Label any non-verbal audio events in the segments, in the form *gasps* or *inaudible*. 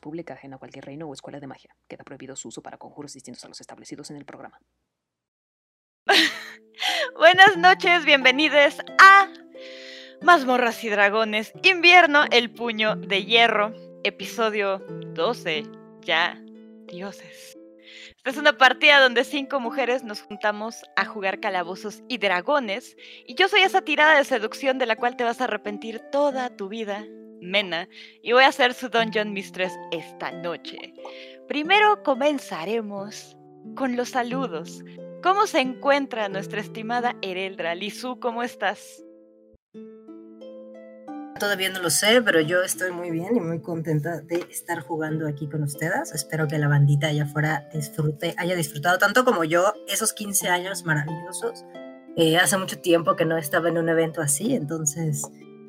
Pública, ajena a cualquier reino o escuela de magia. Queda prohibido su uso para conjuros distintos a los establecidos en el programa. *laughs* Buenas noches, bienvenidos a Mazmorras y Dragones, Invierno, el puño de hierro, episodio 12, ya, dioses. Esta es una partida donde cinco mujeres nos juntamos a jugar calabozos y dragones, y yo soy esa tirada de seducción de la cual te vas a arrepentir toda tu vida Mena y voy a ser su Dungeon Mistress esta noche. Primero comenzaremos con los saludos. ¿Cómo se encuentra nuestra estimada Ereldra? Lizu, ¿cómo estás? Todavía no lo sé, pero yo estoy muy bien y muy contenta de estar jugando aquí con ustedes. Espero que la bandita allá afuera disfrute, haya disfrutado tanto como yo esos 15 años maravillosos. Eh, hace mucho tiempo que no estaba en un evento así, entonces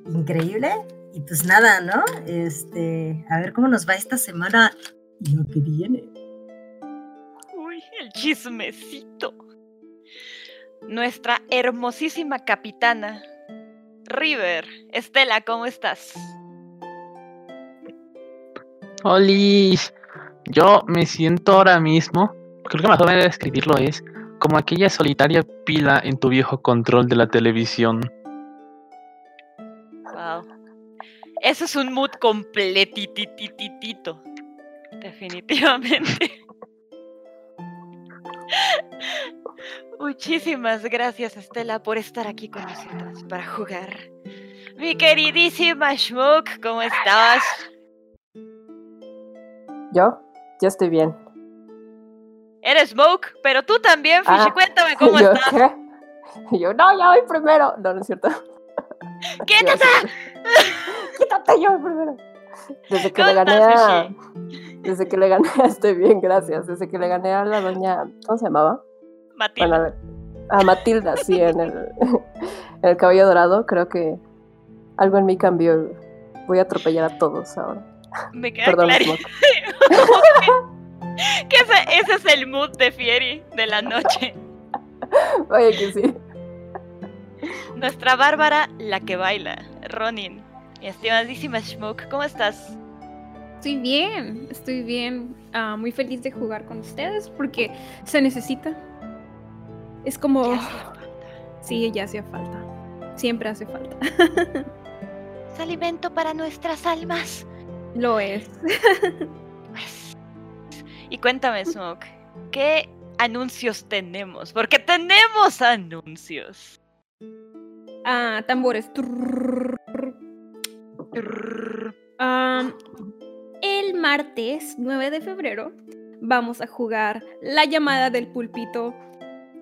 increíble. Y pues nada, ¿no? Este, a ver cómo nos va esta semana y lo que viene. Uy, el chismecito. Nuestra hermosísima capitana, River. Estela, ¿cómo estás? Olis, yo me siento ahora mismo, creo que la mejor manera de describirlo es como aquella solitaria pila en tu viejo control de la televisión. Eso es un mood completitititito. Definitivamente. *laughs* Muchísimas gracias, Estela, por estar aquí con nosotros para jugar. Mi queridísima Shmook, ¿cómo estás? Yo, yo estoy bien. Eres Smoke, pero tú también, Fishy, ah, cuéntame cómo estás. *laughs* Yo, no, ya voy primero. No, no es cierto. ¡Quítate! *laughs* Quítate yo primero. Desde que le gané a. Desde que le gané Estoy bien, gracias. Desde que le gané a la doña. ¿Cómo se llamaba? Matilda. a Matilda, sí, en el, en *laughs* el cabello dorado. Creo que algo en mí cambió. Voy a atropellar a todos ahora. Me queda claro. *laughs* que ese, ese, es el mood de Fieri de la noche. *laughs* Oye, que sí. Nuestra Bárbara, la que baila, Ronin. Mi estimadísima Smoke, ¿cómo estás? Estoy bien, estoy bien. Ah, muy feliz de jugar con ustedes porque se necesita. Es como. Sí, ya hacía falta. Siempre hace falta. *laughs* es alimento para nuestras almas. Lo es. Pues, *laughs* y cuéntame, Smoke, ¿qué anuncios tenemos? Porque tenemos anuncios. Ah, tambores. El martes 9 de febrero vamos a jugar La llamada del pulpito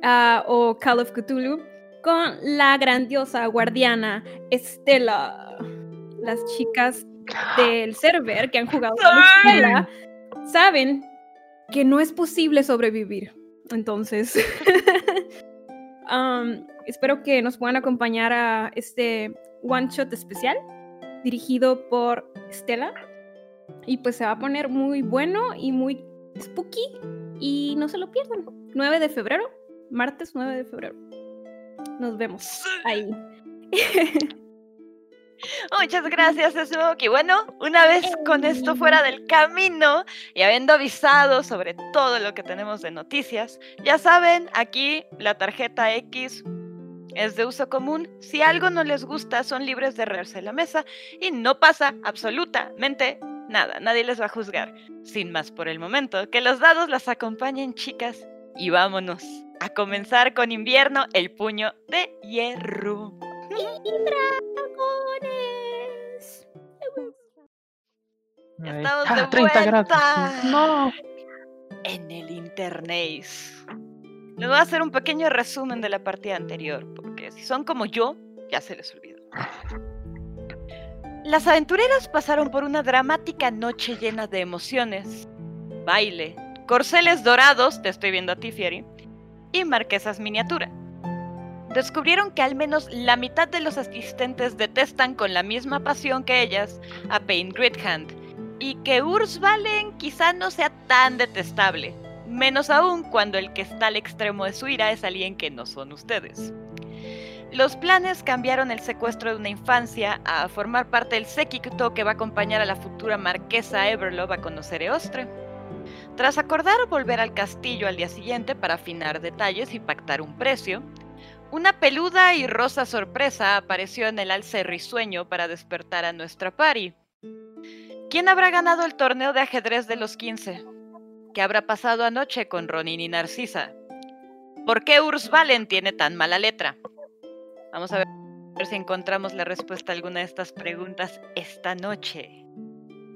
ah, o Call of Cthulhu con la grandiosa guardiana Estela. Las chicas del server que han jugado con Estela saben que no es posible sobrevivir. Entonces, *laughs* espero que nos puedan acompañar a este one shot especial dirigido por Stella. Y pues se va a poner muy bueno y muy spooky. Y no se lo pierdan. 9 de febrero, martes 9 de febrero. Nos vemos ahí. *laughs* Muchas gracias, Smoky. Bueno, una vez con esto fuera del camino y habiendo avisado sobre todo lo que tenemos de noticias, ya saben, aquí la tarjeta X es de uso común. Si algo no les gusta, son libres de rearse la mesa y no pasa absolutamente nada. Nadie les va a juzgar. Sin más por el momento, que los dados las acompañen, chicas, y vámonos a comenzar con invierno, el puño de hierro. ¡Y dragones! Estamos de 30 ah, vuelta. No. En el internet. Les voy a hacer un pequeño resumen de la partida anterior, porque si son como yo, ya se les olvidó. Las aventureras pasaron por una dramática noche llena de emociones, baile, corceles dorados, te estoy viendo a ti, Fieri, y marquesas miniatura. Descubrieron que al menos la mitad de los asistentes detestan con la misma pasión que ellas a Pain Gridhand, y que Urs Valen quizá no sea tan detestable, Menos aún cuando el que está al extremo de su ira es alguien que no son ustedes. Los planes cambiaron el secuestro de una infancia a formar parte del séquito que va a acompañar a la futura marquesa Everlove a conocer Eostre. Tras acordar volver al castillo al día siguiente para afinar detalles y pactar un precio, una peluda y rosa sorpresa apareció en el alce risueño para despertar a nuestra pari. ¿Quién habrá ganado el torneo de ajedrez de los 15? ¿Qué habrá pasado anoche con Ronin y Narcisa? ¿Por qué Urs Valen tiene tan mala letra? Vamos a ver, si encontramos la respuesta a alguna de estas preguntas esta noche.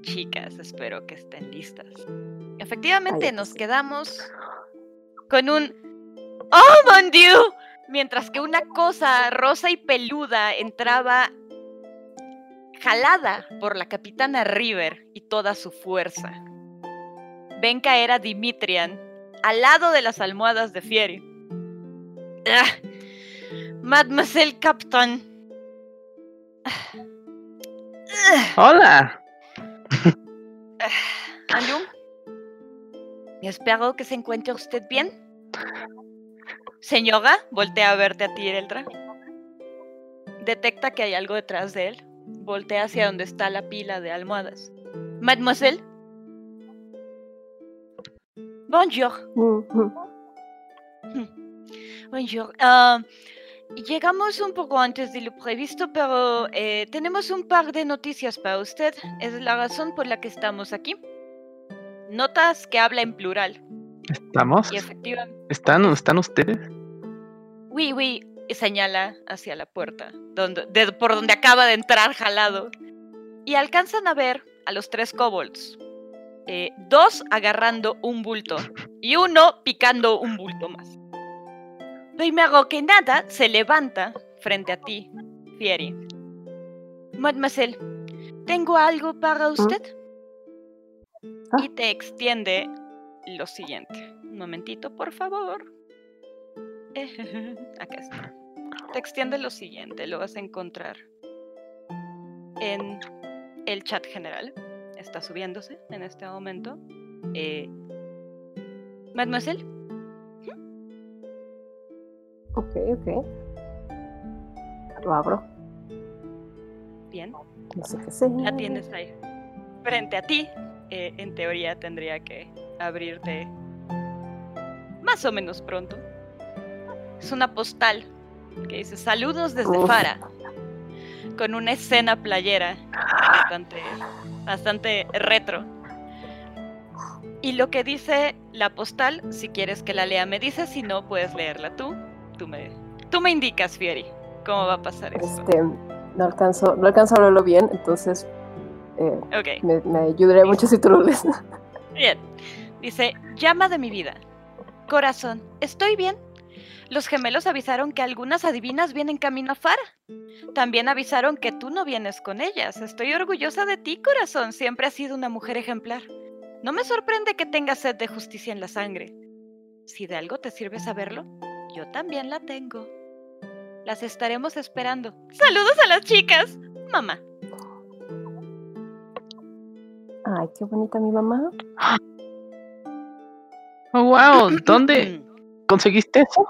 Chicas, espero que estén listas. Efectivamente, nos quedamos con un ¡Oh, mon Dieu! Mientras que una cosa rosa y peluda entraba jalada por la capitana River y toda su fuerza. Ven caer a Dimitrian al lado de las almohadas de Fieri. Ah, Mademoiselle Captain. Hola. Alum. Espero que se encuentre usted bien. Señora, voltea a verte a ti, Eldra. Detecta que hay algo detrás de él. Voltea hacia donde está la pila de almohadas. Mademoiselle. Bonjour. Ujú. Bonjour. Ah, llegamos un poco antes de lo previsto, pero eh, tenemos un par de noticias para usted. Es la razón por la que estamos aquí. Notas que habla en plural. ¿Estamos? Y efectivamente. ¿Están, ¿Están ustedes? Oui, oui, y señala hacia la puerta, donde, de- por donde acaba de entrar jalado. Y alcanzan a ver a los tres kobolds. Eh, dos agarrando un bulto y uno picando un bulto más. Primero que nada, se levanta frente a ti, Fieri. Mademoiselle, tengo algo para usted. Ah. Y te extiende lo siguiente. Un momentito, por favor. *laughs* Acá está. Te extiende lo siguiente, lo vas a encontrar en el chat general. Está subiéndose en este momento. Eh, Mademoiselle, Ok, ok. Lo abro. bien, No sé qué sea. la tienes ahí. Frente a ti, eh, en teoría tendría que abrirte más o menos pronto. Es una postal que dice saludos desde Uf. Fara. Con una escena playera bastante, bastante retro. Y lo que dice la postal, si quieres que la lea, me dices, si no, puedes leerla tú. Tú me, tú me indicas, Fieri, cómo va a pasar esto. Este, no alcanzo, no alcanzo a leerlo bien, entonces eh, me, me ayudaría mucho si tú lo lees. Bien. Dice, llama de mi vida. Corazón, ¿estoy bien? Los gemelos avisaron que algunas adivinas vienen camino a Fara. También avisaron que tú no vienes con ellas. Estoy orgullosa de ti, corazón. Siempre has sido una mujer ejemplar. No me sorprende que tengas sed de justicia en la sangre. Si de algo te sirve saberlo, yo también la tengo. Las estaremos esperando. Saludos a las chicas. Mamá. Ay, qué bonita mi mamá. Oh, wow. *clears throat* ¿Dónde conseguiste eso?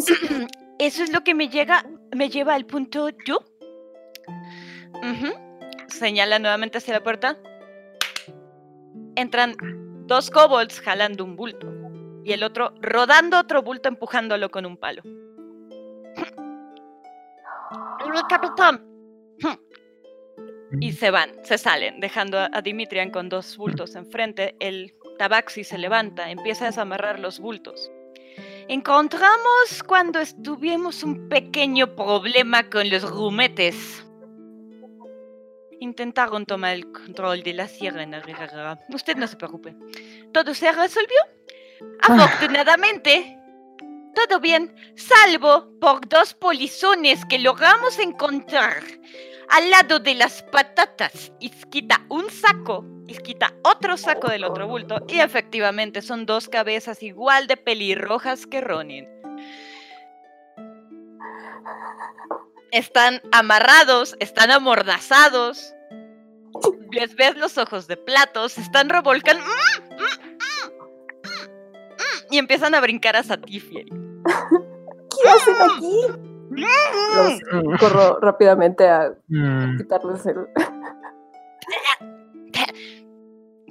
Sí. *clears throat* Eso es lo que me llega, me lleva al punto yo. Señala nuevamente hacia la puerta. Entran dos kobolds jalando un bulto y el otro rodando otro bulto empujándolo con un palo. *clears throat* ¡El capitán! Y se van, se salen, dejando a a Dimitrian con dos bultos enfrente. El tabaxi se levanta, empieza a desamarrar los bultos. Encontramos cuando estuvimos un pequeño problema con los grumetes. Intentaron tomar el control de la sirena. Usted no se preocupe. Todo se resolvió. Afortunadamente, todo bien, salvo por dos polizones que logramos encontrar al lado de las patatas. Y quita un saco y quita otro saco del otro bulto. Y efectivamente son dos cabezas igual de pelirrojas que Ronin. Están amarrados, están amordazados. Les ves los ojos de platos, están revolcando. ¡Mm! ¡Mm! ¡Mm! Y empiezan a brincar a Satifieri. ¿Qué hacen aquí? Los Mm, corro rápidamente a mm, quitarles el. *laughs*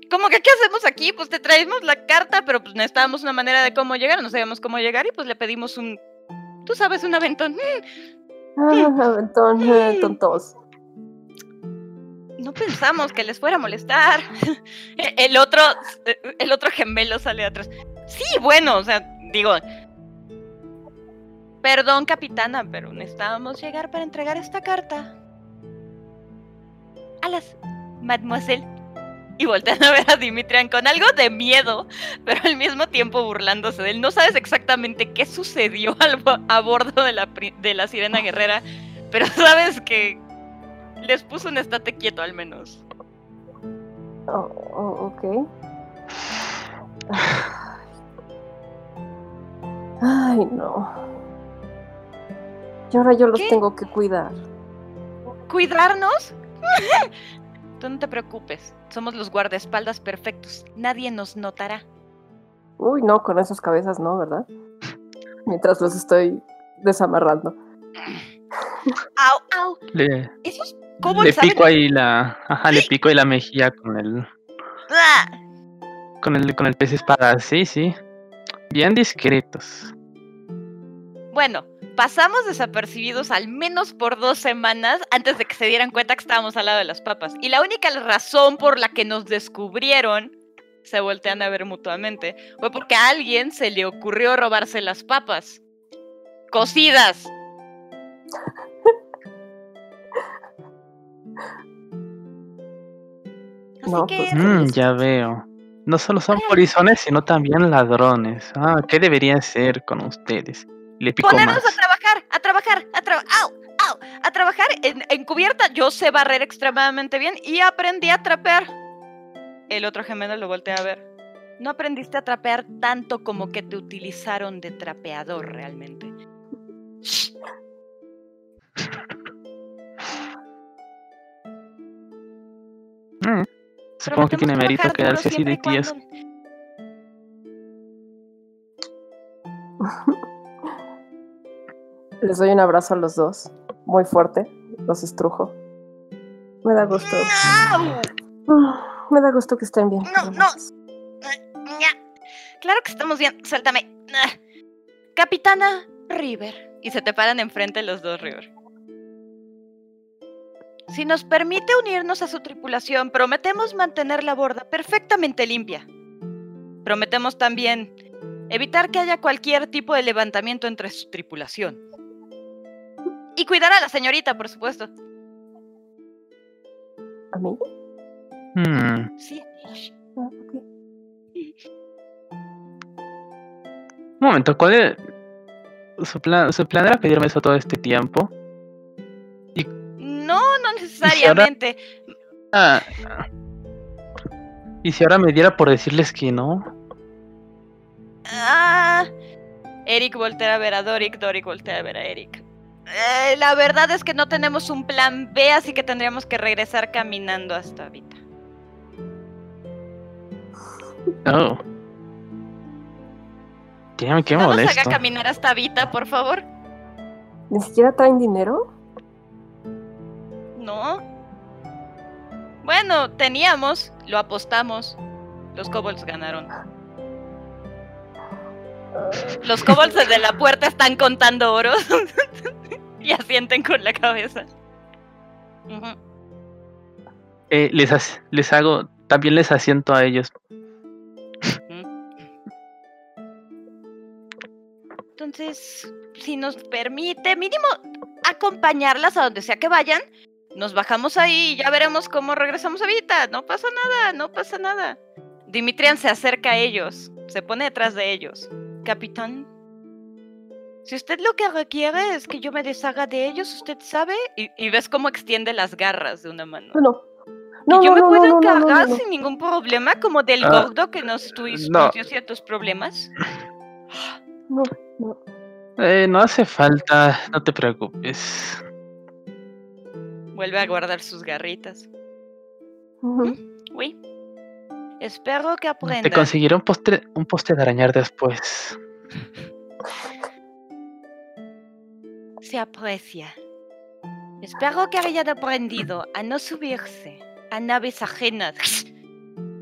¿Cómo que qué hacemos aquí? Pues te traímos la carta, pero pues necesitábamos una manera de cómo llegar, no sabíamos cómo llegar y pues le pedimos un, tú sabes, un aventón. Mm, Ah, aventón, eh, tontos. No pensamos que les fuera a molestar. *laughs* El otro, el otro gemelo sale atrás. Sí, bueno, o sea, digo, perdón capitana, pero necesitábamos llegar para entregar esta carta. A las mademoiselle. Y voltean a ver a Dimitrian con algo de miedo, pero al mismo tiempo burlándose de él. No sabes exactamente qué sucedió *laughs* a bordo de la, de la sirena guerrera, pero *laughs* sabes que les puso un estate quieto al menos. Oh, oh, ok. *sighs* Ay, no. Y ahora yo los ¿Qué? tengo que cuidar. ¿Cuidarnos? *laughs* Tú no te preocupes, somos los guardaespaldas perfectos. Nadie nos notará. Uy, no, con esas cabezas no, ¿verdad? Mientras los estoy desamarrando. *clears throat* ¡Au, au! le, Esos le kobolds saben- pico ahí la. Ajá, le pico ahí la mejilla con el. ¡Ah! Con el, con el pez espada. Sí, sí. Bien discretos. Bueno, pasamos desapercibidos al menos por dos semanas antes de que se dieran cuenta que estábamos al lado de las papas. Y la única razón por la que nos descubrieron, se voltean a ver mutuamente, fue porque a alguien se le ocurrió robarse las papas. Cocidas. Así No, que pues, Mm, ya veo. No solo son polizones, sino también ladrones. Ah, ¿qué debería hacer con ustedes? Le pico ponernos más. a trabajar, a trabajar, a trabajar, au, au, a trabajar en, en cubierta. Yo sé barrer extremadamente bien y aprendí a trapear. El otro gemelo lo voltea a ver. No aprendiste a trapear tanto como que te utilizaron de trapeador realmente. Mm, Supongo que tiene mérito quedarse así de cuando- *laughs* Les doy un abrazo a los dos. Muy fuerte. Los estrujo. Me da gusto. Ah, Me da gusto que estén bien. No, no. Ña. Claro que estamos bien. Suéltame. Ah. Capitana River. Y se te paran enfrente los dos, River. Si nos permite unirnos a su tripulación, prometemos mantener la borda perfectamente limpia. Prometemos también evitar que haya cualquier tipo de levantamiento entre su tripulación. Y cuidar a la señorita, por supuesto. ¿A mí? Mm, Sí. Ah. Un momento, ¿cuál es su plan? ¿Su plan era pedirme eso todo este tiempo? No, no necesariamente. Ah, ¿Y si ahora me diera por decirles que no? Ah, Eric voltea a ver a Doric, Doric voltea a ver a Eric. Eh, la verdad es que no tenemos un plan B, así que tendríamos que regresar caminando hasta Vita. Oh. Damn, qué ¿No nos haga caminar hasta Vita, por favor? ¿Ni siquiera traen dinero? No. Bueno, teníamos, lo apostamos. Los kobolds ganaron. Los kobolds desde la puerta están contando oro *laughs* *laughs* y asienten con la cabeza. Eh, les, les hago, también les asiento a ellos. Entonces, si nos permite, mínimo acompañarlas a donde sea que vayan, nos bajamos ahí y ya veremos cómo regresamos a Vita. No pasa nada, no pasa nada. Dimitrian se acerca a ellos, se pone detrás de ellos. Capitán, si usted lo que requiere es que yo me deshaga de ellos, usted sabe. Y, y ves cómo extiende las garras de una mano. No, no. No, y yo no, me no, puedo no, no, no, encargar no, no. sin ningún problema, como del Ah, gordo que nos dio ciertos problemas. No, no. Eh, no hace falta, no te preocupes. Vuelve a guardar sus garritas. Ujú. Uy. Espero que Te aprenda. conseguiré un poste, un poste de arañar después. *laughs* se aprecia. Espero que hayan aprendido a no subirse a naves ajenas.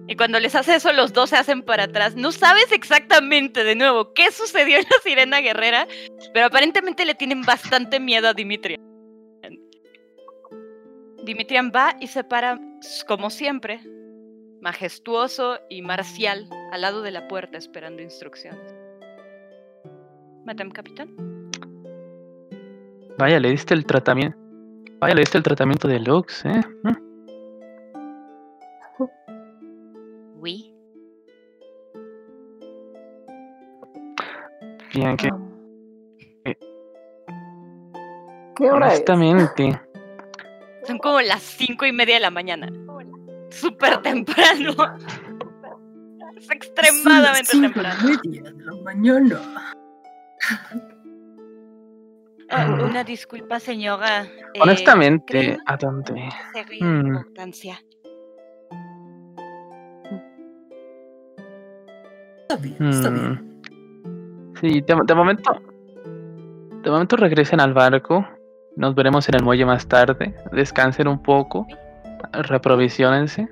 Y cuando les hace eso, los dos se hacen para atrás. No sabes exactamente, de nuevo, qué sucedió en la sirena guerrera, pero aparentemente le tienen bastante miedo a Dimitrian. Dimitrian va y se para, como siempre, majestuoso y marcial, al lado de la puerta esperando instrucciones. Madame Capitán. Vaya, le diste el tratamiento. Vaya, le diste el tratamiento de Lux, ¿eh? ¿Mm? Oui. Bien, que. ¿Qué hora es? honestamente. Son como las cinco y media de la mañana. Súper temprano. Es extremadamente temprano. y media de la mañana. Ah, una disculpa, señora. eh, Honestamente, ¿a dónde? sería Hmm. importancia. Está bien, está bien. Mm. Sí, de, de momento. De momento regresen al barco. Nos veremos en el muelle más tarde. Descansen un poco. Reprovisionense.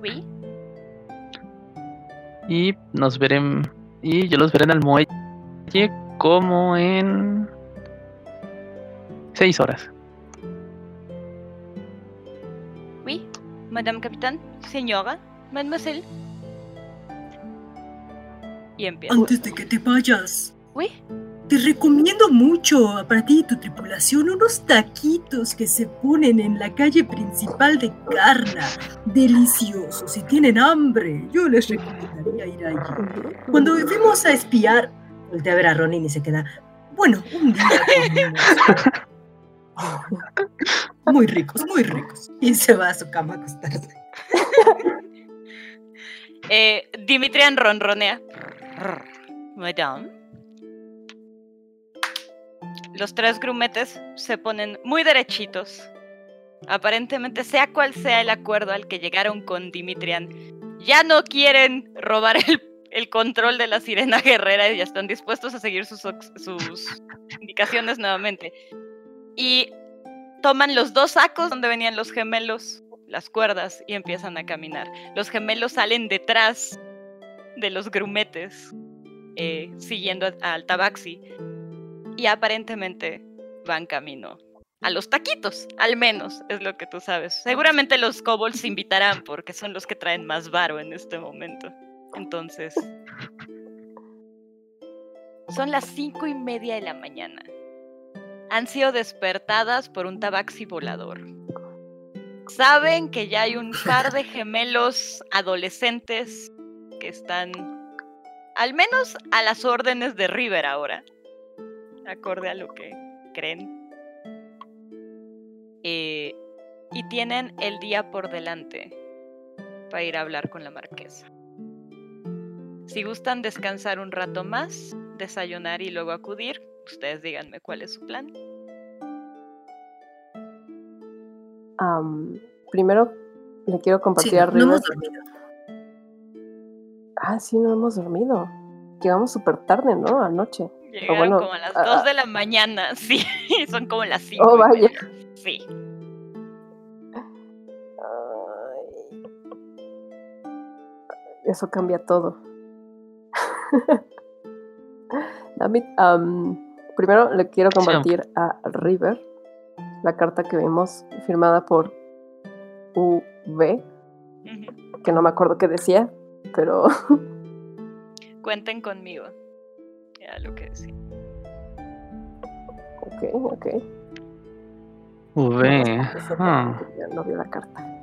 Oui. Y nos veremos. Y yo los veré en el muelle como en. Seis horas. Oui. Madame Capitán, señora, mademoiselle. Y empieza. Antes de que te vayas, Oui. te recomiendo mucho para ti y tu tripulación unos taquitos que se ponen en la calle principal de Carna. Deliciosos. Si tienen hambre, yo les recomendaría ir allí. Cuando fuimos a espiar, volteé a ver a Ronin y se queda. Bueno, un día comimos". *laughs* Muy ricos, muy ricos. Y se va a su cama a acostarse. *laughs* Eh, Dimitrian ronronea. Madame. Los tres grumetes se ponen muy derechitos. Aparentemente, sea cual sea el acuerdo al que llegaron con Dimitrian, ya no quieren robar el, el control de la sirena *laughs* guerrera y están dispuestos a seguir sus, indicaciones nuevamente. Y toman los dos sacos donde venían los gemelos, las cuerdas, y empiezan a caminar. Los gemelos salen detrás de los grumetes, eh, siguiendo al tabaxi, y aparentemente van camino a los taquitos, al menos, es lo que tú sabes. Seguramente los kobolds invitarán porque son los que traen más varo en este momento. Entonces, son las cinco y media de la mañana. Han sido despertadas por un tabaxi volador. Saben que ya hay un par de gemelos adolescentes que están al menos a las órdenes de River ahora, acorde a lo que creen. Eh, y tienen el día por delante para ir a hablar con la marquesa. Si gustan descansar un rato más, desayunar y luego acudir, ustedes díganme cuál es su plan. Primero le quiero Sí, compartir no hemos dormido. Ah, sí, no hemos dormido. Llegamos súper tarde, ¿no? Anoche. Llegaron bueno, como a las ah, 2 de la mañana, *laughs* sí, son como las 5. Oh, vaya. Sí. Ay. Eso cambia todo. *laughs* David, primero le quiero compartir a River la carta que vimos firmada por UV, que no me acuerdo qué decía, pero *laughs* Cuenten conmigo. Era lo que decía. ok, ok. V. Sepa ah, ya no vio la carta.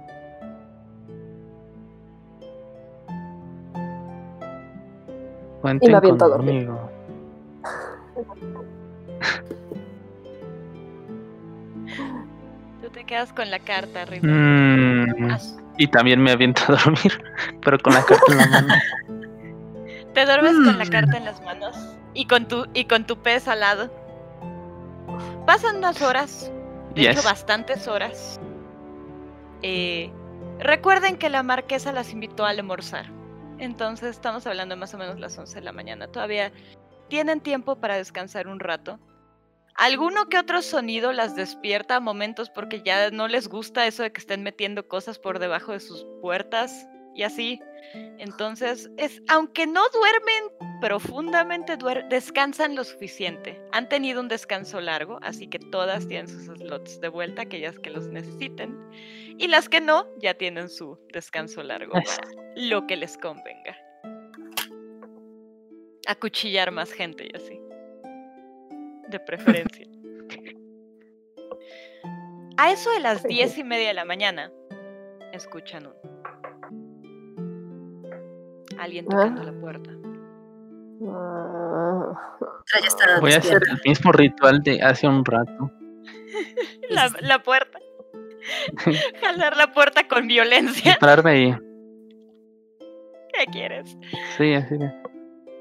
Cuenten aviento a dormir. conmigo. *laughs* Tú te quedas con la carta, River. Mm, As- y también me aviento a dormir, *laughs* pero con la carta en la mano. *laughs* Te duermes con la Mm. carta en las manos y con tu y con tu pez al lado. Pasan unas horas, de hecho bastantes horas. Eh, recuerden que la marquesa las invitó a almorzar. Entonces estamos hablando más o menos las 11 de la mañana. Todavía tienen tiempo para descansar un rato. Alguno que otro sonido las despierta a momentos porque ya no les gusta eso de que estén metiendo cosas por debajo de sus puertas y así. Entonces, es, aunque no duermen profundamente, duer- descansan lo suficiente. Han tenido un descanso largo, así que todas tienen sus slots de vuelta, aquellas que los necesiten. Y las que no, ya tienen su descanso largo para lo que les convenga. Acuchillar más gente y así. De preferencia. A eso de las diez y media de la mañana, escuchan un. Alguien tocando la puerta. Ah, Voy a hacer el mismo ritual de hace un rato. *laughs* La, la puerta. *laughs* Jalar la puerta con violencia. Pararme y. ¿Qué quieres? Sí, así.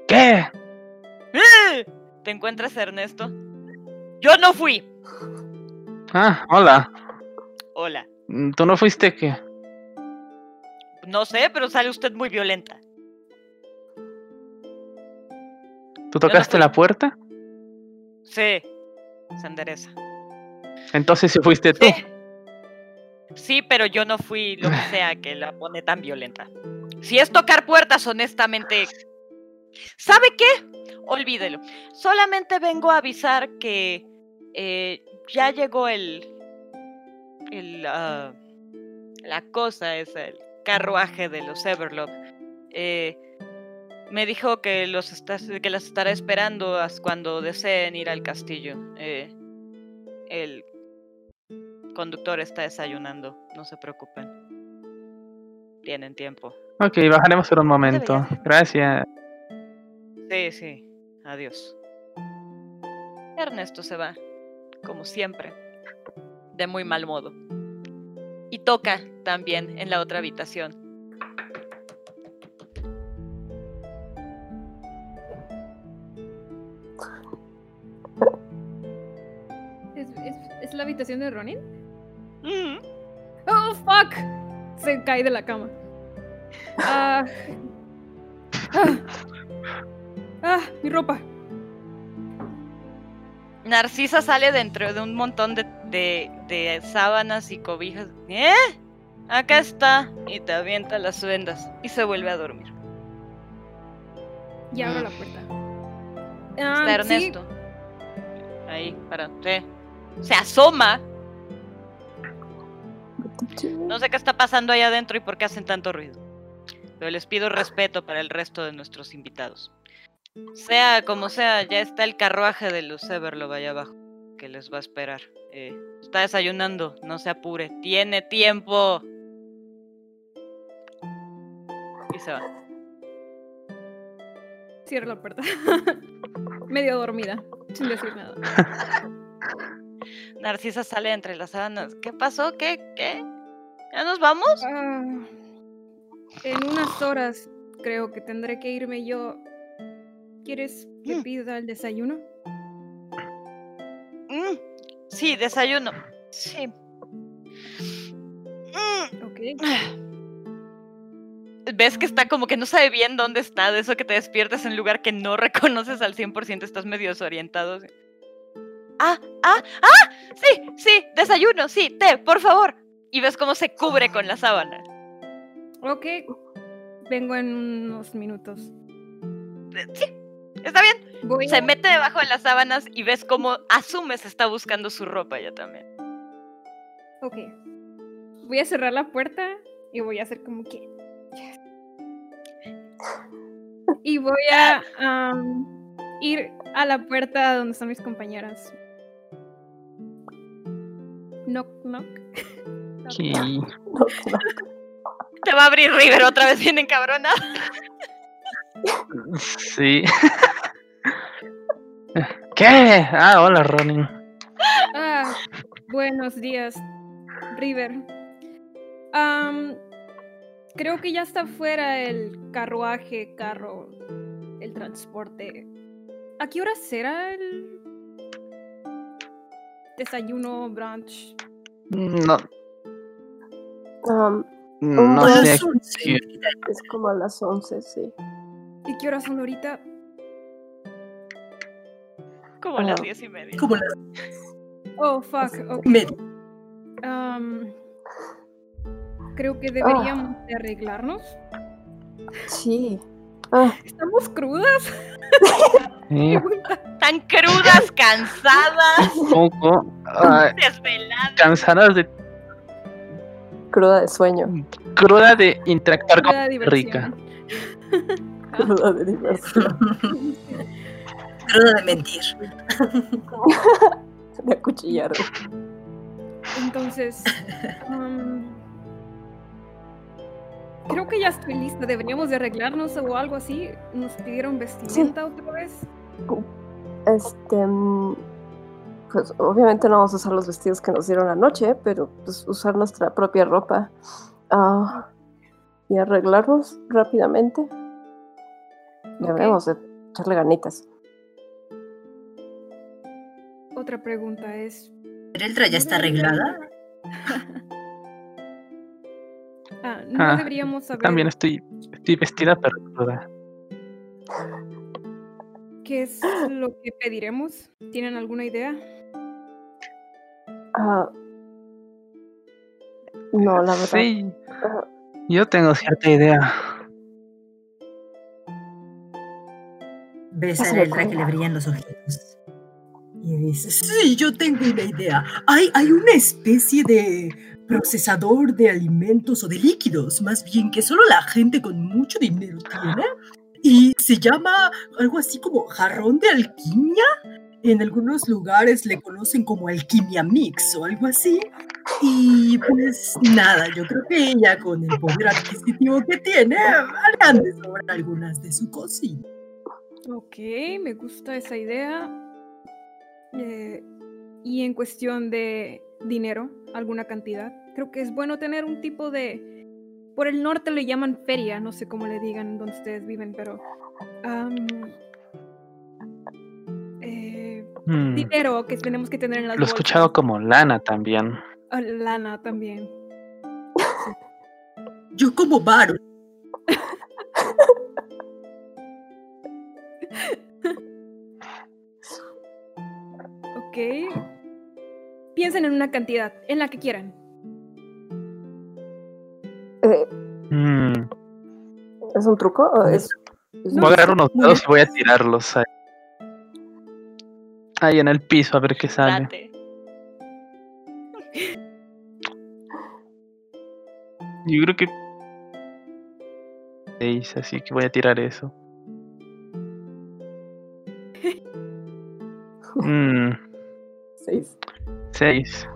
¿Qué? ¡Eh! ¿Te encuentras Ernesto? Yo no fui. Ah, hola. Hola. Mm, ¿Tú no fuiste qué? No sé, pero sale usted muy violenta. ¿Tú tocaste la puerta? Sí. Se endereza. Entonces sí fuiste tú. Sí. Sí, pero yo no fui lo que sea que la pone tan violenta. Si es tocar puertas, honestamente. ¿Sabe qué? Olvídelo. Solamente vengo a avisar que eh, ya llegó el. el ah, la cosa esa, el carruaje de los Everlove. Eh, me dijo que los está- que las estará esperando hasta cuando deseen ir al castillo. Eh, el conductor está desayunando, no se preocupen. Tienen tiempo. Ok, bajaremos por un momento. Gracias. Sí, sí. Adiós. Ernesto se va, como siempre, de muy mal modo. Y toca también en la otra habitación. ¿Es, es, es la habitación de Ronin? Mm, ¡Oh, fuck! Se cae de la cama. *laughs* Ah. Ah. Ah, mi ropa. Narcisa sale dentro de un montón de, de- de sábanas y cobijas. ¿Eh? Acá está. Y te avienta las vendas. Y se vuelve a dormir. Y abro Mm. la puerta. Ah, Está sí, Ernesto. Ahí, para. sí. Se asoma. No sé qué está pasando ahí adentro y por qué hacen tanto ruido. Pero les pido respeto para el resto de nuestros invitados. Sea como sea, ya está el carruaje de los Everlove allá abajo, que les va a esperar. Eh, está desayunando, no se apure. Tiene tiempo. Y se va. Cierro la puerta. *laughs* Medio dormida, sin decir nada. *laughs* Narcisa sale entre las sábanas. ¿Qué pasó? ¿Qué? ¿Qué? ¿Ya nos vamos? Ah, en unas horas creo que tendré que irme yo. ¿Quieres que Mm. pida el desayuno? Mm, sí, desayuno. Sí. Mm, Ok. Ves que está como que no sabe bien dónde está, de eso que te despiertas en un lugar que no reconoces al 100%, estás medio desorientado. Ah, ah, ah, sí, sí, desayuno, sí, té, por favor. Y ves cómo se cubre con la sábana. Ok. Vengo en unos minutos. Eh, Sí, está bien. Voy Se a- mete debajo de las sábanas y ves cómo asumes está buscando su ropa ya también. Ok. Voy a cerrar la puerta y voy a hacer como que. Y voy a ir a la puerta donde están mis compañeras. Knock, knock. Sí. Te va a abrir River otra vez bien encabrona. Sí. ¿Qué? Ah, hola, Ronin. Ah, buenos días, River. Creo que ya está fuera el carruaje, carro, el transporte. ¿A qué hora será el desayuno, brunch? No, Um, no sé. Sí, es como a las 11, sí. ¿Y qué horas son ahorita? Como a las Ah. diez y media. como las- Oh, fuck. ok. Me- Am, creo que deberíamos de arreglarnos. Sí. Ah, ¿Estamos crudas? *laughs* Sí, Tan crudas, cansadas, *laughs* un poco. desveladas. cansadas de cruda de sueño. cruda de interactuar con Cruda rica. *laughs* Cruda de diversión. Crudo de mentir. De acuchillar. Entonces, am, creo que ya estoy lista. Deberíamos de arreglarnos o algo así. Nos pidieron vestimenta otra vez. Este. Pues obviamente no vamos a usar los vestidos que nos dieron anoche, pero pues usar nuestra propia ropa. Ah, y arreglarnos rápidamente. Debemos de echarle ganitas. Otra pregunta es, ¿Eltra ya está arreglada? Ah, no Ah, deberíamos saber También estoy, estoy vestida pero cruda. qué es lo que pediremos. ¿Tienen alguna idea? Ah, no, la verdad. Sí, yo tengo cierta idea. Me Eltra que le brillan los ojitos. Y dices, sí, yo tengo una idea. Hay, hay una especie de procesador de alimentos o de líquidos, más bien que solo la gente con mucho dinero tiene. Y se llama algo así como jarrón de alquimia. En algunos lugares le conocen como alquimia mix o algo así. Y pues nada, yo creo que ella con el poder adquisitivo que tiene, han de sobrar algunas de su cocina. Ok, me gusta esa idea. Eh, y en cuestión de dinero, alguna cantidad. Creo que es bueno tener un tipo de... Por el norte le llaman feria, no sé cómo le digan donde ustedes viven, pero... eh, Hmm, dinero que tenemos que tener en las Lo he escuchado como lana también. Ah, lana también. Yo como varo. *laughs* Piensen en una cantidad, en la que quieran. Eh, Hmm, ¿Es un truco? ¿O es, es No, Voy a agarrar unos dedos y voy a tirarlos ahí. Ahí en el piso a ver qué sale. Date. Yo creo que. Seis, así que voy a tirar eso. *laughs* Mm, seis? Seis.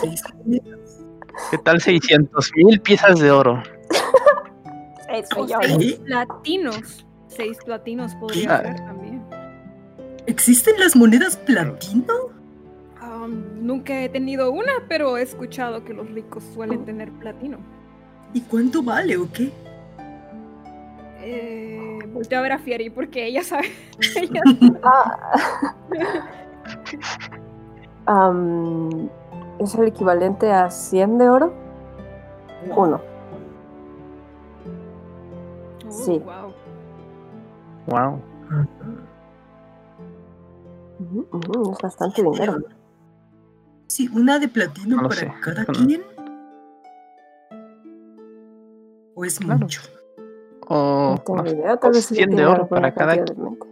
Seis. *laughs* ¿Qué tal 600 mil piezas de oro? Seis O millones. seis ¿Eh? platinos. Seis platinos podría Ah. ser también. ¿Existen las monedas platino? Nunca he tenido una, pero he escuchado que los ricos suelen tener platino. ¿Y cuánto vale o qué? Eh, volteo a ver a Fieri porque ella sabe. *laughs* ella *laughs* Ah. Am, ¿Es el equivalente a 100 de oro? Uno. Oh, Sí. wow. Wow. Ujú, ujú, es bastante dinero. Sí, una de platino No para sé. cada No. quien. ¿O es Claro. mucho? O No tengo no, idea, tal vez sí 100 de oro para cada cantidad en mente.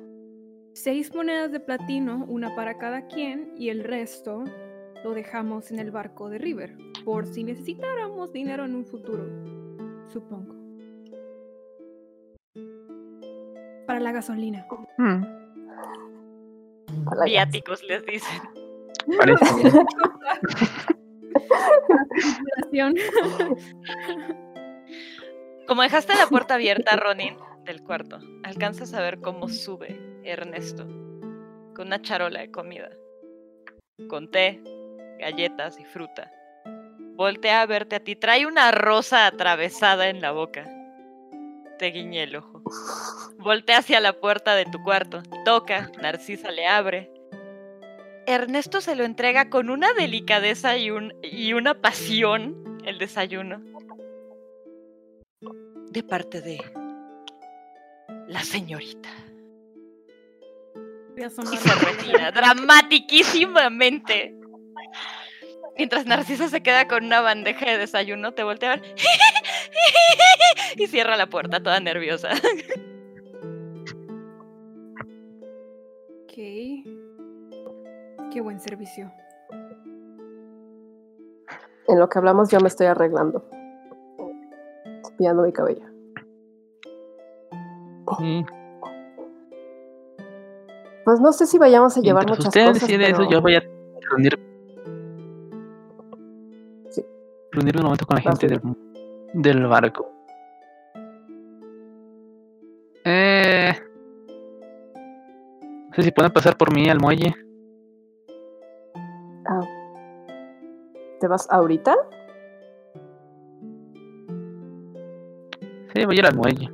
Seis monedas de platino, una para cada quien, y el resto lo dejamos en el barco de River, por si necesitáramos dinero en un futuro, supongo. Para la gasolina. Hmm, Viáticos les dicen. parece. *laughs* Como dejaste la puerta abierta, Ronin, del cuarto, alcanzas a ver cómo sube Ernesto con una charola de comida, con té, galletas y fruta. Voltea a verte a ti, trae una rosa atravesada en la boca. Te guiñe el ojo. Voltea hacia la puerta de tu cuarto, toca, Narcisa le abre. Ernesto se lo entrega con una delicadeza y, un, y una pasión el desayuno de parte de la señorita. Y se retira dramatiquísimamente. Mientras Narciso se queda con una bandeja de desayuno, te voltea a *laughs* ver y cierra la puerta toda nerviosa. Ok. Qué buen servicio. En lo que hablamos yo me estoy arreglando. Cepillando mi cabello. Pues no sé si vayamos a llevar mientras muchas usted cosas. decide eso, pero- yo voy a reunir. Sí. Reunirme un momento con la gente del, del barco. Eh. No sé si pueden pasar por mí al muelle. Ah. ¿Te vas ahorita? Sí, voy a ir al muelle.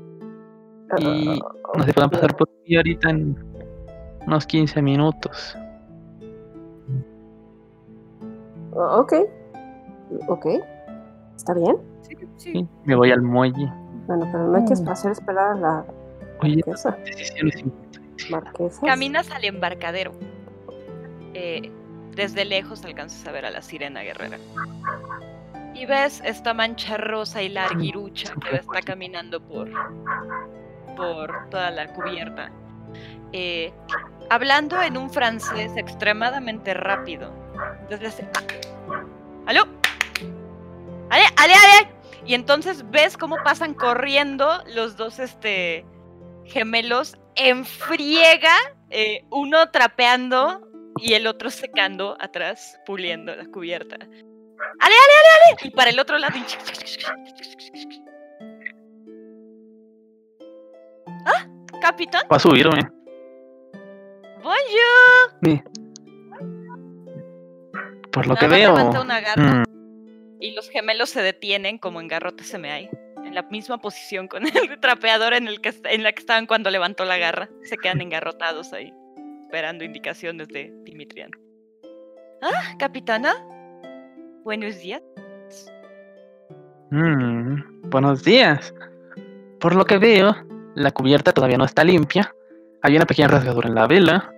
Y no sé si pueden pasar por mí ahorita en unos 15 minutos. Ah, ok. Ok. ¿Está bien? Sí, sí. Sí, me voy al muelle. Bueno, pero no hay que Mm. hacer esperar a la Oye, marquesa. marquesa. Caminas al embarcadero. Eh, desde lejos alcanzas a ver a la sirena guerrera. Y ves esta mancha rosa y larguirucha que está caminando por, por toda la cubierta. Eh, hablando en un francés extremadamente rápido. Desde hace-. ¡Aló! ¡Ale, ale, ale! Y entonces ves cómo pasan corriendo los dos este, gemelos en friega, eh, uno trapeando y el otro secando atrás, puliendo la cubierta. ¡Ale, ale, ale, ale! Y para el otro lado. ¡Ah! Capitán, Va a subirme. bonjour. Sí. Por lo que Nada veo. levanta una garra mm, y los gemelos se detienen como en garrote se me hay. En la misma posición con *laughs* el trapeador en, el que, en la que estaban cuando levantó la garra. Se quedan engarrotados ahí, esperando indicaciones de Dimitrián. Ah, capitana. Buenos días. mm, buenos días. Por lo que veo, la cubierta todavía no está limpia. Hay una pequeña rasgadura en la vela.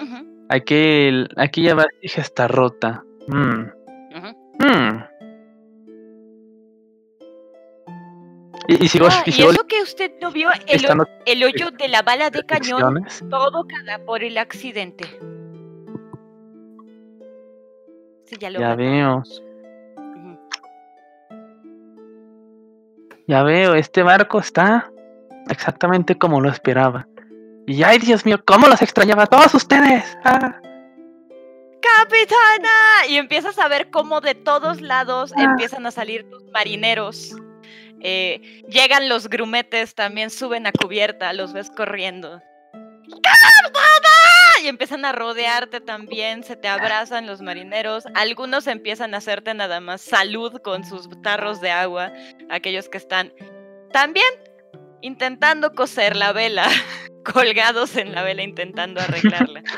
Ujú, Aquel, aquella vasija está rota. Mm, ujú. mm. Y, y sigo, Ah, y y eso que usted no vio el, el hoyo de la bala de cañón, reflexiones. todo cada por el accidente. Sí, ya lo Ya veo. Ya veo, este barco está exactamente como lo esperaba. Y ay, Dios mío, cómo los extrañaba a todos ustedes. Ah. ¡Capitana! Y empiezas a ver cómo de todos lados Ah. empiezan a salir tus marineros. Eh, llegan los grumetes, también suben a cubierta, los ves corriendo. ¡Capitana! Y empiezan a rodearte también, se te abrazan los marineros. Algunos empiezan a hacerte nada más salud con sus tarros de agua. Aquellos que están también intentando coser la vela, *laughs* colgados en la vela intentando arreglarla. *laughs*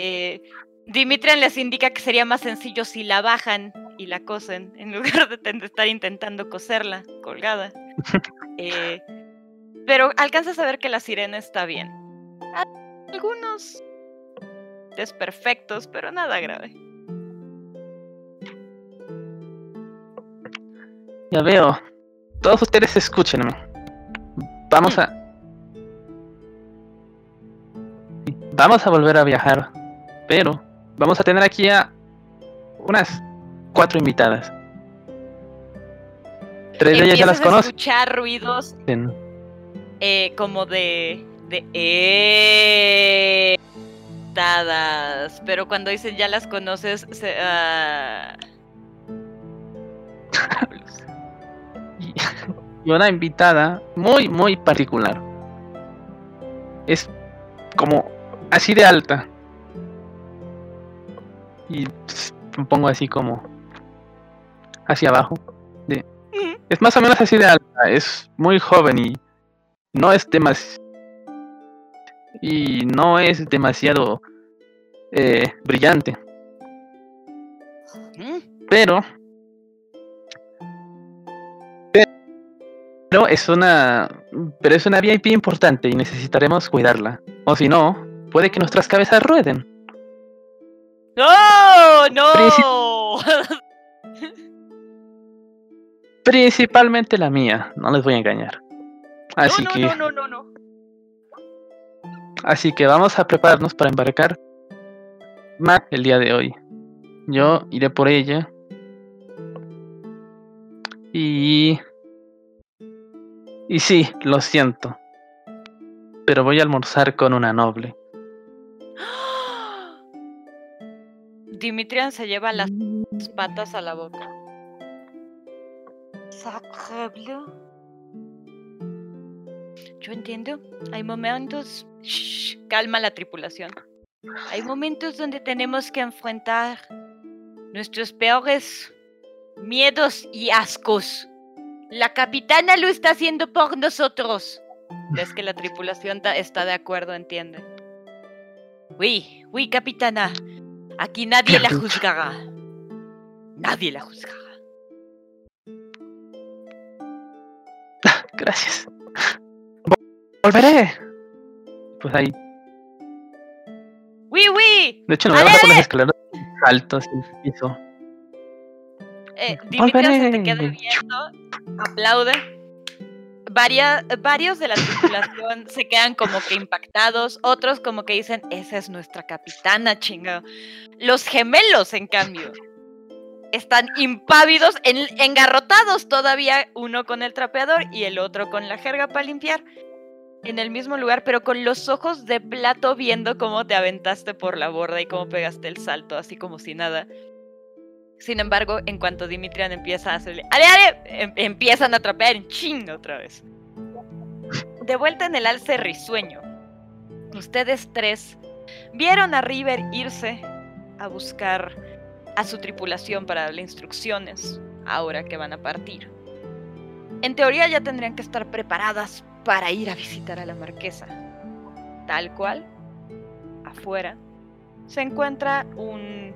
Eh, Dimitrian les indica que sería más sencillo si la bajan y la cosen en lugar de estar intentando coserla colgada. *laughs* Eh, pero alcanzas a ver que la sirena está bien. Algunos desperfectos, pero nada grave. Ya veo. Todos ustedes escúchenme. Vamos a. Vamos a volver a viajar. Pero vamos a tener aquí a unas cuatro invitadas. Tres de ellas ya las conocen. escuchar ruidos eh, como de de eh, pero cuando dicen ya las conoces, se, ah, *laughs* Y- una invitada muy, muy particular. Es como así de alta. Y pues, me pongo así como hacia abajo. de- Ujú. Es más o menos así de alta. Es muy joven y no es demasiado. Y no es demasiado eh, brillante. mm, Pero. Pero es una. Pero es una VIP importante y necesitaremos cuidarla. O si no, puede que nuestras cabezas rueden. ¡No! ¡No! *laughs* Principalmente la mía, no les voy a engañar. Así no, no, que, no, no, no, no. así que vamos a prepararnos para embarcar más el día de hoy. Yo iré por ella. Y y sí, lo siento. Pero voy a almorzar con una noble. *gasps* Dimitrian se lleva las patas a la boca. Sacre Yo entiendo. Hay momentos. Shh, calma la tripulación. Hay momentos donde tenemos que enfrentar nuestros peores miedos y ascos. La capitana lo está haciendo por nosotros. Ves que la tripulación está de acuerdo, entiende. Oui, oui, capitana. Aquí nadie la juzgará. Nadie la juzgará. Gracias. Vol- Volveré. Pues ahí. De hecho, no bajo por las ale. escaleras altos y piso. Eh, Dimitrios se te queda viendo, aplaude. Varia- varios de la tripulación se quedan como que impactados, otros como que dicen, esa es nuestra capitana, chingado. Los gemelos, en cambio, están impávidos, en- engarrotados todavía, uno con el trapeador y el otro con la jerga para limpiar, en el mismo lugar, pero con los ojos de plato viendo cómo te aventaste por la borda y cómo pegaste el salto, así como si nada. Sin embargo, en cuanto Dimitrian empieza a hacerle ¡Ale, ale! em- empiezan a trapear en chinga otra vez. De vuelta en el alce risueño, ustedes tres vieron a River irse a buscar a su tripulación para darle instrucciones ahora que van a partir. En teoría ya tendrían que estar preparadas para ir a visitar a la marquesa. Tal cual, afuera, se encuentra un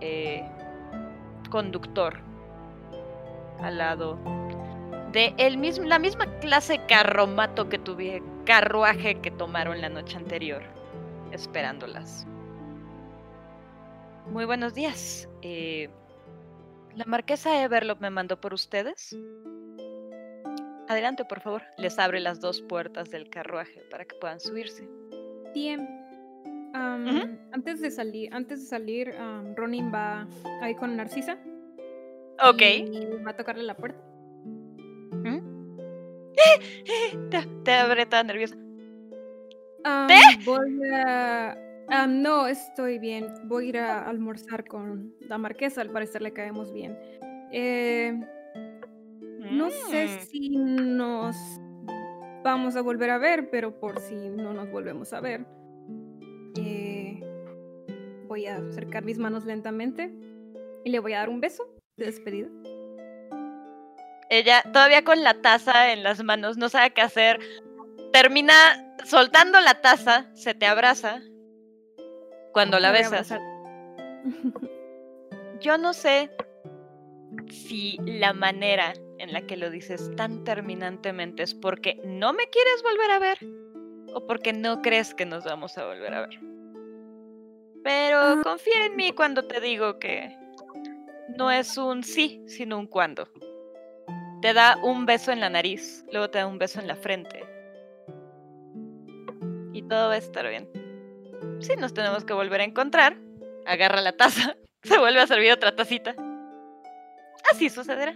eh, conductor al lado de el mismo, la misma clase carromato que tuve, carruaje que tomaron la noche anterior, esperándolas. Muy buenos días. eh, la marquesa Everlop me mandó por ustedes. Adelante, por favor. Les abre las dos puertas del carruaje para que puedan subirse. Bien. Antes de salir, antes de salir, am, Ronin va ahí con Narcisa. Ok. Y va a tocarle la puerta. *gasps* Te, te abre toda nerviosa. Am, Voy a. no, estoy bien. Voy a ir a almorzar con la marquesa. Al parecer le caemos bien. Eh, no sé Mm. si nos vamos a volver a ver, pero por si no nos volvemos a ver, eh, voy a acercar mis manos lentamente y le voy a dar un beso de despedida. Ella, todavía con la taza en las manos, no sabe qué hacer. Termina soltando la taza, se te abraza. Cuando la besas. Yo no sé si la manera en la que lo dices tan terminantemente es porque no me quieres volver a ver o porque no crees que nos vamos a volver a ver. Pero Ah. confía en mí cuando te digo que no es un sí, sino un cuándo. Te da un beso en la nariz, luego te da un beso en la frente. Y todo va a estar bien. Si nos tenemos que volver a encontrar, agarra la taza, *laughs* se vuelve a servir otra tacita. Así sucederá.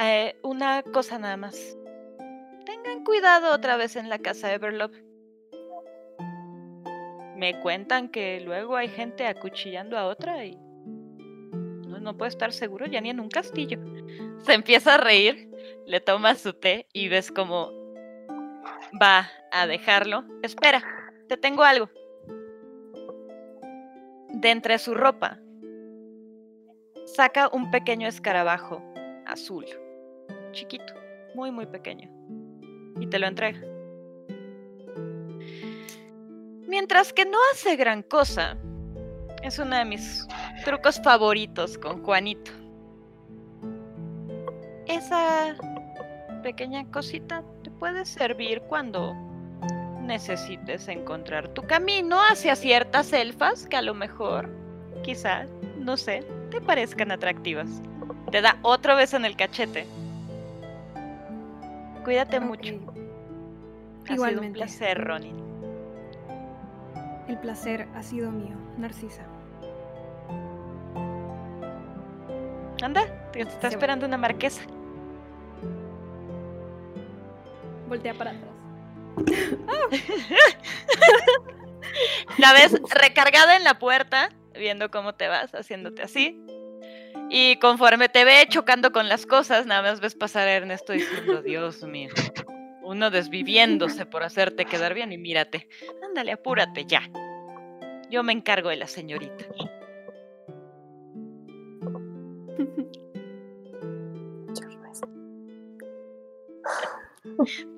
Eh, una cosa nada más. Tengan cuidado otra vez en la casa Everlop. Me cuentan que luego hay gente acuchillando a otra y no, puede estar seguro ya ni en un castillo. *laughs* Se empieza a reír, le toma su té y ves cómo va a dejarlo. Espera, te tengo algo. De entre su ropa, saca un pequeño escarabajo azul, chiquito, muy, muy pequeño, y te lo entrega. Mientras que no hace gran cosa, es uno de mis trucos favoritos con Juanito. Esa pequeña cosita te puede servir cuando necesites encontrar tu camino hacia ciertas elfas que a lo mejor, quizás, no sé, te parezcan atractivas. Te da otra vez en el cachete. Cuídate mucho. Ha sido un placer, Ronin. El placer ha sido mío, Narcisa. Anda, te está Se va. esperando una marquesa. Voltea para atrás. *laughs* La ves recargada en la puerta, viendo cómo te vas, haciéndote así. Y conforme te ve chocando con las cosas, nada más ves pasar a Ernesto diciendo, Dios mío, uno desviviéndose por hacerte quedar bien y mírate. Ándale, apúrate ya. Yo me encargo de la señorita.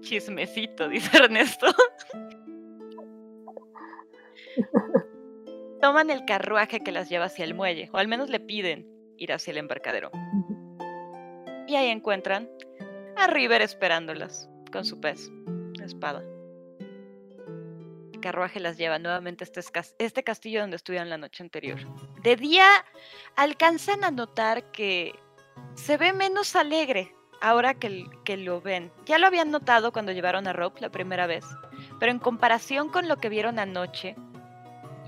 Chismecito, dice Ernesto. Toman el carruaje que las lleva hacia el muelle, o al menos le piden ir hacia el embarcadero. Y ahí encuentran a River esperándolas con su pez, espada. El carruaje las lleva nuevamente a este, este castillo donde estuvieron la noche anterior. De día alcanzan a notar que se ve menos alegre ahora que, que lo ven. Ya lo habían notado cuando llevaron a Rob la primera vez, pero en comparación con lo que vieron anoche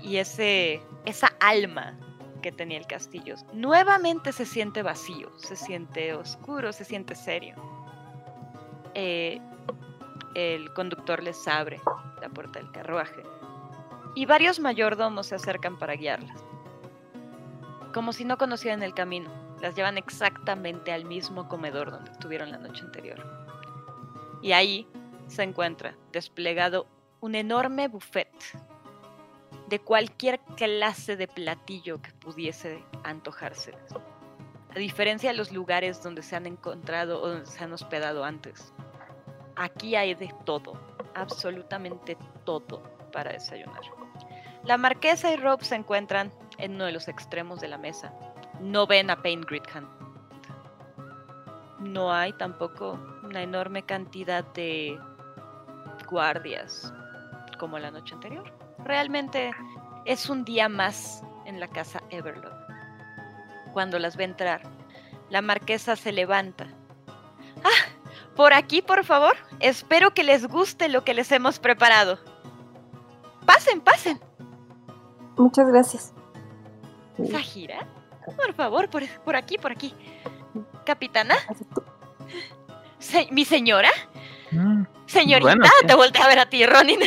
y ese esa alma que tenía el castillo, nuevamente se siente vacío, se siente oscuro, se siente serio. Eh, el conductor les abre la puerta del carruaje y varios mayordomos se acercan para guiarlas. Como si no conocieran el camino, las llevan exactamente al mismo comedor donde estuvieron la noche anterior. Y ahí se encuentra desplegado un enorme buffet de cualquier clase de platillo que pudiese antojárseles. A diferencia de los lugares donde se han encontrado o donde se han hospedado antes. Aquí hay de todo, absolutamente todo para desayunar. La marquesa y Rob se encuentran en uno de los extremos de la mesa. No ven a Payne Gridhand. No hay tampoco una enorme cantidad de guardias como la noche anterior. Realmente es un día más en la casa Everlock. Cuando las ve entrar, la marquesa se levanta. ¡Ah! Por aquí, por favor. Espero que les guste lo que les hemos preparado. Pasen, pasen. Muchas gracias. Sajira, por favor, por, por aquí, por aquí. Capitana, se- mi señora, Mm, señorita, Bueno, te volteé a ver a ti, Ronin.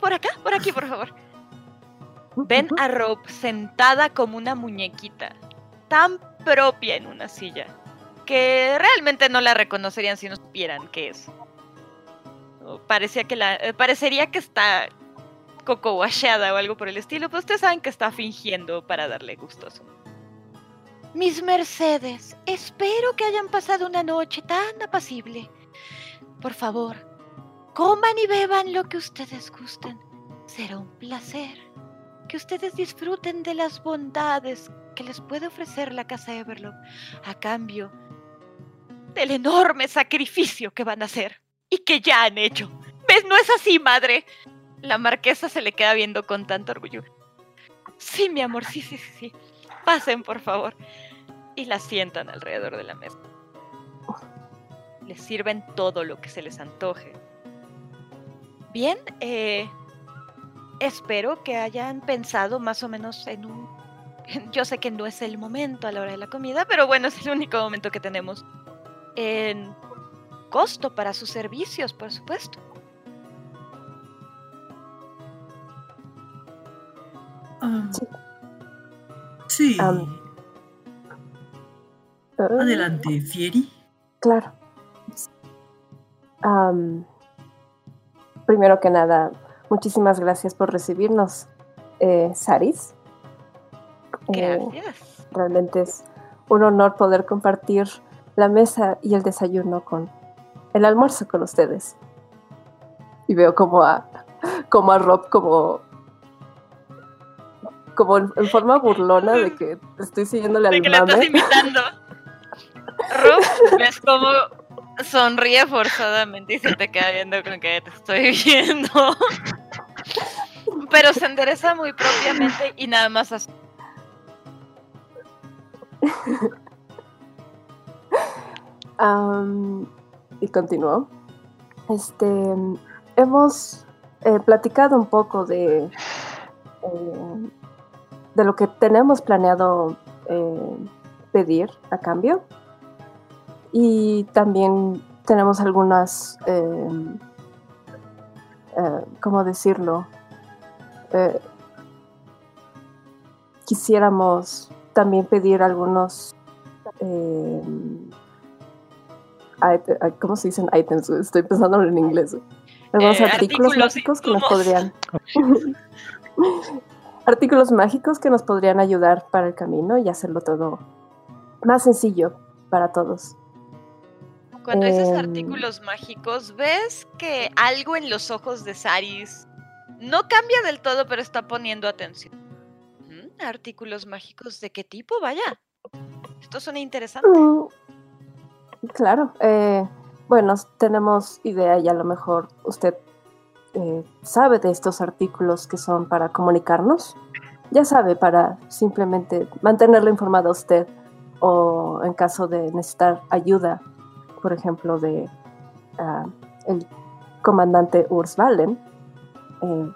Por acá, por aquí, por favor. Ven a Rob sentada como una muñequita, tan propia en una silla, que realmente no la reconocerían si no supieran qué es. Parecía que la, eh, parecería que está coco washeada o algo por el estilo, pero ustedes saben que está fingiendo para darle gusto a su. Mis Mercedes, espero que hayan pasado una noche tan apacible. Por favor, coman y beban lo que ustedes gusten. Será un placer que ustedes disfruten de las bondades que les puede ofrecer la casa Everlock a cambio del enorme sacrificio que van a hacer y que ya han hecho. ¿Ves? No es así, madre. La marquesa se le queda viendo con tanto orgullo. Sí, mi amor, sí, sí, sí, sí. Pasen, por favor. Y la sientan alrededor de la mesa. Les sirven todo lo que se les antoje. Bien, eh, espero que hayan pensado más o menos en un... Yo sé que no es el momento a la hora de la comida, pero bueno, *laughs* es el único momento que tenemos. En costo para sus servicios, por supuesto. Ah, Sí. Ah, Adelante, Fieri. Claro. Primero que nada, muchísimas gracias por recibirnos, eh, Saris. Eh, Gracias. realmente es un honor poder compartir la mesa y el desayuno con el almuerzo con ustedes. Y veo como a, como a Rob como como en, en forma burlona de que estoy siguiéndole De al que la estás mame. imitando. Rob, *laughs* ves cómo Sonríe forzadamente y se te queda viendo con que te estoy *laughs* viendo. Pero se endereza muy propiamente y nada más así. Y continuó. Este, hemos eh, platicado un poco de, eh, de lo que tenemos planeado eh, pedir a cambio. Y también tenemos algunas, eh, eh, ¿cómo decirlo? Eh, quisiéramos también pedir algunos, eh, ¿cómo se dicen items? Estoy pensando en inglés. Algunos Eh, artículos artículos mágicos que nos podrían... *laughs* *laughs* artículos mágicos que nos podrían ayudar para el camino y hacerlo todo más sencillo para todos. Cuando dices Em. artículos mágicos, ves que algo en los ojos de Saris no cambia del todo, pero está poniendo atención. Mm, ¿Artículos mágicos de qué tipo? Vaya. Esto suena interesante. Mm, Claro. eh, bueno, tenemos idea y a lo mejor usted eh, sabe de estos artículos que son para comunicarnos. Ya sabe, para simplemente mantenerlo informado a usted o en caso de necesitar ayuda, por ejemplo, de ah, el comandante Urs Valen. eh,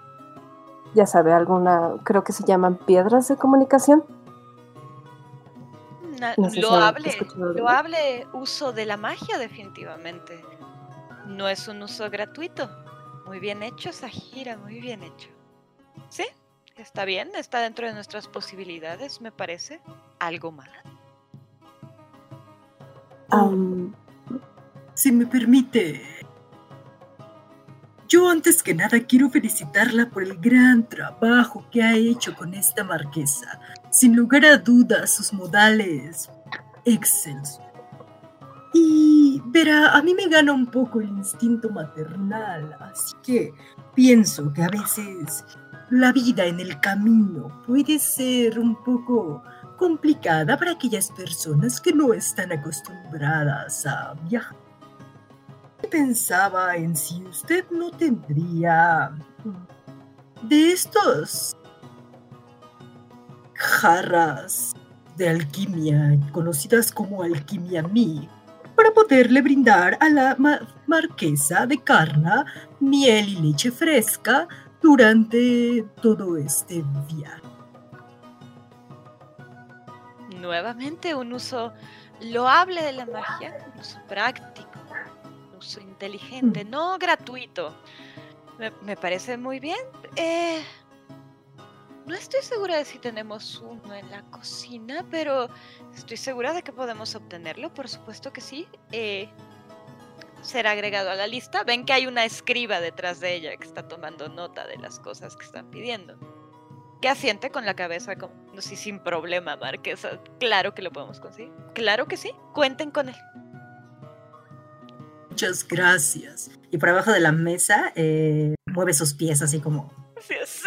ya sabe, alguna, creo que se llaman piedras de comunicación. Na- No sé si lo han hable, escuchado de lo ello. hable uso de la magia, definitivamente. No es un uso gratuito. Muy bien hecho, Sahira, muy bien hecho. Sí, está bien, está dentro de nuestras posibilidades, me parece. ¿Algo más? Si me permite. Yo antes que nada quiero felicitarla por el gran trabajo que ha hecho con esta marquesa. Sin lugar a dudas, sus modales excelsos. Y verá, a mí me gana un poco el instinto maternal, así que pienso que a veces la vida en el camino puede ser un poco complicada para aquellas personas que no están acostumbradas a viajar. Pensaba en si usted no tendría de estos jarras de alquimia conocidas como alquimia mi para poderle brindar a la ma- marquesa de Carna miel y leche fresca durante todo este viaje. Nuevamente un uso loable de la magia, un uso práctico, inteligente, no gratuito. Me, me parece muy bien. Eh, no estoy segura de si tenemos uno en la cocina, pero estoy segura de que podemos obtenerlo, por supuesto que sí. Eh, será agregado a la lista. Ven que hay una escriba detrás de ella que está tomando nota de las cosas que están pidiendo. Que asiente con la cabeza como, no sé, sin problema, Marquesa. Claro que lo podemos conseguir. Claro que sí. Cuenten con él. Muchas gracias. Y por abajo de la mesa eh, mueve sus pies así como... *laughs*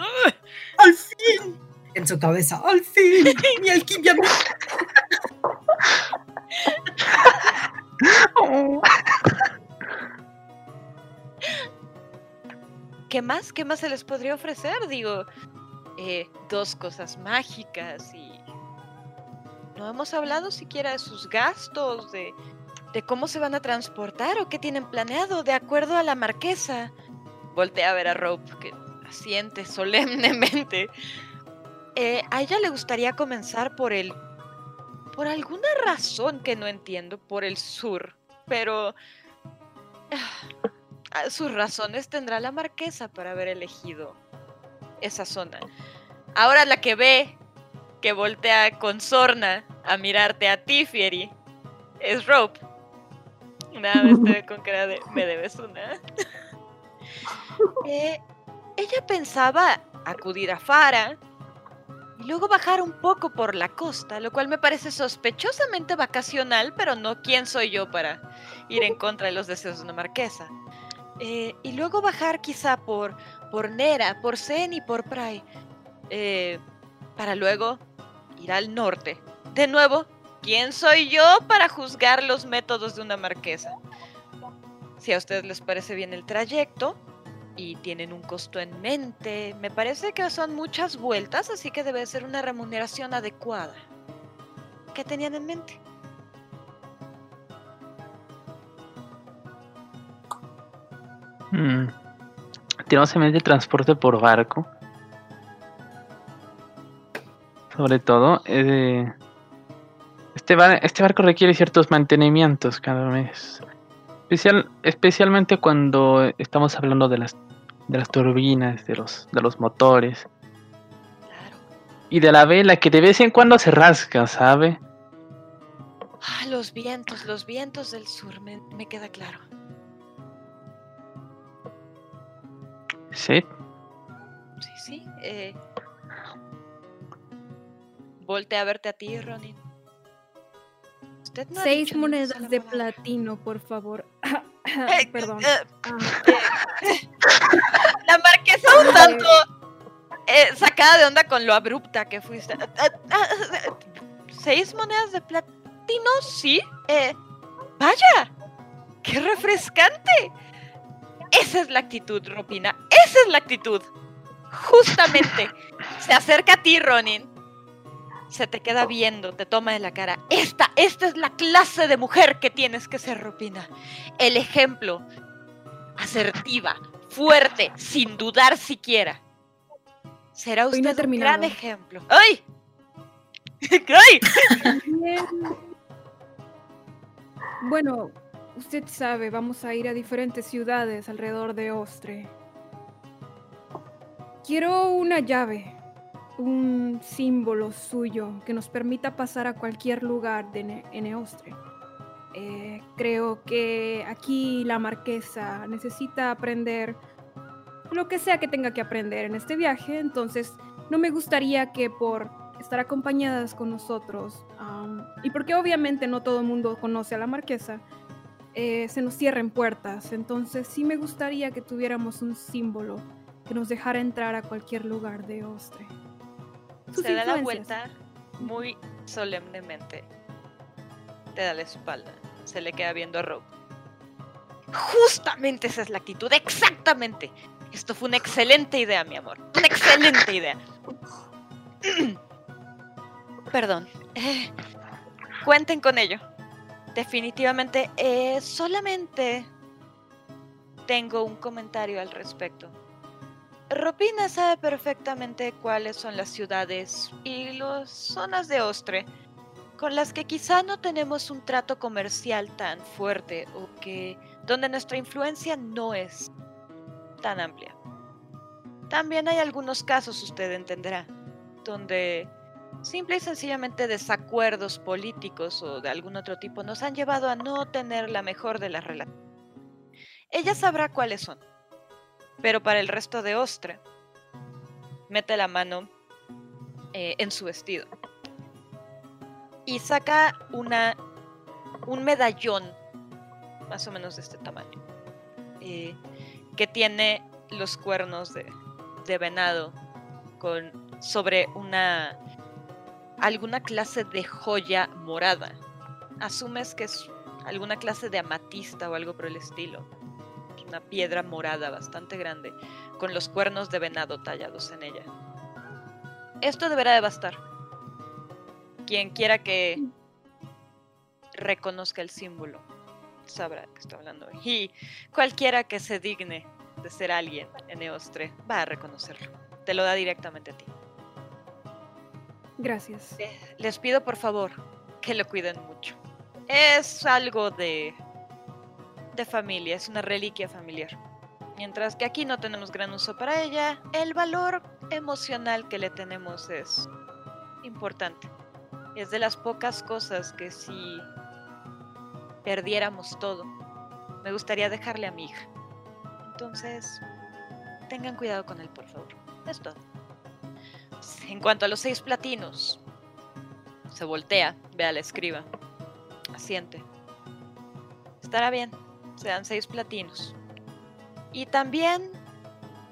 *laughs* ¡Al fin! En su cabeza, ¡al fin! ¡Mi alquimia! *laughs* ¿Qué más? ¿Qué más se les podría ofrecer? Digo, eh, dos cosas mágicas y... No hemos hablado siquiera de sus gastos, de, de cómo se van a transportar o qué tienen planeado, de acuerdo a la marquesa. Voltea a ver a Rope, que asiente solemnemente. Eh, a ella le gustaría comenzar por el... Por alguna razón que no entiendo, por el sur. Pero... ah, Sus razones tendrá la marquesa para haber elegido esa zona. Ahora la que ve que voltea con sorna a mirarte a ti, Fieri, es Rope. *laughs* Nada te ve *laughs* con cara de me debes una. *laughs* Eh, ella pensaba acudir a Fara y luego bajar un poco por la costa, lo cual me parece sospechosamente vacacional, pero no quién soy yo para ir en contra de los deseos de una marquesa. Eh, y luego bajar quizá por, por Nera, por Zen y por Prai. eh, para luego ir al norte. De nuevo, ¿quién soy yo para juzgar los métodos de una marquesa? Si a ustedes les parece bien el trayecto y tienen un costo en mente, me parece que son muchas vueltas, así que debe ser una remuneración adecuada. ¿Qué tenían en mente? Mm. Tenemos en mente transporte por barco. Sobre todo, eh, este, ba- este barco requiere ciertos mantenimientos cada mes. Especial, especialmente cuando estamos hablando de las, de las turbinas, de los, de los motores y de la vela que de vez en cuando se rasga, ¿sabe? Ah, los vientos, los vientos del sur, me, me queda claro. Sí. Sí, sí. Eh... Voltea a verte a ti, Ronin. Usted no ha Seis monedas de platino, por favor. *laughs* Eh, Perdón. eh, Ah, *laughs* La marquesa un tanto eh, sacada de onda con lo abrupta que fuiste. Ah, ah, ah, ah, ¿Seis monedas de platino? Sí. Eh, vaya, qué refrescante. Esa es la actitud, Ropina. Esa es la actitud. Justamente. Se acerca a ti, Ronin. Se te queda viendo, te toma de la cara. Esta, esta es la clase de mujer que tienes que ser, Ropina. El ejemplo. Asertiva, fuerte, sin dudar siquiera. Será Hoy no usted un gran ejemplo. ¡Ay! *laughs* ¡Ay! *laughs* Bueno, usted sabe, vamos a ir a diferentes ciudades alrededor de Ostre. Quiero una llave, un símbolo suyo que nos permita pasar a cualquier lugar de Ne-. Eh, creo que aquí la marquesa necesita aprender lo que sea que tenga que aprender en este viaje, entonces no me gustaría que por estar acompañadas con nosotros y porque obviamente no todo el mundo conoce a la marquesa, eh, se nos cierren puertas. Entonces sí me gustaría que tuviéramos un símbolo que nos dejara entrar a cualquier lugar de Ostre. Sus Se da la vuelta muy solemnemente. Te da la espalda. Se le queda viendo a Rogue. Justamente esa es la actitud, exactamente. Esto fue una excelente idea, mi amor. Una excelente idea. *clears throat* Perdón. Eh, cuenten con ello. Definitivamente, eh, solamente tengo un comentario al respecto. Ropina sabe perfectamente cuáles son las ciudades y las zonas de Ostre con las que quizá no tenemos un trato comercial tan fuerte o que donde nuestra influencia no es tan amplia. También hay algunos casos, usted entenderá, donde simple y sencillamente desacuerdos políticos o de algún otro tipo nos han llevado a no tener la mejor de las relaciones. Ella sabrá cuáles son. Pero para el resto de Ostre, mete la mano eh, en su vestido y saca una un medallón más o menos de este tamaño eh, que tiene los cuernos de, de venado con sobre una alguna clase de joya morada. Asumes que es alguna clase de amatista o algo por el estilo una piedra morada bastante grande con los cuernos de venado tallados en ella. Esto deberá de bastar. Quien quiera que reconozca el símbolo sabrá que estoy hablando. Y cualquiera que se digne de ser alguien en Eostre va a reconocerlo. Te lo da directamente a ti. Gracias. Eh, Les pido por favor que lo cuiden mucho. Es algo de de familia, es una reliquia familiar. Mientras que aquí no tenemos gran uso para ella, el valor emocional que le tenemos es importante. Es de las pocas cosas que si perdiéramos todo, me gustaría dejarle a mi hija. Entonces, tengan cuidado con él, por favor. Es todo. En cuanto a los seis platinos, se voltea, ve a la escriba, asiente. Estará bien, se dan seis platinos. Y también,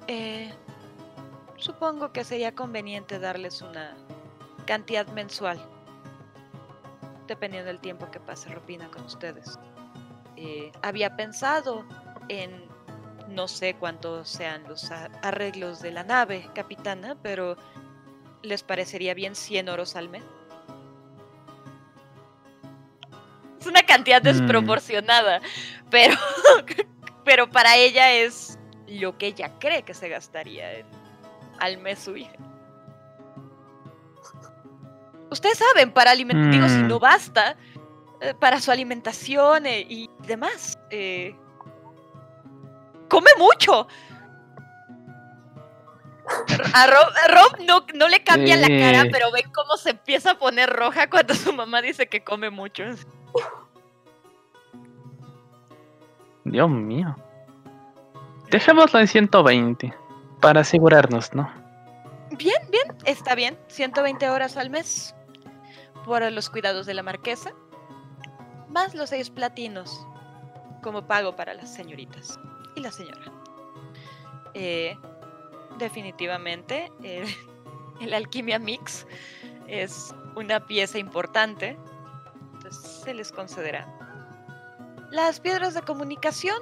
eh, supongo que sería conveniente darles una cantidad mensual dependiendo del tiempo que pase Ropina con ustedes. Eh, había pensado en no sé cuántos sean los arreglos de la nave, capitana, pero ¿les parecería bien 100 oros al mes? Es una cantidad Mm. desproporcionada, pero, *laughs* pero para ella es lo que ella cree que se gastaría en- al mes su hija. Ustedes saben, para alimentar, digo, si Mm. no basta, eh, para su alimentación eh, y demás. eh, come mucho. A Rob, a Rob no, no le cambia la cara, pero ven cómo se empieza a poner roja cuando su mamá dice que come mucho. Dios mío. Dejémoslo en 120. Para asegurarnos, ¿no? Bien, bien, está bien. 120 horas al mes por los cuidados de la marquesa, más los seis platinos como pago para las señoritas y la señora. Eh, definitivamente, el Alquimia Mix es una pieza importante, entonces se les concederá. Las piedras de comunicación,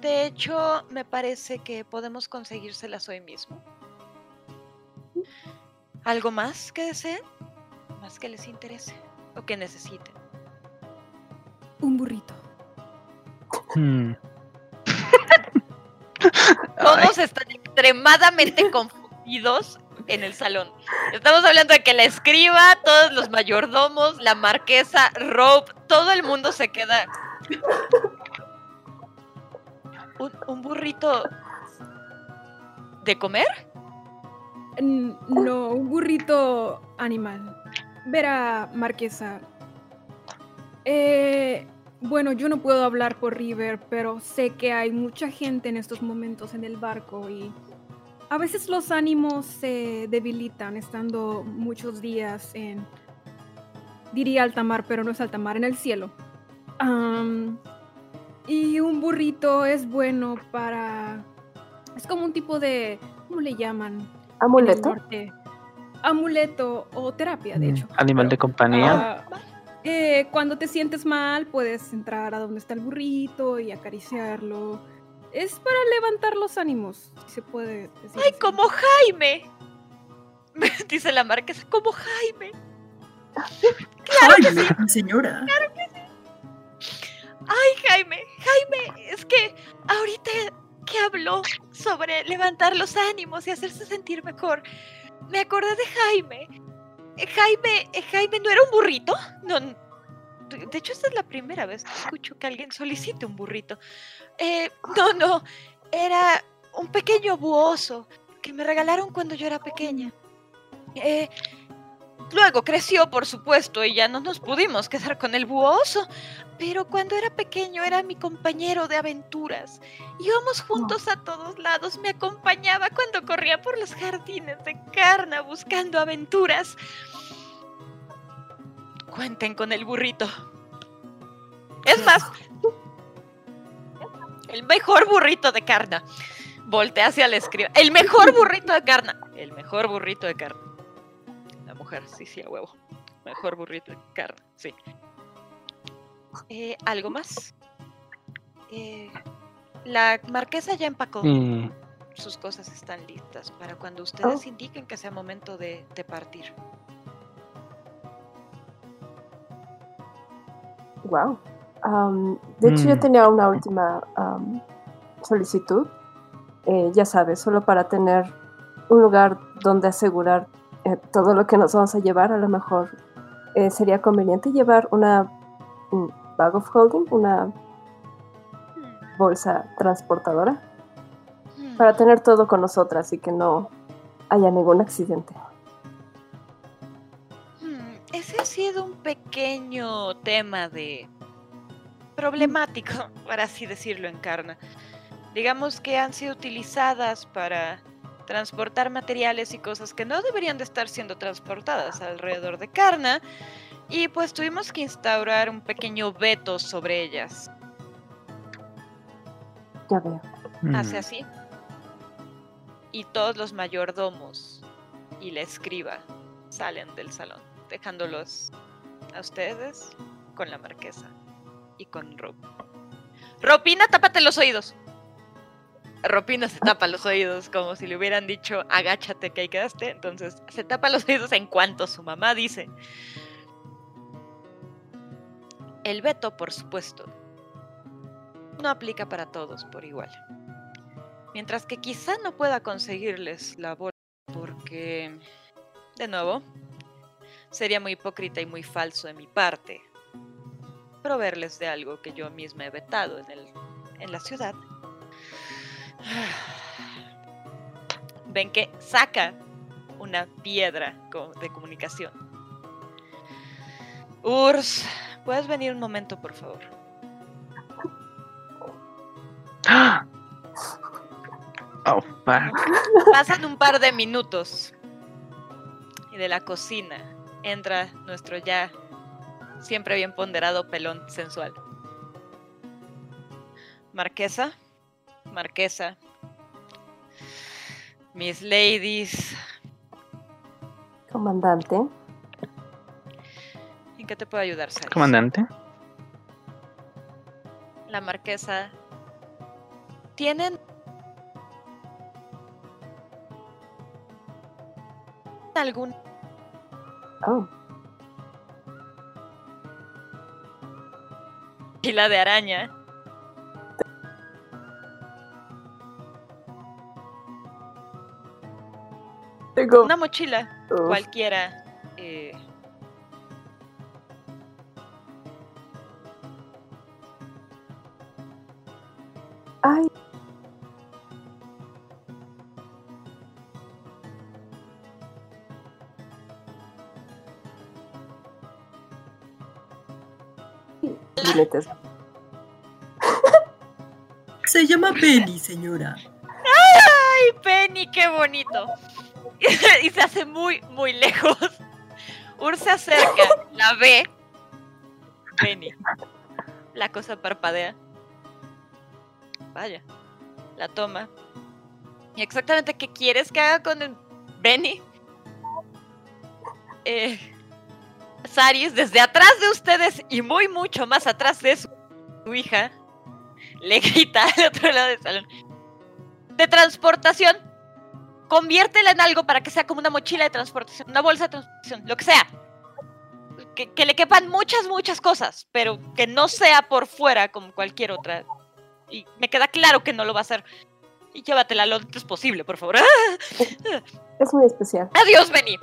de hecho, me parece que podemos conseguírselas hoy mismo. ¿Algo más que deseen? ¿Más que les interese? ¿O que necesiten? Un burrito. Hmm. *laughs* Todos están extremadamente confundidos en el salón. Estamos hablando de que la escriba, todos los mayordomos, la marquesa, Rob, todo el mundo se queda. ¿Un, un burrito de comer? No, un burrito animal. Verá, Marquesa. Eh, bueno, yo no puedo hablar por River, pero sé que hay mucha gente en estos momentos en el barco y a veces los ánimos se debilitan estando muchos días en, diría alta mar, pero no es alta mar, en el cielo. Am, y un burrito es bueno para... Es como un tipo de... ¿Cómo le llaman? ¿Amuleto? Amuleto o terapia, de Mm, hecho. Animal de compañía. Ah, eh, cuando te sientes mal, puedes entrar a donde está el burrito y acariciarlo. Es para levantar los ánimos, si se puede decir. ¡Ay, así. como Jaime! *laughs* Dice la marquesa, como Jaime. Ay, señora. Ay, Jaime, Jaime, es que ahorita que habló sobre levantar los ánimos y hacerse sentir mejor, me acordé de Jaime. Eh, Jaime, eh, Jaime no era un burrito. No, de hecho esta es la primera vez que escucho que alguien solicite un burrito. Eh, *laughs* no, no, era un pequeño buoso que me regalaron cuando yo era pequeña. Eh, luego creció, por supuesto, y ya no nos pudimos quedar con el buoso. Pero cuando era pequeño era mi compañero de aventuras. Íbamos juntos a todos lados. Me acompañaba cuando corría por los jardines de Carna buscando aventuras. Cuenten con el burrito. Es más, el mejor burrito de Carna. Voltea hacia la escriba. El mejor burrito de Carna. El mejor burrito de Carna. La mujer, sí, sí, a huevo. Mejor burrito de Carna, sí. Eh, ¿Algo más? Eh, la marquesa ya empacó. Y Sus cosas están listas para cuando ustedes indiquen que sea momento de, de partir. Wow. De hecho, yo Mm. tenía una última am, solicitud. Eh, ya sabes, solo para tener un lugar donde asegurar eh, todo lo que nos vamos a llevar, a lo mejor eh, sería conveniente llevar una un bag of holding, una bolsa transportadora, Hmm. para tener todo con nosotras y que no haya ningún accidente. Hmm, Ese ha sido un pequeño tema de problemático, *laughs* por así decirlo, en Carna. Digamos que han sido utilizadas para transportar materiales y cosas que no deberían de estar siendo transportadas alrededor de Carna. Y pues tuvimos que instaurar un pequeño veto sobre ellas. Ya veo. Hace mm, así. Y todos los mayordomos y la escriba salen del salón, dejándolos a ustedes con la marquesa y con Rob. Ropina, tápate los oídos. Ropina se tapa los oídos como si le hubieran dicho agáchate que ahí quedaste. Entonces se tapa los oídos en cuanto su mamá dice. El veto, por supuesto, no aplica para todos por igual. Mientras que quizá no pueda conseguirles la bola porque, de nuevo, sería muy hipócrita y muy falso de mi parte proveerles de algo que yo misma he vetado en, el, en la ciudad. *sighs* Ven que saca una piedra de comunicación. Urs, ¿puedes venir un momento, por favor? *gasps* Oh. Pasan un par de minutos y de la cocina entra nuestro ya siempre bien ponderado pelón sensual. Marquesa, Marquesa, Miss Ladies, Comandante. ¿en qué te puedo ayudar, Saris? Comandante. La Marquesa. ¿Tienen algún Oh, fila de araña? tengo. Una mochila Uf, cualquiera. eh, Se llama Penny, señora. ¡Ay, Penny, qué bonito! *laughs* y se hace muy, muy lejos. Ur se acerca, la ve. Penny. La cosa parpadea. Vaya. La toma. ¿Y exactamente qué quieres que haga con el Benny? Eh, Desde atrás de ustedes y muy mucho más atrás de su, su hija, le grita *laughs* al otro lado del salón. De transportación. Conviértela en algo para que sea como una mochila de transportación, una bolsa de transportación, lo que sea. Que, que le quepan muchas, muchas cosas, pero que no sea por fuera como cualquier otra. Y me queda claro que no lo va a hacer. Y llévatela lo antes posible, por favor. *laughs* Es muy especial. Adiós, Benny.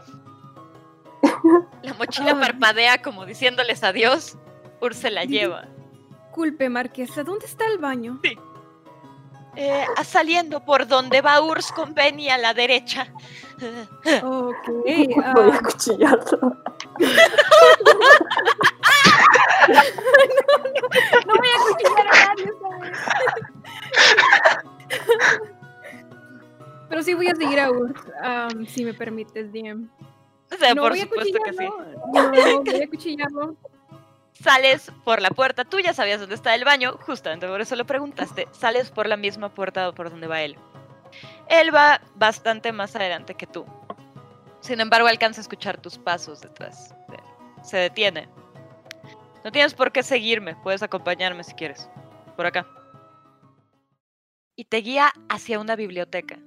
La mochila parpadea como diciéndoles adiós. Ur se la lleva. Culpe, Marquesa, ¿dónde está el baño? Eh, ah, saliendo por donde va Urs con Benny a la derecha. Ok. *laughs* Voy a ah, acuchillarlo. *laughs* no voy a cuchillar a nadie esta *laughs* vez. Pero sí voy a seguir a Urs, si me permites, DM. O sea, no por voy a supuesto que sí. No, *laughs* voy a cuchillarlo. Sales por la puerta, tú ya sabías dónde está el baño, justamente por eso lo preguntaste. Sales por la misma puerta por donde va él. Él va bastante más adelante que tú. Sin embargo, alcanza a escuchar tus pasos detrás. Se detiene. No tienes por qué seguirme, puedes acompañarme si quieres. Por acá. Y te guía hacia una biblioteca.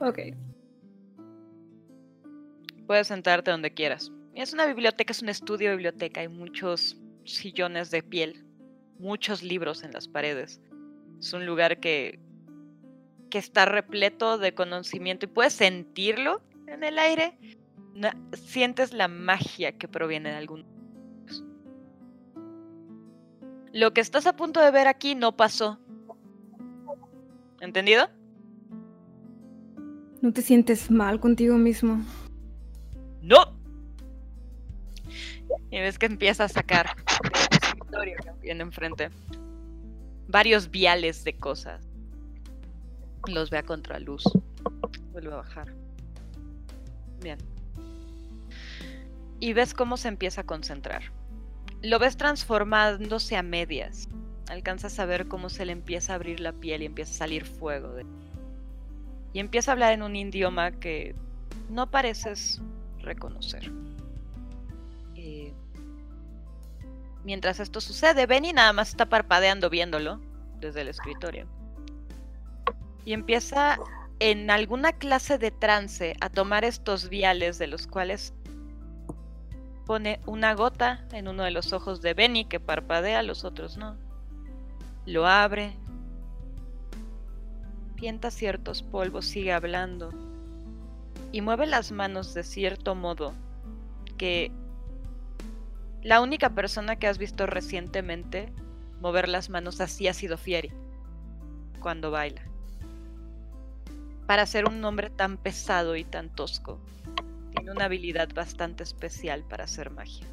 Ok. Puedes sentarte donde quieras. Es una biblioteca, es un estudio de biblioteca. Hay muchos sillones de piel, muchos libros en las paredes. Es un lugar que, que está repleto de conocimiento y puedes sentirlo en el aire. Sientes la magia que proviene de algún. Lo que estás a punto de ver aquí no pasó. ¿Entendido? ¿No te sientes mal contigo mismo? ¡No! Y ves que empieza a sacar enfrente varios viales de cosas. Los ve a contraluz. Vuelve a bajar. Bien. Y ves cómo se empieza a concentrar. Lo ves transformándose a medias. Alcanzas a ver cómo se le empieza a abrir la piel y empieza a salir fuego. de- Y empieza a hablar en un idioma que no pareces reconocer. Eh, Mientras esto sucede, Benny nada más está parpadeando viéndolo desde el escritorio. Y empieza en alguna clase de trance a tomar estos viales de los cuales pone una gota en uno de los ojos de Benny que parpadea, los otros no. Lo abre, pienta ciertos polvos, sigue hablando y mueve las manos de cierto modo que la única persona que has visto recientemente mover las manos así ha sido Fieri cuando baila. Para ser un hombre tan pesado y tan tosco, tiene una habilidad bastante especial para hacer magia.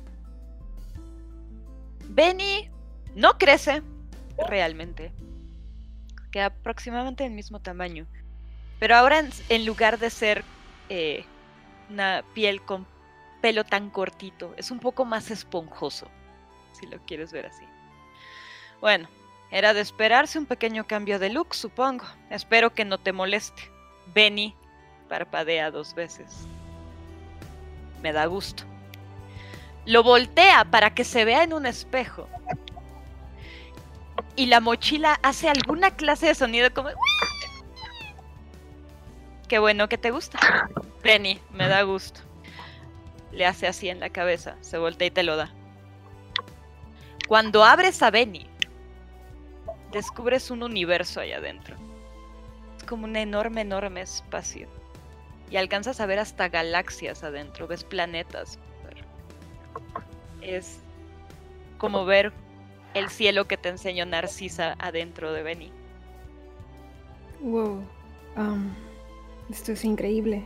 Benny no crece realmente. Queda aproximadamente del mismo tamaño. Pero ahora en lugar de ser eh, una piel con pelo tan cortito, es un poco más esponjoso, si lo quieres ver así. Bueno, era de esperarse un pequeño cambio de look, supongo. Espero que no te moleste. Benny parpadea dos veces. Me da gusto. Lo voltea para que se vea en un espejo. Y la mochila hace alguna clase de sonido como... Qué bueno que te gusta. *laughs* Benny, me da gusto. Le hace así en la cabeza, se voltea y te lo da. Cuando abres a Benny, descubres un universo allá adentro. Es como un enorme, enorme espacio. Y alcanzas a ver hasta galaxias adentro, ves planetas. Es como ver el cielo que te enseñó Narcisa adentro de Benny. Wow. Um, esto es increíble.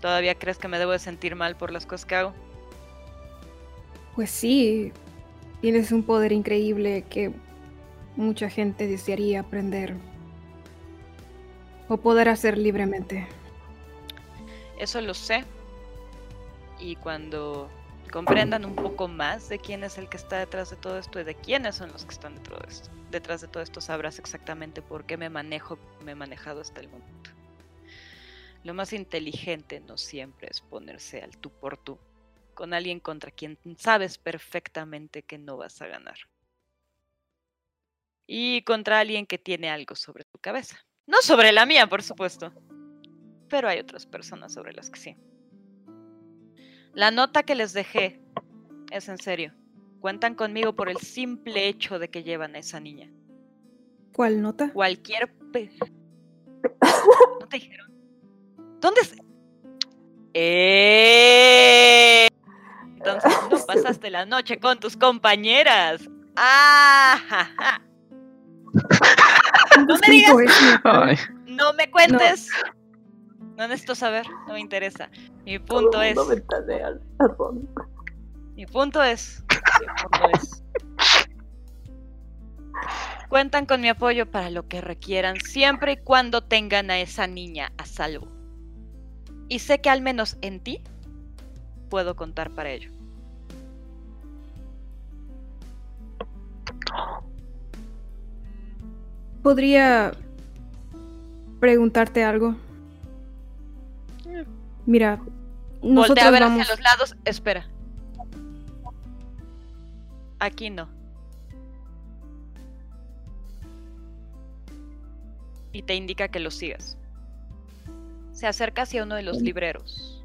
¿Todavía crees que me debo de sentir mal por las cosas que hago? Pues sí, tienes un poder increíble que mucha gente desearía aprender o poder hacer libremente. Eso lo sé. Y cuando comprendan un poco más de quién es el que está detrás de todo esto y de quiénes son los que están dentro de esto, detrás de todo esto, sabrás exactamente por qué me manejo, me he manejado hasta el momento. Lo más inteligente no siempre es ponerse al tú por tú con alguien contra quien sabes perfectamente que no vas a ganar. Y contra alguien que tiene algo sobre tu cabeza. No sobre la mía, por supuesto. Pero hay otras personas sobre las que sí. La nota que les dejé es en serio. Cuentan conmigo por el simple hecho de que llevan a esa niña. ¿Cuál nota? Cualquier... Pe... *laughs* ¿No te dijeron? ¿Dónde es? ¡Eh! Entonces no *laughs* pasaste la noche con tus compañeras. ¡Ah! ja, *laughs* ja! No me digas, no me cuentes. No. necesito saber, no me interesa. Mi punto es, mi punto es, mi punto es. Cuentan con mi apoyo para lo que requieran, siempre y cuando tengan a esa niña a salvo. Y sé que al menos en ti puedo contar para ello. ¿Podría preguntarte algo? Mira, Voltea a ver vamos... hacia los lados. Espera. Aquí no. Y te indica que lo sigas. Se acerca hacia uno de los libreros.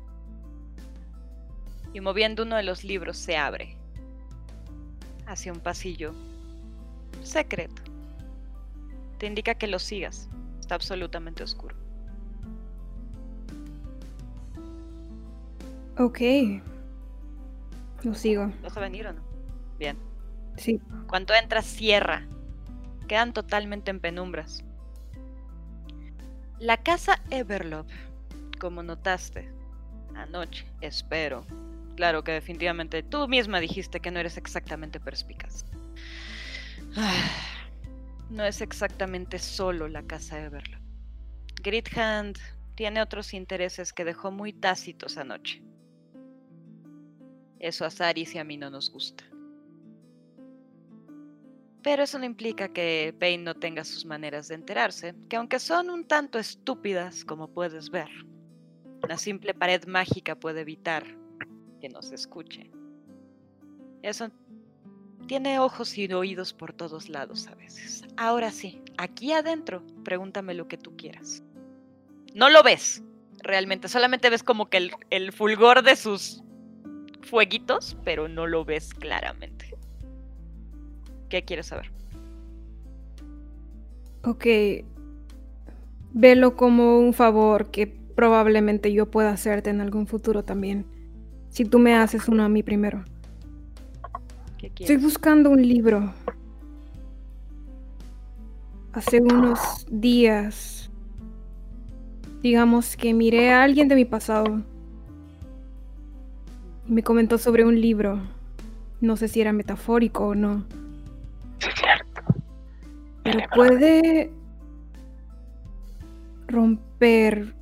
Y moviendo uno de los libros se abre. Hacia un pasillo secreto. Te indica que lo sigas. Está absolutamente oscuro. Ok. Lo sigo. ¿Vas a venir o no? Bien. Sí. Cuando entras, cierra. Quedan totalmente en penumbras. La casa Everlove, como notaste anoche, espero. Claro que definitivamente tú misma dijiste que no eres exactamente perspicaz. *sighs* No es exactamente solo la casa Everlove. Grithand tiene otros intereses que dejó muy tácitos anoche. Eso a Saris y a mí no nos gusta. Pero eso no implica que Payne no tenga sus maneras de enterarse, que aunque son un tanto estúpidas, como puedes ver, una simple pared mágica puede evitar que nos escuche. Eso tiene ojos y oídos por todos lados a veces. Ahora sí, aquí adentro, pregúntame lo que tú quieras. No lo ves, realmente. Solamente ves como que el, el fulgor de sus fueguitos, pero no lo ves claramente. ¿Qué quieres saber? Ok. Velo como un favor que probablemente yo pueda hacerte en algún futuro también. Si tú me haces uno a mí primero. ¿Qué Estoy buscando un libro. Hace unos días, digamos que miré a alguien de mi pasado y me comentó sobre un libro. No sé si era metafórico o no, Sí, cierto. pero puede romper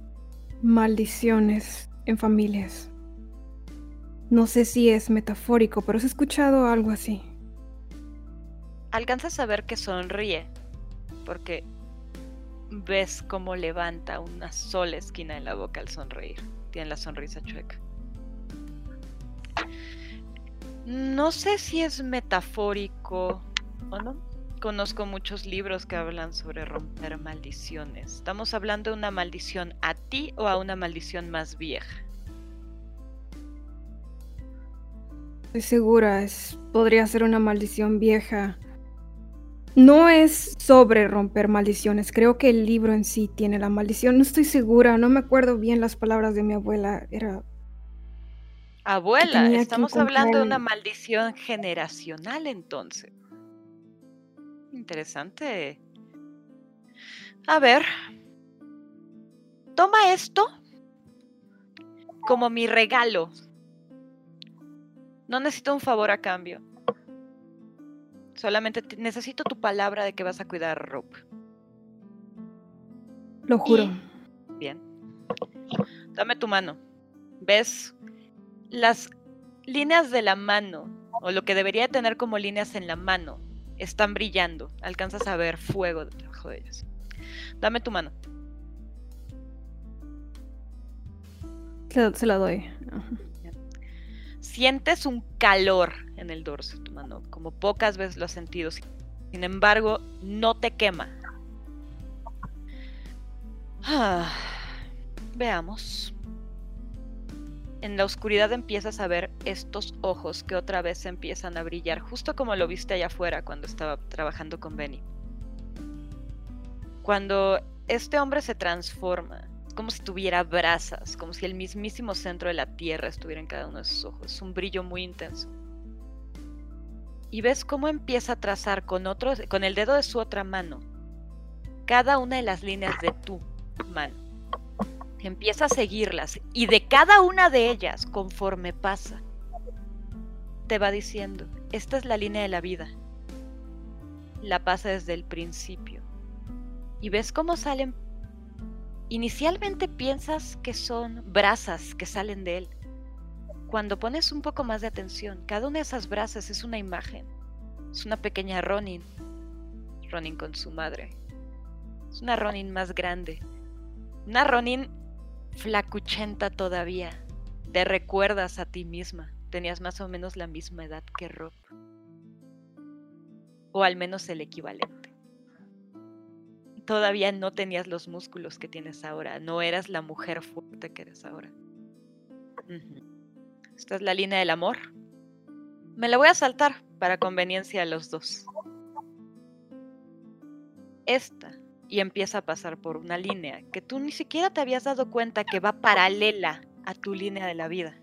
maldiciones en familias. No sé si es metafórico, pero has escuchado algo así. Alcanzas a ver que sonríe, porque ves cómo levanta una sola esquina en la boca al sonreír. Tiene la sonrisa chueca. No sé si es metafórico o no. Conozco muchos libros que hablan sobre romper maldiciones. ¿Estamos hablando de una maldición a ti o a una maldición más vieja? Estoy segura, es, podría ser una maldición vieja. No es sobre romper maldiciones, creo que el libro en sí tiene la maldición. No estoy segura, no me acuerdo bien las palabras de mi abuela. Era Abuela, estamos hablando de una maldición generacional entonces. Interesante. A ver. Toma esto como mi regalo. No necesito un favor a cambio. Solamente te- necesito tu palabra de que vas a cuidar a Rope. lo juro. Bien. Dame tu mano. ¿Ves las líneas de la mano, o lo que debería tener como líneas en la mano, están brillando? Alcanzas a ver fuego debajo de ellas. Dame tu mano. Se, se la doy. Ajá. Sientes un calor en el dorso de tu mano, como pocas veces lo has sentido. Sin embargo, no te quema. Ah, veamos. En la oscuridad empiezas a ver estos ojos que otra vez empiezan a brillar, justo como lo viste allá afuera cuando estaba trabajando con Benny. Cuando este hombre se transforma, como si tuviera brasas, como si el mismísimo centro de la tierra estuviera en cada uno de sus ojos. Un brillo muy intenso. Y ves cómo empieza a trazar con, otro, con el dedo de su otra mano cada una de las líneas de tu mano. Empieza a seguirlas y de cada una de ellas, conforme pasa, te va diciendo, esta es la línea de la vida. La pasa desde el principio. Y ves cómo salen Inicialmente piensas que son brasas que salen de él. Cuando pones un poco más de atención, cada una de esas brasas es una imagen. Es una pequeña Ronin. Ronin con su madre. Es una Ronin más grande. Una Ronin flacuchenta todavía. Te recuerdas a ti misma. Tenías más o menos la misma edad que Rob. O al menos el equivalente todavía no tenías los músculos que tienes ahora, no eras la mujer fuerte que eres ahora. Esta es la línea del amor. Me la voy a saltar para conveniencia de los dos. Esta, y empieza a pasar por una línea que tú ni siquiera te habías dado cuenta que va paralela a tu línea de la vida.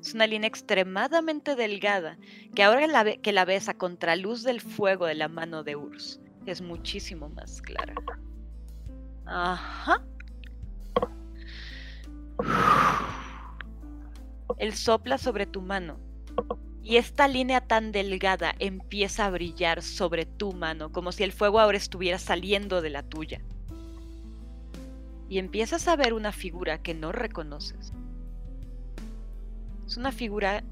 Es una línea extremadamente delgada que ahora la que la ves a contraluz del fuego de la mano de Urs es muchísimo más clara. Ajá. Él sopla sobre tu mano y esta línea tan delgada empieza a brillar sobre tu mano, como si el fuego ahora estuviera saliendo de la tuya. Y empiezas a ver una figura que no reconoces. Es una figura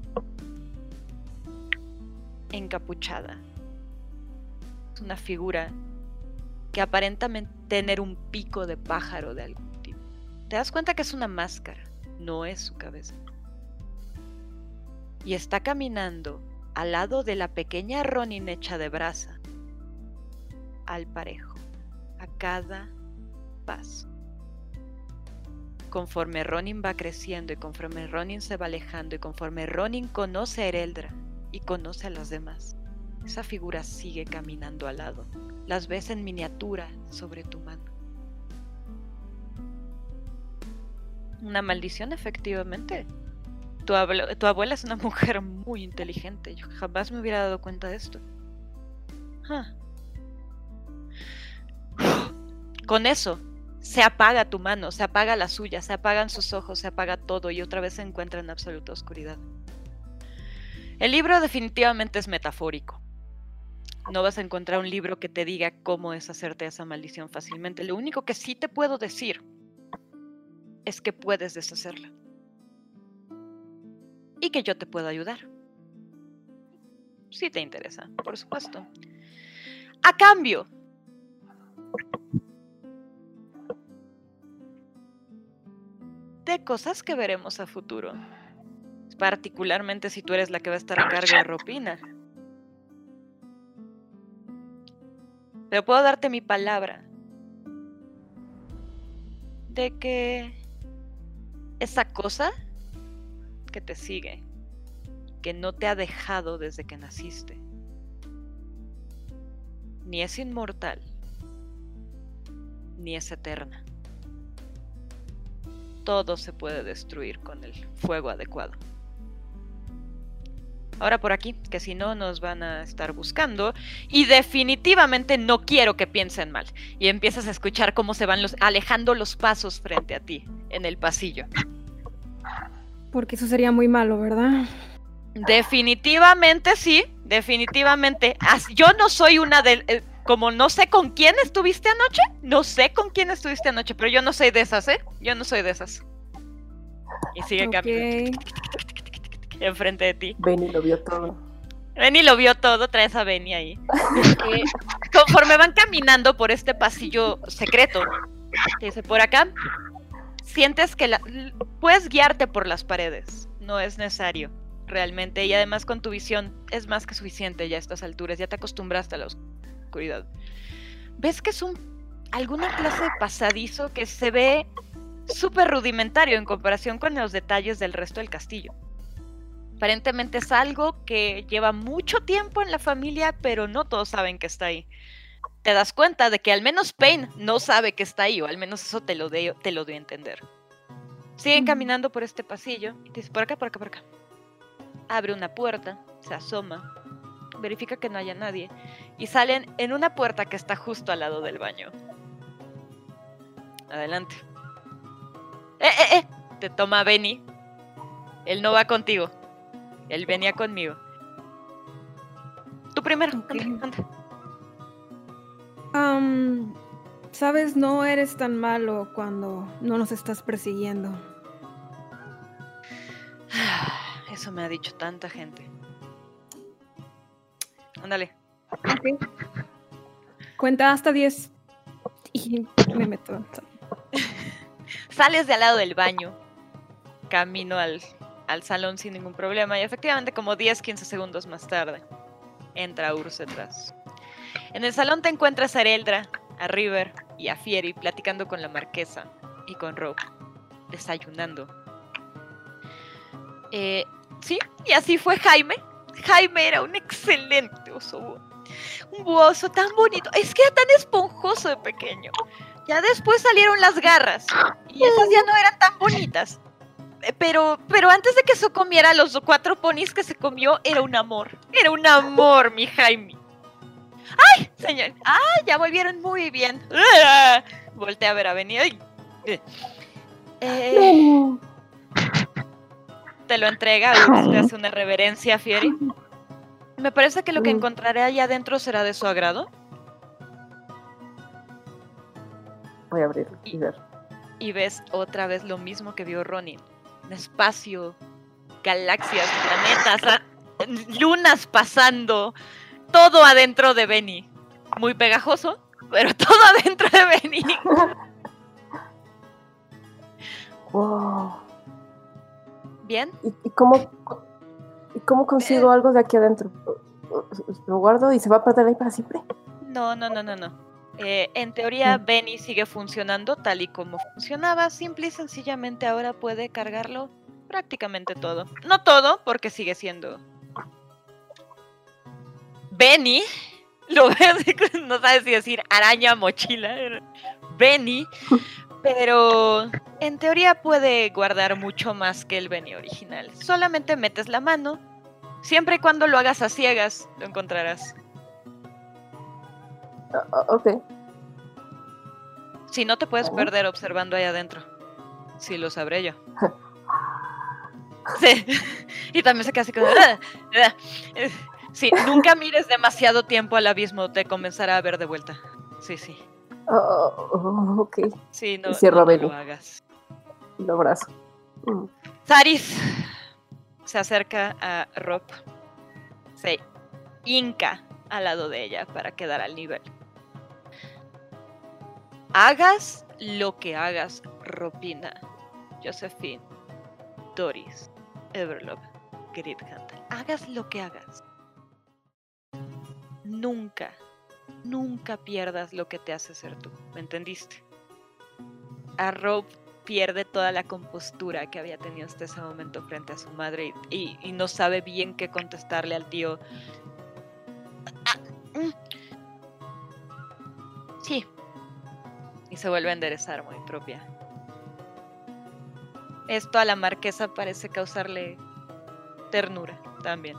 encapuchada. Es una figura que aparentemente tener un pico de pájaro de algún tipo. Te das cuenta que es una máscara, no es su cabeza. Y está caminando al lado de la pequeña Ronin hecha de brasa, al parejo, a cada paso. Conforme Ronin va creciendo y conforme Ronin se va alejando y conforme Ronin conoce a Ereldra y conoce a los demás, esa figura sigue caminando al lado. Las ves en miniatura sobre tu mano. Una maldición, efectivamente. Tu, abue- tu abuela es una mujer muy inteligente. Yo jamás me hubiera dado cuenta de esto. Ah. Con eso, se apaga tu mano, se apaga la suya, se apagan sus ojos, se apaga todo y otra vez se encuentra en absoluta oscuridad. El libro definitivamente es metafórico. No vas a encontrar un libro que te diga cómo deshacerte de esa maldición fácilmente. Lo único que sí te puedo decir es que puedes deshacerla. Y que yo te puedo ayudar. Si te interesa, por supuesto. A cambio, de cosas que veremos a futuro. Particularmente si tú eres la que va a estar a cargo de Ropina. Pero puedo darte mi palabra de que esa cosa que te sigue, que no te ha dejado desde que naciste, ni es inmortal, ni es eterna. Todo se puede destruir con el fuego adecuado. Ahora por aquí, que si no nos van a estar buscando. Y definitivamente no quiero que piensen mal. Y empiezas a escuchar cómo se van los, alejando los pasos frente a ti en el pasillo. Porque eso sería muy malo, ¿verdad? Definitivamente sí, definitivamente. Yo no soy una de... eh, como no sé con quién estuviste anoche, no sé con quién estuviste anoche, pero yo no soy de esas, ¿eh? Yo no soy de esas. Y sigue caminando Ok. enfrente de ti. Benny lo vio todo. Benny lo vio todo, traes a Benny ahí. Eh, conforme van caminando por este pasillo secreto, que dice por acá, sientes que la- puedes guiarte por las paredes. No es necesario, realmente. Y además con tu visión es más que suficiente ya a estas alturas. Ya te acostumbraste a la oscuridad. Ves que es un alguna clase de pasadizo que se ve súper rudimentario en comparación con los detalles del resto del castillo. Aparentemente es algo que lleva mucho tiempo en la familia, pero no todos saben que está ahí. Te das cuenta de que al menos Payne no sabe que está ahí, o al menos eso te lo, de- te lo dio a entender. Siguen caminando por este pasillo y te dice, por acá, por acá, por acá. Abre una puerta, se asoma, verifica que no haya nadie, y salen en una puerta que está justo al lado del baño. Adelante. ¡Eh, eh, eh! Te toma Benny. Él no va contigo. Él venía conmigo. Tú primero. Ok. anda, anda. Am, Sabes, no eres tan malo cuando no nos estás persiguiendo. Eso me ha dicho tanta gente. Ándale. Cuenta hasta 10 y me meto. *laughs* Sales de al lado del baño. Camino al, al salón sin ningún problema. Y efectivamente, como 10, 15 segundos más tarde, entra Urs detrás. En el salón te encuentras a Ereldra, a River y a Fieri platicando con la marquesa y con Rob, desayunando. Eh, sí, y así fue Jaime. Jaime era un excelente oso. Un oso tan bonito. Es que era tan esponjoso de pequeño. Ya después salieron las garras. Y esas ya no eran tan bonitas. Eh, Pero, pero antes de que eso comiera los cuatro ponis que se comió, era un amor. Era un amor, mi Jaime. ¡Ay, señor! ¡Ah, ya volvieron muy bien! *laughs* Volté a ver a. ¡Ay! Eh, te lo entrega, te hace una reverencia, Fieri. Me parece que lo que Mm. encontraré allá adentro será de su agrado. Voy a abrirlo y ver. y ves otra vez lo mismo que vio Ronin. Espacio, galaxias, planetas, lunas pasando, todo adentro de Benny. Muy pegajoso, pero *laughs* todo adentro de Benny. Wow. Bien, ¿Y, y cómo, ¿Y cómo consigo algo de aquí adentro? ¿Lo guardo y se va a perder ahí para siempre? No, no, no, no, no. Eh, en teoría, Mm. Benny sigue funcionando tal y como funcionaba. Simple y sencillamente ahora puede cargarlo prácticamente todo. No todo, porque sigue siendo. Benny. Lo no sabes si decir araña, mochila. Benny. Pero en teoría puede guardar mucho más que el Benny original. Solamente metes la mano. Siempre y cuando lo hagas a ciegas, lo encontrarás. Ah, ah, ok. Si no te puedes perder observando ahí adentro. Sí, lo sabré yo. *laughs* Sí. *laughs* Y también se queda así como... Sí, nunca mires demasiado tiempo al abismo, te comenzará a ver de vuelta. Sí, sí. Oh, ok. Sí, no, cierro no lo hagas. Lo abrazo. Mm. Saris se acerca a Rob. Se hinca al lado de ella para quedar al nivel. Hagas lo que hagas, Robina, Josephine, Doris, Everlove, Gridhand. Hagas lo que hagas. Nunca, nunca pierdas lo que te hace ser tú. ¿Me entendiste? A Rob pierde toda la compostura que había tenido hasta ese momento frente a su madre y, y- no sabe bien qué contestarle al tío. Ah, mm. Sí. Y se vuelve a enderezar muy propia. Esto a la marquesa parece causarle ternura también.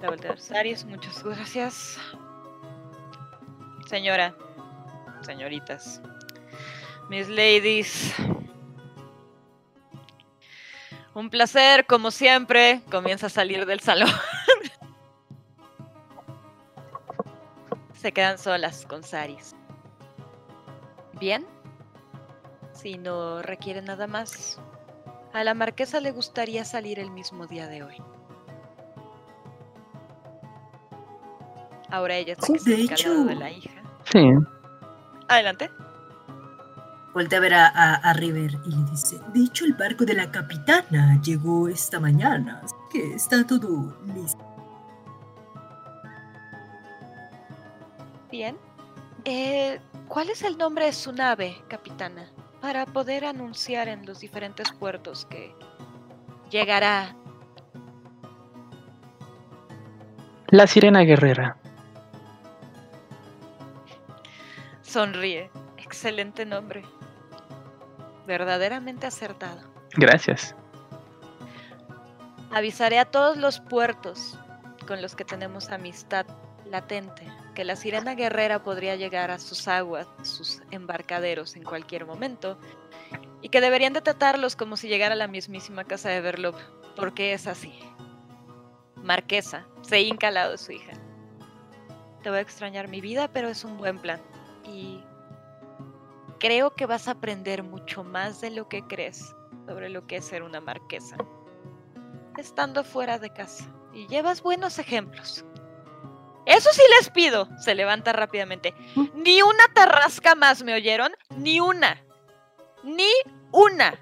La voltea a ver. Saris, muchas gracias. Señora, señoritas, mis ladies. Un placer, como siempre. Comienza a salir del salón. Se quedan solas con Saris. Bien. Si no requiere nada más. A la marquesa le gustaría salir el mismo día de hoy. Ahora ella Sí. tiene que se De hecho- la hija. Sí. Adelante. Voltea a ver a, a- a River y le dice, de hecho el barco de la capitana llegó esta mañana, así que está todo listo. Bien. Eh, ¿Cuál es el nombre de su nave, capitana? Para poder anunciar en los diferentes puertos que llegará. La sirena guerrera. Sonríe. Excelente nombre. Verdaderamente acertado. Gracias. Avisaré a todos los puertos con los que tenemos amistad latente que la sirena guerrera podría llegar a sus aguas, sus embarcaderos en cualquier momento, y que deberían de tratarlos como si llegara a la mismísima casa de Verlop, porque es así. Marquesa, se hinca al lado de su hija. Te voy a extrañar mi vida, pero es un buen plan. Y creo que vas a aprender mucho más de lo que crees sobre lo que es ser una marquesa estando fuera de casa. Y llevas buenos ejemplos. Eso sí les pido. Se levanta rápidamente. Ni una tarrasca más, ¿me oyeron? Ni una. Ni una.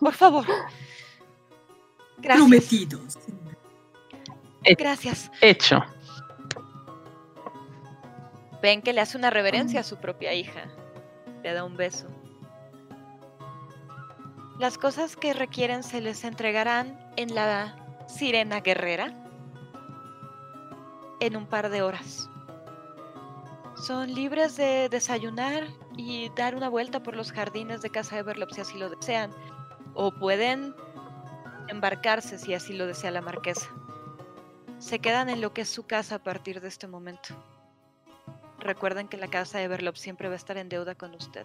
Por favor. Gracias. Prometidos. Gracias. Hecho. Ven que le hace una reverencia a su propia hija. Le da un beso. Las cosas que requieren se les entregarán en la sirena guerrera en un par de horas. Son libres de desayunar y dar una vuelta por los jardines de Casa Everlop si así lo desean. O pueden embarcarse si así lo desea la marquesa. Se quedan en lo que es su casa a partir de este momento. Recuerden que la casa de Everlop siempre va a estar en deuda con usted.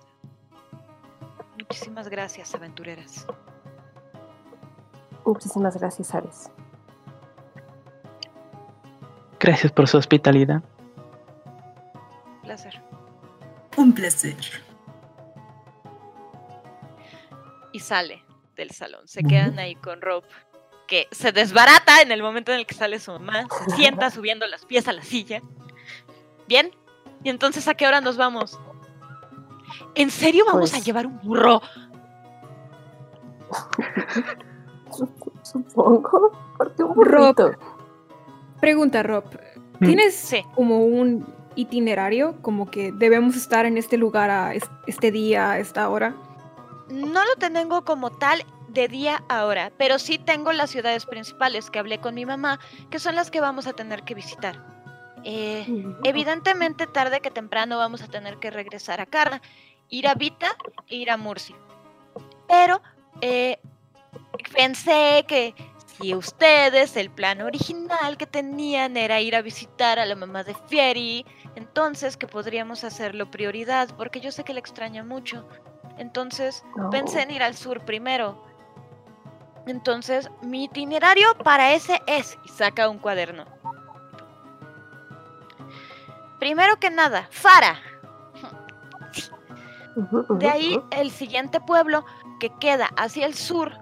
Muchísimas gracias, aventureras. Muchísimas gracias, Ares. Gracias por su hospitalidad. Placer. Un placer. Y sale del salón. Se quedan ahí con Rob, que se desbarata en el momento en el que sale su mamá. Se sienta subiendo los pies a la silla. Bien. ¿Y entonces a qué hora nos vamos? ¿En serio vamos a Pues- llevar un burro? Supongo. Porque un Rob. burrito. Pregunta, Rob. Mm. ¿Tienes Sí. como un itinerario? Como que debemos estar en este lugar a es- este día, a esta hora. No lo tengo como tal de día a hora, pero sí tengo las ciudades principales que hablé con mi mamá, que son las que vamos a tener que visitar. Eh, evidentemente, tarde que temprano vamos a tener que regresar a Carna, ir a Vita e ir a Murci. Pero eh, pensé que si ustedes, el plan original que tenían era ir a visitar a la mamá de Fieri, entonces que podríamos hacerlo prioridad, porque yo sé que le extraña mucho. Entonces, No. pensé en ir al sur primero. Entonces, mi itinerario para ese es, y saca un cuaderno. Primero que nada, Fara. De ahí, el siguiente pueblo que queda hacia el sur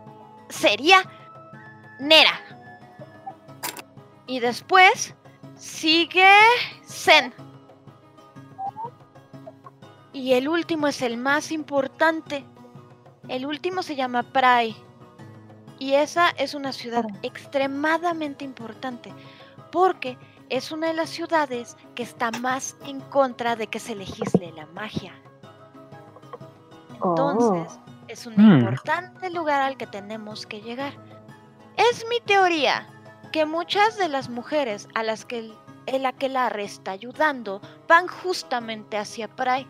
sería Nera. Y después sigue Zen. Y el último es el más importante. El último se llama Prai. Y esa es una ciudad extremadamente importante. Porque es una de las ciudades que está más en contra de que se legisle la magia. Entonces, Oh. es un Mm. importante lugar al que tenemos que llegar. Es mi teoría que muchas de las mujeres a las que el, el aquelarre está ayudando van justamente hacia Prai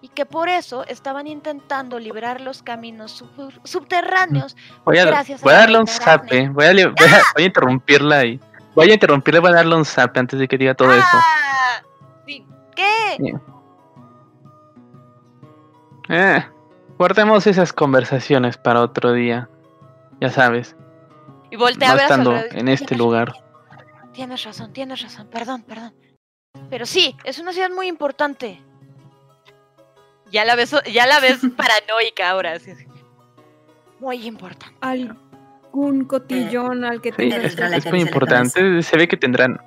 y que por eso estaban intentando liberar los caminos sub- subterráneos. Voy a, Gracias voy a darle un zape. Voy a, li- voy, a, voy a interrumpirla y. Voy a interrumpirle, voy a darle un zape antes de que diga todo eso. ¡Ah! Sí, ¿Qué? Eh, guardemos esas conversaciones para otro día. Ya sabes, Y voltea no a ver a su estando en este Tienes lugar. Tienes razón, tienes razón, perdón, perdón. Pero sí, es una ciudad muy importante. Ya la ves, ya la ves *laughs* paranoica ahora. sí. Muy importante. ¿Algún cotillón al que Sí, tengas Entra es, es muy importante. Se ve que tendrán.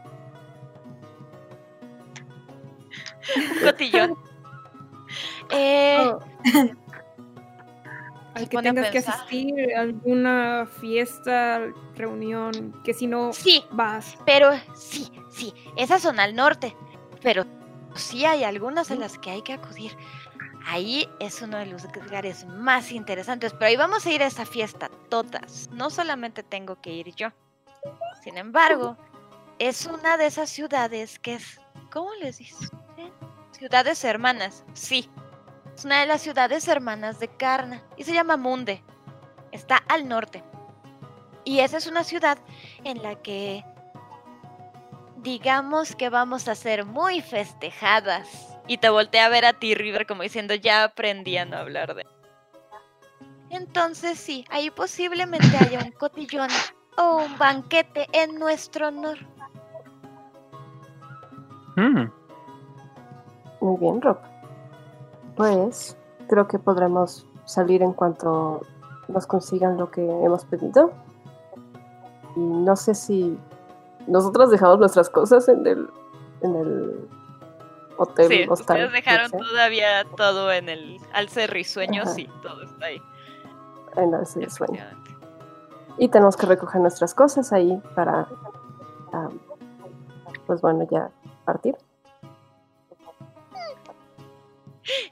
Un cotillón. *laughs* Eh, Oh. *laughs* al que a tengas que asistir, alguna fiesta, reunión, que si no sí, vas. pero sí, sí, esas son al norte. Pero sí hay algunas en las que hay que acudir. Ahí es uno de los lugares más interesantes. Pero ahí vamos a ir a esa fiesta todas. No solamente tengo que ir yo. Sin embargo, es una de esas ciudades que es, ¿cómo les dicen? Ciudades hermanas, sí. Es una de las ciudades hermanas de Karna y se llama Munde. Está al norte. Y esa es una ciudad en la que digamos que vamos a ser muy festejadas. Y te volteé a ver a ti, River, como diciendo, ya aprendí a no hablar de... Entonces sí, ahí posiblemente haya un cotillón o un banquete en nuestro honor. Mm, Muy bien, Rob. Pues creo que podremos salir en cuanto nos consigan lo que hemos pedido. Y no sé si nosotros dejamos nuestras cosas en el, en el hotel. Sí, hostal, ustedes dejaron no sé, todavía todo en el alce risueño, Ajá. sí, todo está ahí. en el sueño. efectivamente. Y tenemos que recoger nuestras cosas ahí para, pues bueno, ya partir.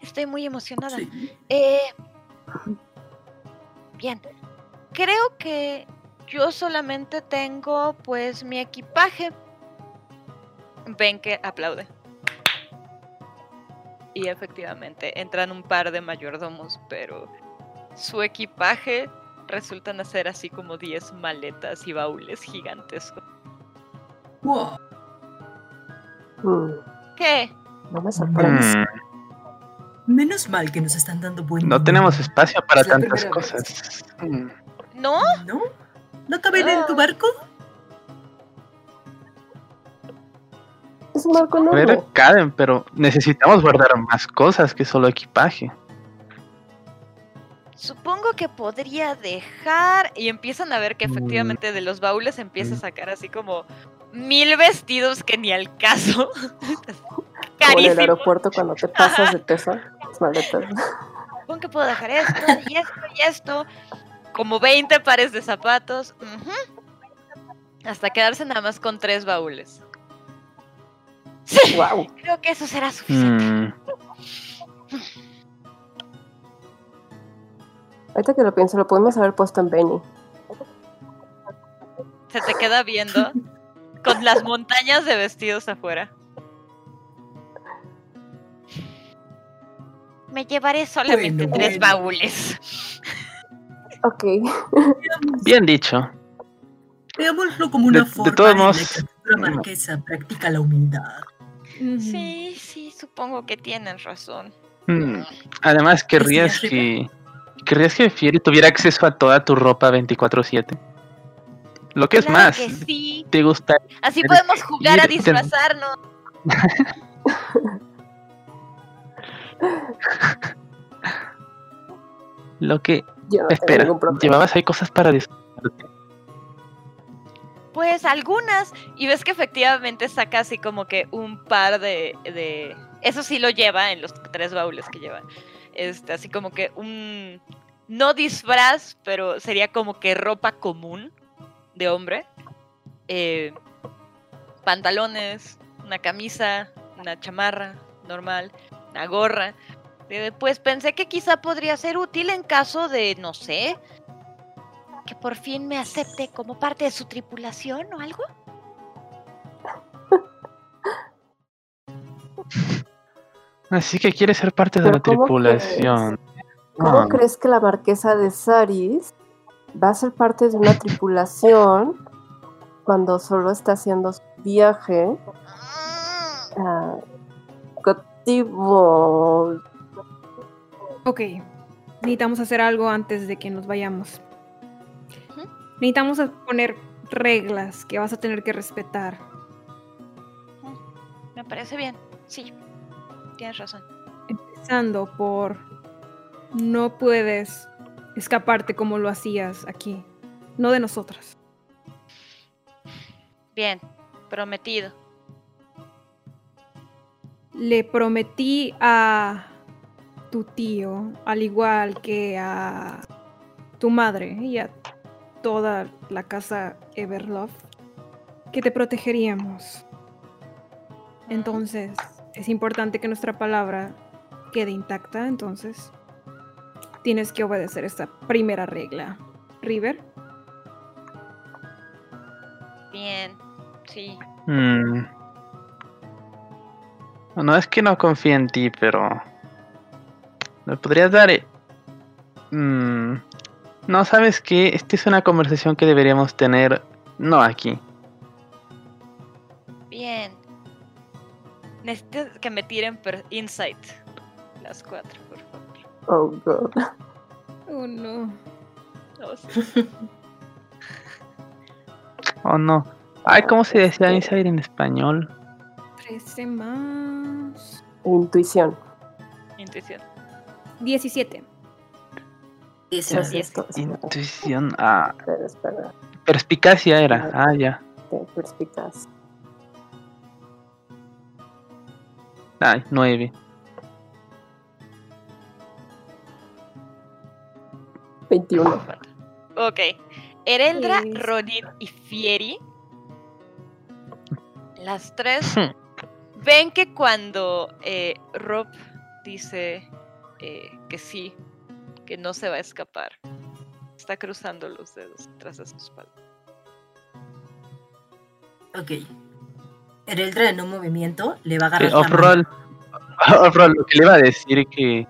Estoy muy emocionada. Sí. Eh, bien, creo que yo solamente tengo pues mi equipaje. Ven que aplaude. Y efectivamente entran un par de mayordomos, pero su equipaje resultan ser así como 10 maletas y baúles gigantescos. Wow. Mm, ¿Qué? no me mm, Menos mal que nos están dando buen no tenemos espacio para tantas cosas. Mm, ¿No? ¿No? ¿No caben en tu Ah. barco? Es un barco A enorme. ver, caben, pero necesitamos guardar más cosas que solo equipaje. Supongo que podría dejar. Y empiezan a ver que Mm. efectivamente de los baúles empieza a Mm. sacar así como mil vestidos que ni al caso. *laughs* Como en el aeropuerto cuando te pasas de peso, las maletas. Supongo que puedo dejar esto y esto y esto. como 20 pares de zapatos. Hasta quedarse nada más con tres baúles. Sí, Wow. creo que eso será suficiente. Mm, Ahorita que lo pienso, lo pudimos haber puesto en Benny. Se te queda viendo con las montañas de vestidos afuera. Me llevaré solamente Bueno, tres bueno. baúles. Ok. bien dicho. Veámoslo como una De- de forma todos en la modos, la marquesa practica la humildad. Sí, sí, supongo que tienen razón. Mm, Además, querrías ¿Estarías que. ¿Querrías que Fieri tuviera acceso a toda tu ropa 24-7? Lo que es más, que sí. ¿te gusta? Así podemos jugar a disfrazarnos. *laughs* Lo que. Yo no tengo Espera, llevabas ahí cosas para disfrazarte. Pues algunas. Y ves que efectivamente saca así como que un par de. de... Eso sí lo lleva en los tres baúles que lleva. Este, así como que un. No disfraz, pero sería como que ropa común de hombre. Eh, pantalones, una camisa, una chamarra normal, una gorra. Eh, Pues pensé que quizá podría ser útil en caso de, no sé, que por fin me acepte como parte de su tripulación o algo. Así que quieres ser parte de la ¿cómo tripulación. ¿Cómo Ah, crees que la marquesa de Saris va a ser parte de una tripulación cuando solo está haciendo su viaje a Cotivo? Ok. Necesitamos hacer algo antes de que nos vayamos. Necesitamos poner reglas que vas a tener que respetar. Me parece bien. Sí, tienes razón. Empezando por no puedes escaparte como lo hacías aquí. No de nosotras. Bien, prometido. Le prometí a tu tío, al igual que a tu madre y a toda la casa Everlove, que te protegeríamos. Entonces, es importante que nuestra palabra quede intacta, entonces tienes que obedecer esta primera regla. River, Bien, sí. mm. No es que no confíe en ti, pero. ¿Me podrías dar.? eh? Mm, No, sabes que esta es una conversación que deberíamos tener. No aquí. Bien. Necesito que me tiren per insight. Las cuatro, por favor. Oh, God. oh no. Oh, sí. *laughs* Oh no. Ay, ¿cómo se decía Insight en español? 13 más. Intuición. Intuición. 17. Eso Así es. es, todo. Intuición. Ah, espera. perspicacia era. Ah, ya. Te perspicaz. Ay, nueve. 21. Ok. Ereldra, Sí. Ronin y Fieri. Las tres Hmm. ven que cuando eh, Rob dice eh, que sí, que no se va a escapar, está cruzando los dedos tras de su espalda. Ok. Ereldra en un movimiento le va a agarrar. Off-roll. *laughs* Off-roll, lo que le iba a decir que.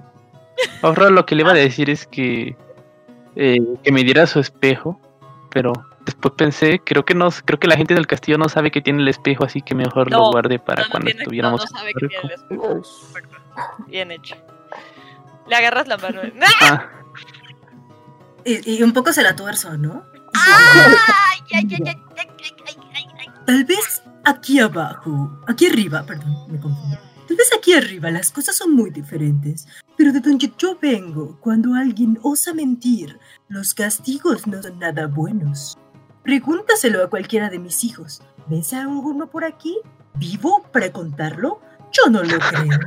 Off-roll, lo que le iba a decir es que. eh, que me diera su espejo. Pero después pensé, creo que no, creo que la gente del castillo no sabe que tiene el espejo, así que mejor No, lo guarde para No, no cuando tiene- no, estuviéramos no sabe que tiene el espejo. Perfecto. Bien hecho. Le agarras la mano. *laughs* Ah. Y, y, un poco se la tuerzo, ¿no? Ay, ay, ay, Tal vez aquí abajo, aquí arriba, perdón, me confundo. Tal vez aquí arriba las cosas son muy diferentes, pero de donde yo vengo, cuando alguien osa mentir, los castigos no son nada buenos. Pregúntaselo a cualquiera de mis hijos. ¿Ves a alguno por aquí? ¿Vivo para contarlo? Yo no lo creo.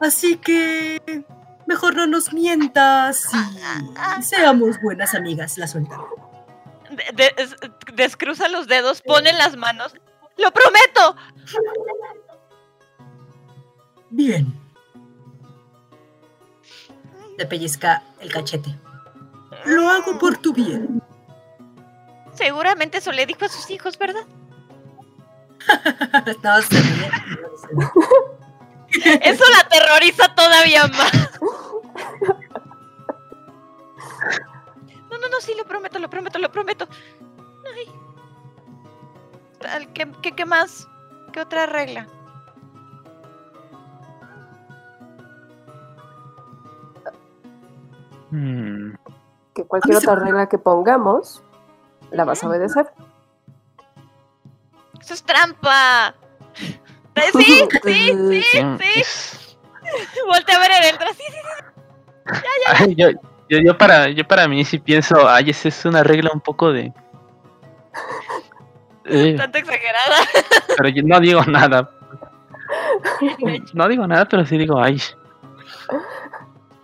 Así que Mejor no nos mientas y seamos buenas amigas, la suelta. De- de- es- descruza los dedos, pone las manos. ¡Lo prometo! Bien. Le pellizca el cachete. Lo hago por tu bien. Seguramente eso le dijo a sus hijos, ¿verdad? *laughs* no, se Eso la aterroriza todavía más. No, no, no, sí, lo prometo, lo prometo, lo prometo. Ay. Tal, ¿Qué, qué, qué más? ¿Qué otra regla? Hmm. Que cualquier se otra regla que pongamos, la vas a obedecer. ¡Eso es trampa! *laughs* Sí, sí, sí, Sí, sí. Voltea a ver el entra. Sí, sí, Ay, yo, yo, yo para, yo para mí sí pienso, ay, esa es una regla un poco de... *laughs* Eh, tanto exagerada. pero yo no digo nada. No digo nada, pero sí digo, ay.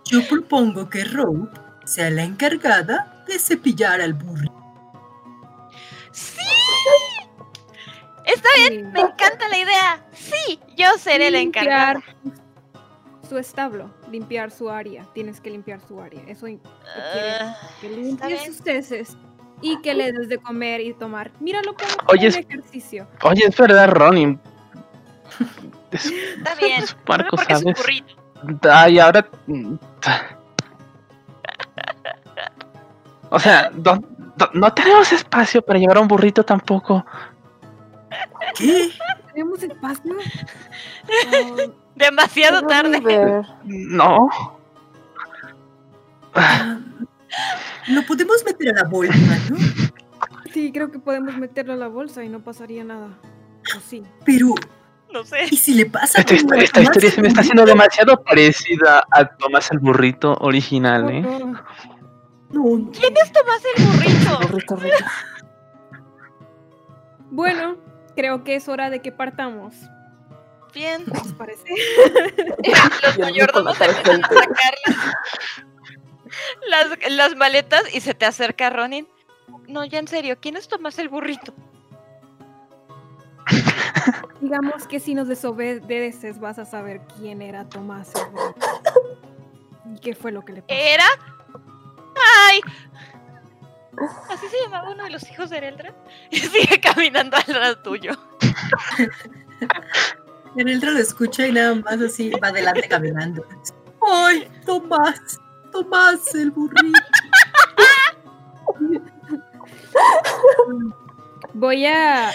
Yo propongo que Rope sea la encargada de cepillar al burro. Está bien, me encanta la idea. Sí, yo seré la encargada. limpiar su establo, limpiar su área. Tienes que limpiar su área. Eso Ah, que está limpies sus heces y que le des de comer y tomar. Míralo como Oye, un es- ejercicio. Oye, es verdad, Ronin. Es- *laughs* Está bien. es Marco, ¿sabes? burrito. Ay, ahora. mm, O sea, no, no- no tenemos espacio para llevar a un burrito tampoco. ¿Qué? ¿Tenemos espacio? Oh, *laughs* Demasiado tarde. No. Ah, Lo podemos meter a la bolsa, ¿no? sí, creo que podemos meterlo a la bolsa y no pasaría nada. O sí. Pero, No sé. ¿y si le pasa Esta, como histo- a esta historia se me está haciendo burrito? demasiado parecida a Tomás el burrito original, ¿eh? No. No, no. ¿Quién es Tomás el burrito? burrito, River. Bueno, creo que es hora de que partamos. Bien. ¿Qué os parece? *laughs* Los mayordomos empiezan a sacar las, las, las maletas y se te acerca Ronin. No, ya en serio, ¿quién es Tomás el burrito? *laughs* Digamos que si nos desobedeces vas a saber quién era Tomás. el burrito. ¿Y qué fue lo que le pasó? ¿Era? ¡Ay! ¿Así se llamaba uno de los hijos de Ereldra? *laughs* Y sigue caminando al lado tuyo. El lo escucha y nada más así va adelante caminando. ¡Ay, Tomás! Tomás, el burrito. Voy a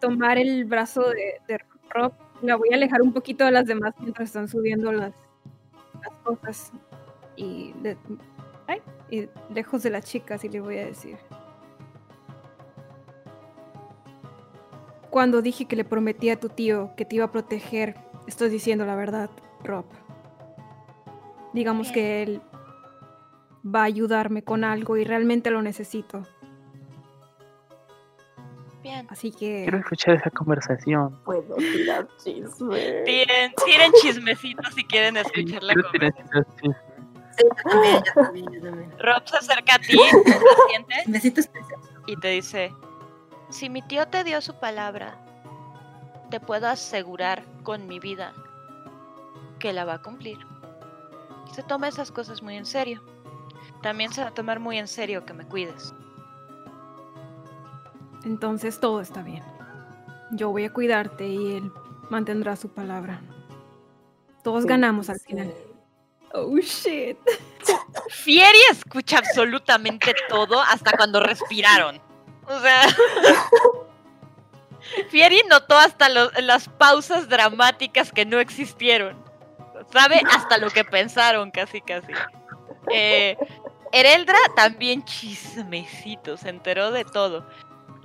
tomar el brazo de, de Rob. La voy a alejar un poquito de las demás mientras están subiendo las, las cosas. Y, de- ay, y lejos de las chicas y le voy a decir. Cuando dije que le prometí a tu tío que te iba a proteger, estoy diciendo la verdad, Rob. Digamos Bien. que él va a ayudarme con algo y realmente lo necesito. Bien. Así que... Quiero escuchar esa conversación. Puedo tirar chisme. Tiren, tiren chismecitos si quieren escuchar la conversación. Esa- sí. Sí, yo también, yo también, yo también. Rob se acerca a ti, y te dice: Si mi tío te dio su palabra, te puedo asegurar con mi vida que la va a cumplir. Se toma esas cosas muy en serio. También se va a tomar muy en serio que me cuides. Entonces todo está bien. Yo voy a cuidarte y él mantendrá su palabra. Todos Sí, ganamos al sí. final. Oh shit. Fieri escucha absolutamente todo hasta cuando respiraron. O sea. *laughs* Fieri notó hasta las pausas dramáticas que no existieron. Sabe hasta lo que pensaron, casi, casi. Eh, Ereldra también chismecito, se enteró de todo.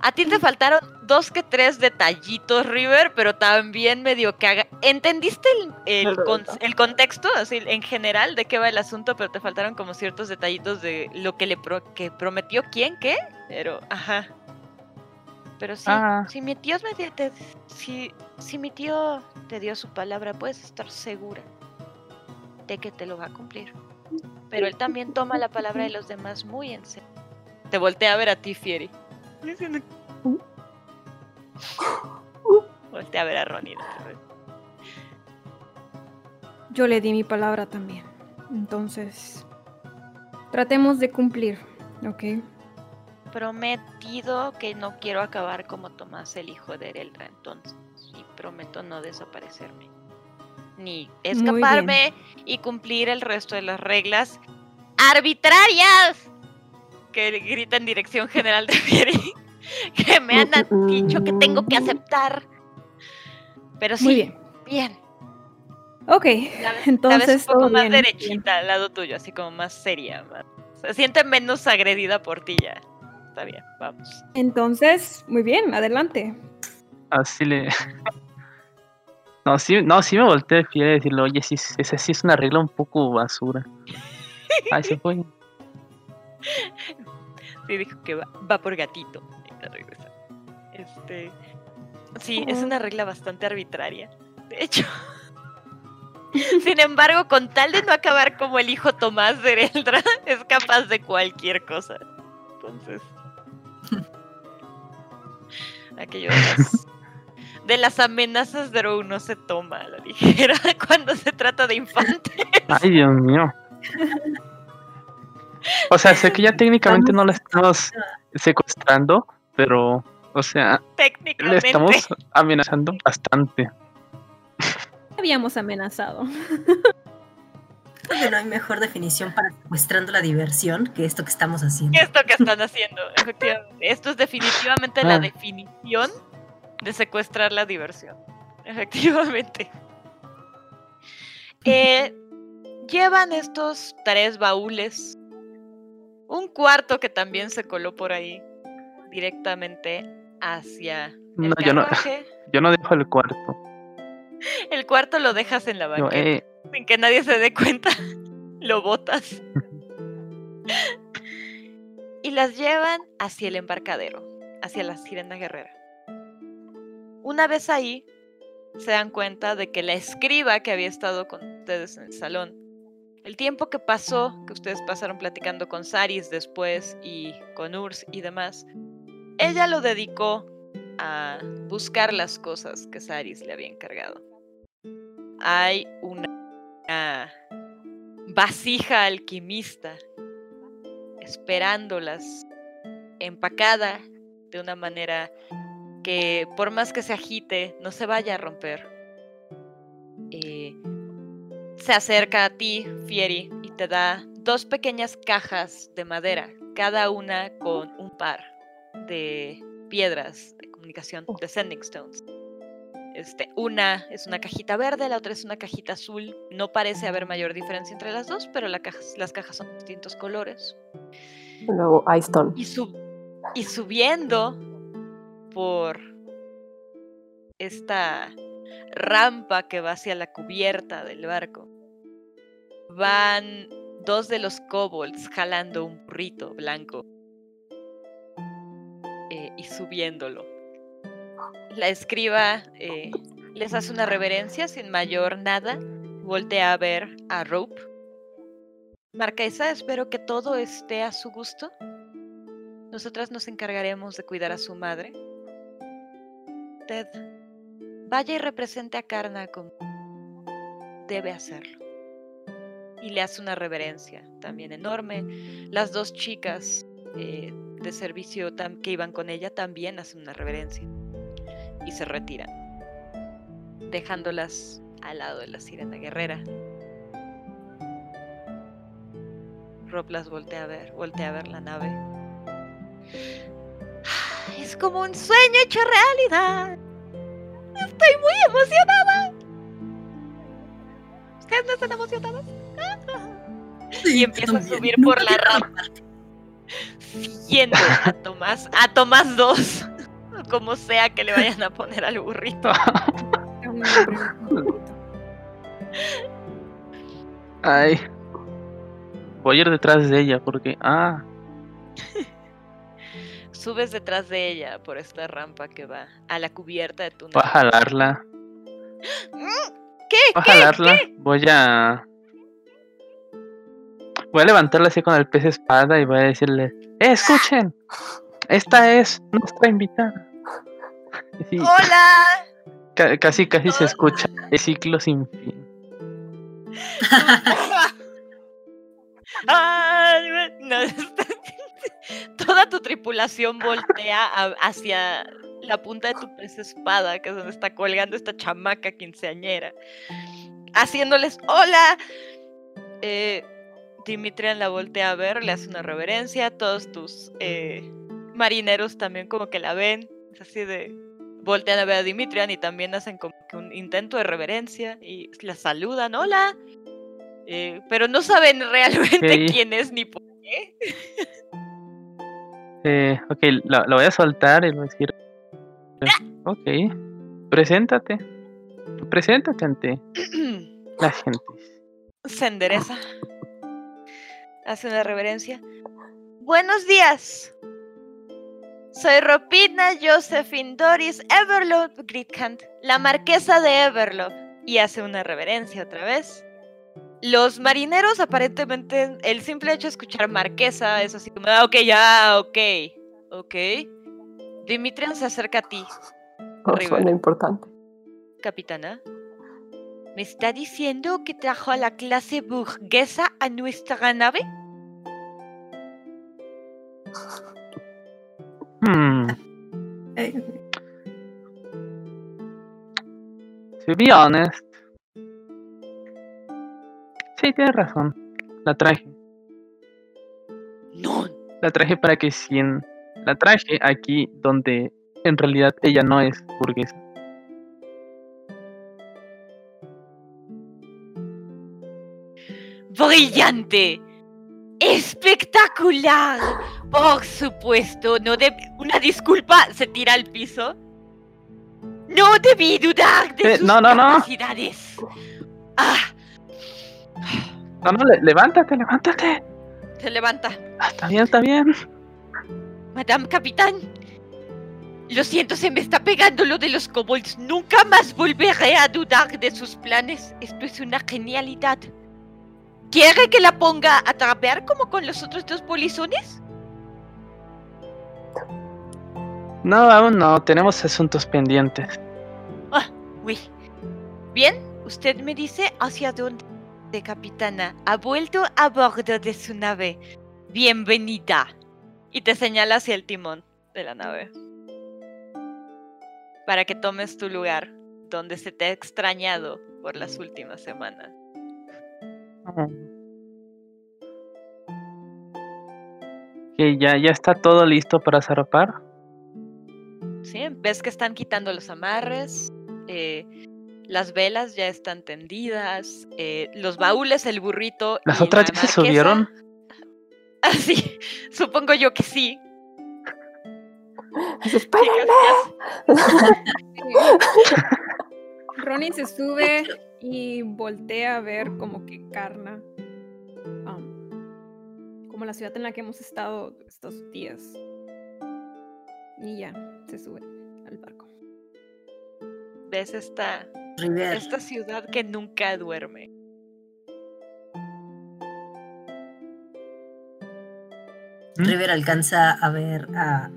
A ti te faltaron dos que tres detallitos, River, pero también medio que haga... ¿Entendiste el, el, con- el contexto, así en general, de qué va el asunto? Pero te faltaron como ciertos detallitos de lo que le pro- que prometió quién, qué. Pero, ajá. Pero sí, Ah. si mi tío me di- te- si, si mi tío te dio su palabra, puedes estar segura promete que te lo va a cumplir. Pero él también toma la palabra de los demás muy en serio. Te voltea a ver a ti, Fieri. Voltea a ver a Ronnie. Yo le di mi palabra también. Entonces, tratemos de cumplir, ¿ok? Prometido que no quiero acabar como Tomás, el hijo de Ereldra, entonces. Y prometo no desaparecerme. Ni escaparme y cumplir el resto de las reglas arbitrarias que grita en dirección general de Fieri. *laughs* que me han dicho que tengo que aceptar. Pero sí, Muy bien. bien. Ok, La ves- la ves entonces. un poco todo más bien. derechita al lado tuyo, así como más seria. más- Se siente menos agredida por ti ya. Está bien, vamos. Entonces, muy bien, adelante. Así le. *laughs* No, sí, no, sí me volteé a fiel a decirle, oye, sí, esa sí es una regla un poco basura. *laughs* Ay, se fue. Sí, dijo que va, va por gatito. Y la regresa. Este. Sí, es una regla bastante arbitraria. De hecho. *laughs* Sin embargo, con tal de no acabar como el hijo Tomás de Ereldra, *laughs* es capaz de cualquier cosa. Entonces. *laughs* Aquello de las, amenazas de Drow no se toma a la ligera cuando se trata de infantes. Ay, Dios mío. O sea, sé *laughs* que ya técnicamente no la estamos secuestrando, pero, o sea, le estamos amenazando *laughs* bastante. Habíamos amenazado. Creo que no hay mejor definición para secuestrando la diversión que esto que estamos haciendo. Esto que están haciendo, efectivamente. Esto es definitivamente la Ah. definición de secuestrar la diversión. Efectivamente. Eh, llevan estos tres baúles. Un cuarto que también se coló por ahí. Directamente hacia el No, yo no, *laughs* yo no dejo el cuarto. El cuarto lo dejas en la banqueta. eh, sin que nadie se dé cuenta, *laughs* lo botas. *laughs* y las llevan hacia el embarcadero, hacia la sirena guerrera. Una vez ahí, se dan cuenta de que la escriba que había estado con ustedes en el salón, el tiempo que pasó, que ustedes pasaron platicando con Saris después y con Urs y demás, ella lo dedicó a buscar las cosas que Saris le había encargado. Hay una una vasija alquimista esperándolas empacada de una manera que por más que se agite no se vaya a romper. Eh, se acerca a ti, Fieri, y te da dos pequeñas cajas de madera, cada una con un par de piedras de comunicación, de sending stones. Este, una es una cajita verde, la otra es una cajita azul. No parece haber mayor diferencia entre las dos, pero la caja- las cajas son de distintos colores. Luego Ice Stone. Y, sub- y subiendo por esta rampa que va hacia la cubierta del barco, van dos de los kobolds jalando un burrito blanco eh, y subiéndolo. La escriba eh, les hace una reverencia sin mayor nada. Voltea a ver a Rope. Marquesa, espero que todo esté a su gusto. Nosotras nos encargaremos de cuidar a su madre. Ted, vaya y represente a Karna como debe hacerlo. Y le hace una reverencia también enorme. Las dos chicas eh, de servicio que iban con ella también hacen una reverencia. Y se retiran, dejándolas al lado de la sirena guerrera. Rob las voltea a ver, voltea a ver la nave. *sighs* Es como un sueño hecho realidad. Estoy muy emocionada. ¿Ustedes no están emocionadas? Sí, Y empieza a subir por la rampa. Siguiendo a Tomás, a Tomás 2. Como sea que le vayan a poner al burrito. Ay. Voy a ir detrás de ella porque. Ah, Subes detrás de ella por esta rampa que va a la cubierta de tu voy a jalarla. ¿Qué? Voy a jalarla. ¿Qué? Voy a. voy a levantarla así con el pez espada y voy a decirle, ¡Eh, escuchen! Esta es nuestra invitada. ¡Hola! ca- casi, casi se escucha el ciclo sin fin. Ay, me- no, *laughs* Toda tu tripulación voltea a- hacia la punta de tu pez espada, que es donde está colgando esta chamaca quinceañera, haciéndoles hola. Eh, Dimitrian la voltea a ver, le hace una reverencia. Todos tus eh, marineros también como que la ven, es así de voltean a ver a Dimitrian y también hacen como que un intento de reverencia y la saludan, hola. Eh, pero no saben *laughs* realmente quién es ni por qué. Eh, ok, la, la voy a soltar y voy a decir. Ok, preséntate. Preséntate ante *clears throat* la gente. Se endereza. Hace una reverencia. Buenos días. Soy Ropina Josephine Doris Everlove Grithand, la marquesa de Everlove. Y hace una reverencia otra vez. Los marineros, aparentemente, el simple hecho de escuchar marquesa es así como, ah, ok, ya, ok, ok. Dimitrian se acerca a ti, No River. suena importante. capitana. ¿Me está diciendo que trajo a la clase burguesa a nuestra nave? Hmm, Eh, to be honest. Sí, tienes razón. La traje. No. La traje para que Cien. La traje aquí donde en realidad ella no es burguesa. ¡Brillante! ¡Espectacular! Por supuesto, no de... Una disculpa, se tira al piso. No debí dudar de Eh, sus no, no, no. capacidades. Ah, No, no, le- levántate, levántate. se levanta. Ah, está bien, está bien. Madame Capitán, lo siento, se me está pegando lo de los kobolds. Nunca más volveré a dudar de sus planes. Esto es una genialidad. ¿Quiere que la ponga a trapear como con los otros dos polizones? No, aún no, tenemos asuntos pendientes. Uy. Bien, usted me dice hacia dónde, capitana. Ha vuelto a bordo de su nave. Bienvenida. Y te señala hacia el timón de la nave. Para que tomes tu lugar, donde se te ha extrañado por las últimas semanas. Que ya, ya está todo listo para zarpar. ¿Sí? Ves que están quitando los amarres. eh, las velas ya están tendidas. eh, los baúles, el burrito. ¿Las y otras la ya se subieron? *laughs* Ah, sí, supongo yo que sí. *gasps* ¡Espérenme! *laughs* *laughs* Ronnie se sube y voltea a ver como que Karna. um, como la ciudad en la que hemos estado estos días. Y ya, se sube al barco. Ves esta, River, esta ciudad que nunca duerme. ¿Mm? River alcanza a ver a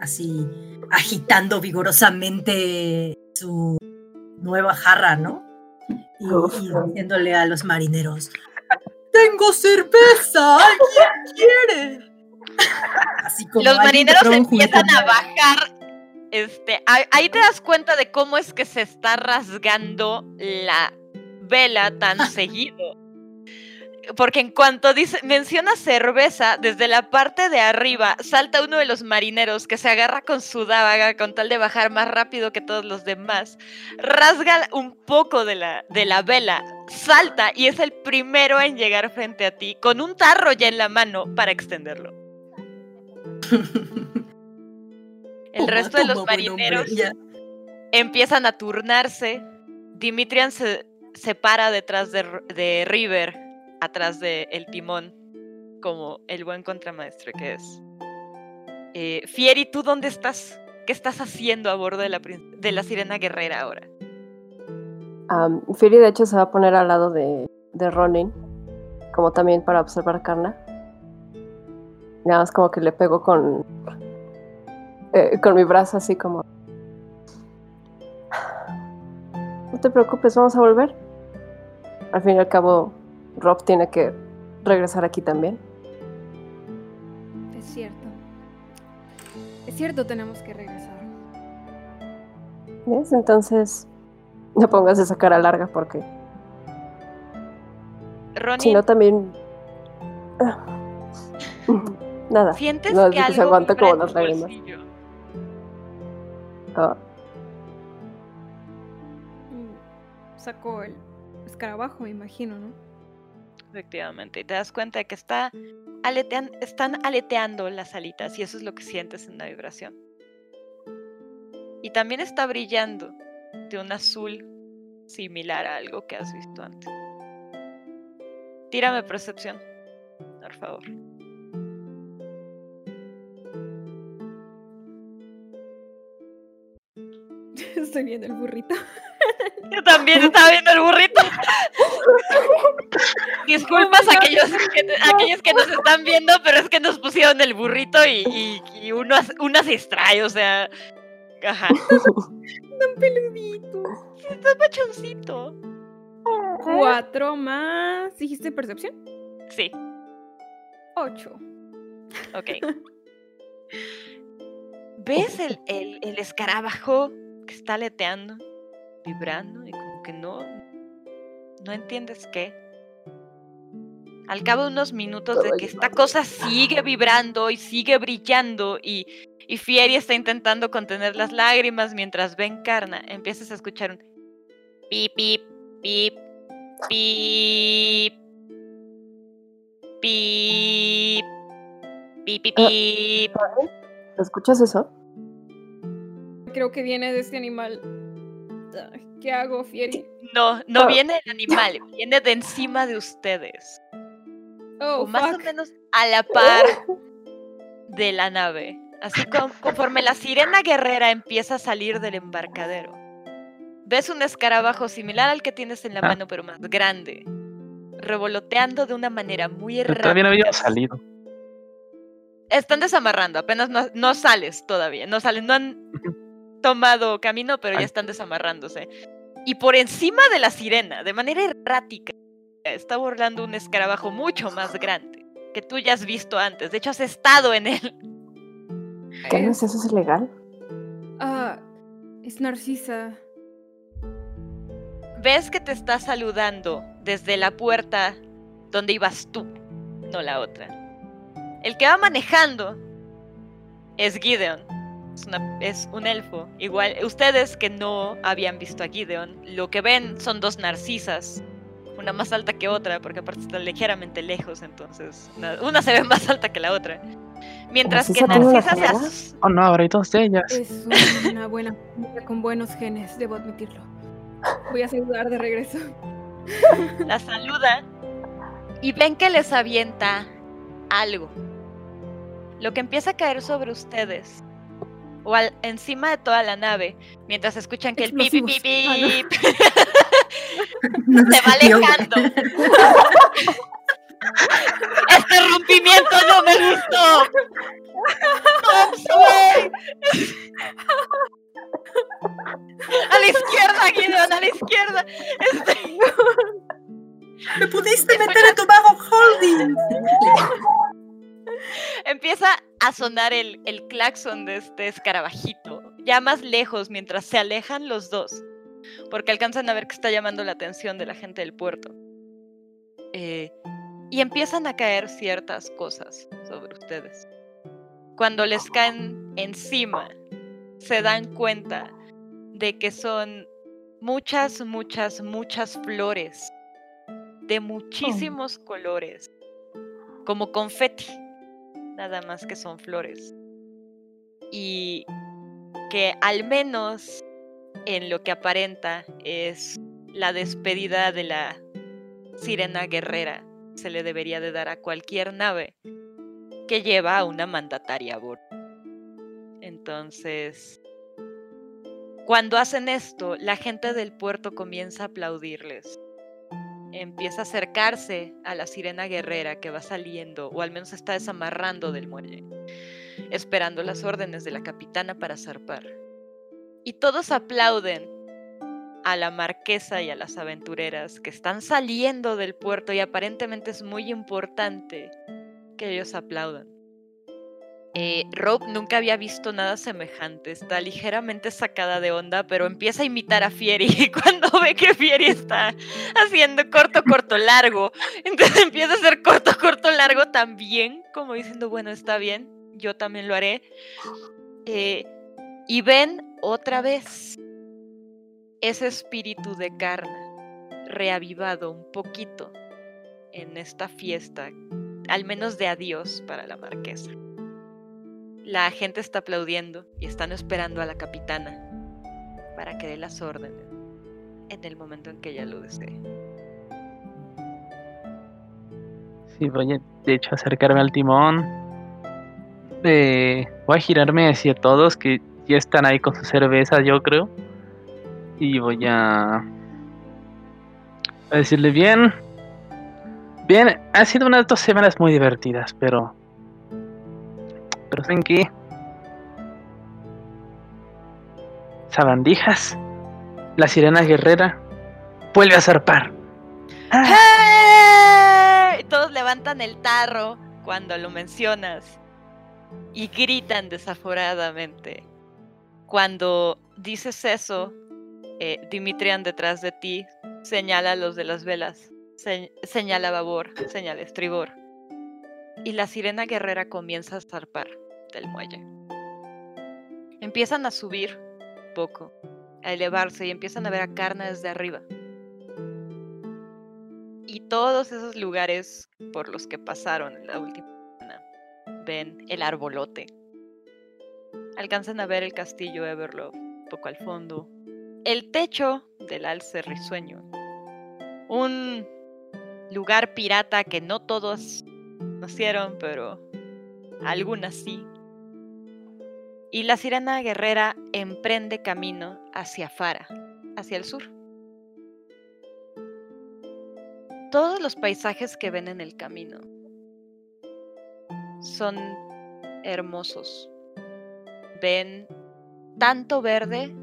así agitando vigorosamente su nueva jarra, ¿no? Y, diciéndole a los marineros: ¡Tengo cerveza! ¿Alguien quiere? Así como Los marineros empiezan a bajar. Este, ahí te das cuenta de cómo es que se está rasgando la vela tan *laughs* seguido. Porque en cuanto dice, menciona cerveza, desde la parte de arriba salta uno de los marineros que se agarra con su daga con tal de bajar más rápido que todos los demás. Rasga un poco de la, de la vela, salta y es el primero en llegar frente a ti con un tarro ya en la mano para extenderlo. El resto de los marineros empiezan a turnarse. Dimitrian se, se para detrás de, de River, atrás del timón, como el buen contramaestre que es. Eh, Fieri, ¿tú dónde estás? ¿Qué estás haciendo a bordo de la, de la sirena guerrera ahora? Am, Fury, de hecho, se va a poner al lado de, de Ronin como también para observar a Karna. Nada más como que le pego con, eh, con mi brazo así como... *sighs* No te preocupes, vamos a volver. Al fin y al cabo, Rob tiene que regresar aquí también. Es cierto. Es cierto, tenemos que regresar. ¿Ves? Entonces, no pongas esa cara larga porque Ronin, si no también... Ah. Nada. ¿sientes no, que es que se algo aguanta como las lágrimas. bolsillo? Ah, Mm, Sacó el escarabajo, me imagino, ¿no? Efectivamente, y te das cuenta de que está aletean- están aleteando las alitas y eso es lo que sientes en la vibración. Y también está brillando de un azul similar a algo que has visto antes. Tírame percepción, por favor. *laughs* Estoy viendo el burrito. Yo también estaba viendo el burrito. *laughs* Disculpas a aquellos que, aquellos que nos están viendo, pero es que nos pusieron el burrito y, y, y uno, una se distrae, o sea. Ajá. *laughs* *laughs* Tan peludito. Está machoncito. Cuatro más. ¿Dijiste percepción? Sí, Ocho. ok. *laughs* ¿Ves el, el, el escarabajo que está aleteando, vibrando y como que no, no entiendes qué? Al cabo de unos minutos de que esta cosa sigue vibrando y sigue brillando y, y Fieri está intentando contener las lágrimas mientras ve Encarna, empiezas a escuchar un pip, pip, pip, pip, pip, pip, pip, pip. ¿Escuchas eso? Creo que viene de este animal. Ah, ¿Qué hago, Fieri? No, no Ah. viene del animal, viene de encima de ustedes. Oh, o más o menos a la par de la nave. Así con- conforme la sirena guerrera empieza a salir del embarcadero. Ves un escarabajo similar al que tienes en la Ah. mano, pero más grande. Revoloteando de una manera muy errática. todavía no había salido. Están desamarrando, apenas no, no sales todavía. No salen, no han tomado camino, pero ya están desamarrándose. Y por encima de la sirena, de manera errática, está burlando un escarabajo mucho más grande, que tú ya has visto antes. De hecho, has estado en él. ¿Qué no es eso? ¿Es ilegal? Ah, es Narcisa. Ves que te está saludando desde la puerta donde ibas tú, no la otra. El que va manejando es Gideon. Es, una- es un elfo. Igual, ustedes que no habían visto a Gideon, lo que ven son dos narcisas. Una más alta que otra, porque aparte están ligeramente lejos, entonces una, una se ve más alta que la otra. Mientras que ¿Narcisa se as- Oh no, ahora hay dos de ellas. Es una buena con buenos genes, debo admitirlo. Voy a saludar de regreso. la saluda y ven que les avienta algo. Lo que empieza a caer sobre ustedes o al- encima de toda la nave, mientras escuchan que el pip pip pip No *laughs* se va alejando. Este rompimiento no me gustó. Tom. A la izquierda, Gideon, a la izquierda. Este- ¡Me pudiste meter en tu bajo holding! *laughs* Empieza a sonar el, claxon de este escarabajito, ya más lejos mientras se alejan los dos, porque alcanzan a ver que está llamando la atención de la gente del puerto. Eh, y empiezan a caer ciertas cosas sobre ustedes. Cuando les caen encima, se dan cuenta de que son muchas, muchas, muchas flores de muchísimos colores, como confeti nada más que son flores. Y que al menos en lo que aparenta es la despedida de la sirena guerrera se le debería de dar a cualquier nave que lleva a una mandataria a bordo. Entonces, cuando hacen esto, la gente del puerto comienza a aplaudirles. Empieza a acercarse a la sirena guerrera que va saliendo, o al menos está desamarrando del muelle, esperando las órdenes de la capitana para zarpar. Y todos aplauden a la marquesa y a las aventureras que están saliendo del puerto y aparentemente es muy importante que ellos aplaudan. Eh, Rob nunca había visto nada semejante, está ligeramente sacada de onda, pero empieza a imitar a Fieri *laughs* cuando ve que Fieri está haciendo corto, corto, largo. Entonces empieza a hacer corto, corto, largo también, como diciendo, bueno, está bien, yo también lo haré. Eh, y ven otra vez ese espíritu de carne reavivado un poquito en esta fiesta, al menos de adiós para la marquesa. La gente está aplaudiendo y están esperando a la capitana para que dé las órdenes en el momento en que ella lo desee. Sí, voy a, de hecho, acercarme al timón. Voy a girarme hacia todos que ya están ahí con su cerveza, yo creo. Y voy a, a decirle bien. Bien, ha sido unas dos semanas muy divertidas, pero pero ¿saben qué? Sabandijas, la sirena guerrera, vuelve a zarpar. ¡Hey! Todos levantan el tarro cuando lo mencionas y gritan desaforadamente. Cuando dices eso, eh, Dimitrian detrás de ti señala a los de las velas, señala babor, señala estribor y la sirena guerrera comienza a zarpar del muelle. Empiezan a subir poco, a elevarse y empiezan a ver a Carna desde arriba. Y todos esos lugares por los que pasaron en la última semana ven el arbolote. Alcanzan a ver el castillo Everlove poco al fondo, el techo del alce risueño, un lugar pirata que no todos nacieron, pero algunas sí. Y la sirena guerrera emprende camino hacia Fara, hacia el sur. Todos los paisajes que ven en el camino son hermosos. Ven tanto verde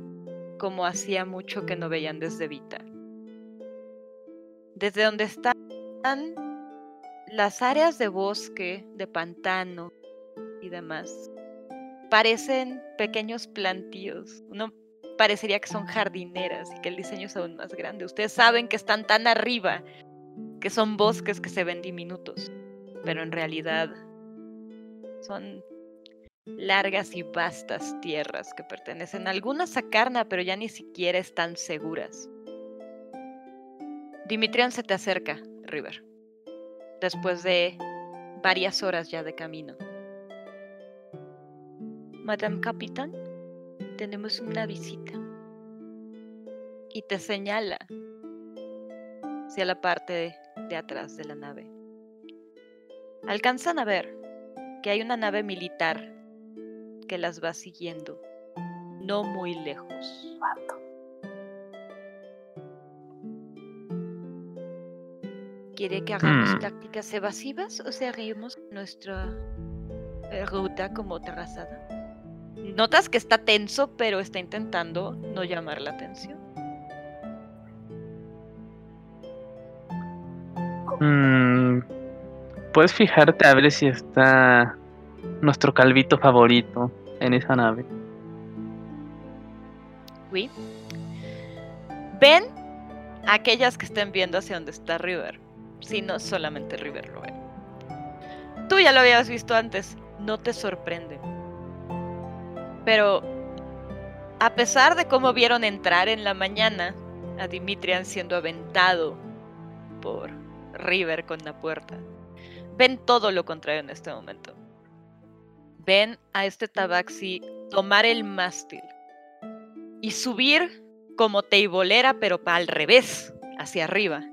como hacía mucho que no veían desde Vita. Desde donde están las áreas de bosque, de pantano y demás parecen pequeños plantíos. Uno parecería que son jardineras y que el diseño es aún más grande. Ustedes saben que están tan arriba que son bosques que se ven diminutos, pero en realidad son largas y vastas tierras que pertenecen algunas a Carna, pero ya ni siquiera están seguras. Dimitrián se te acerca, River después de varias horas ya de camino. Madame Capitán, tenemos una visita. Y te señala hacia la parte de, atrás de la nave. Alcanzan a ver que hay una nave militar que las va siguiendo, no muy lejos. ¿Quiere que hagamos tácticas evasivas o seguimos nuestra eh, ruta como trazada? Notas que está tenso, pero está intentando no llamar la atención. Mm, Puedes fijarte a ver si está nuestro calvito favorito en esa nave. Oui. Ven aquellas que estén viendo hacia donde está River. Si no, solamente River lo. Tú ya lo habías visto antes, no te sorprende. Pero a pesar de cómo vieron entrar en la mañana a Dimitrian siendo aventado por River con la puerta, ven todo lo contrario en este momento. Ven a este tabaxi tomar el mástil y subir como teibolera, pero al revés, hacia arriba,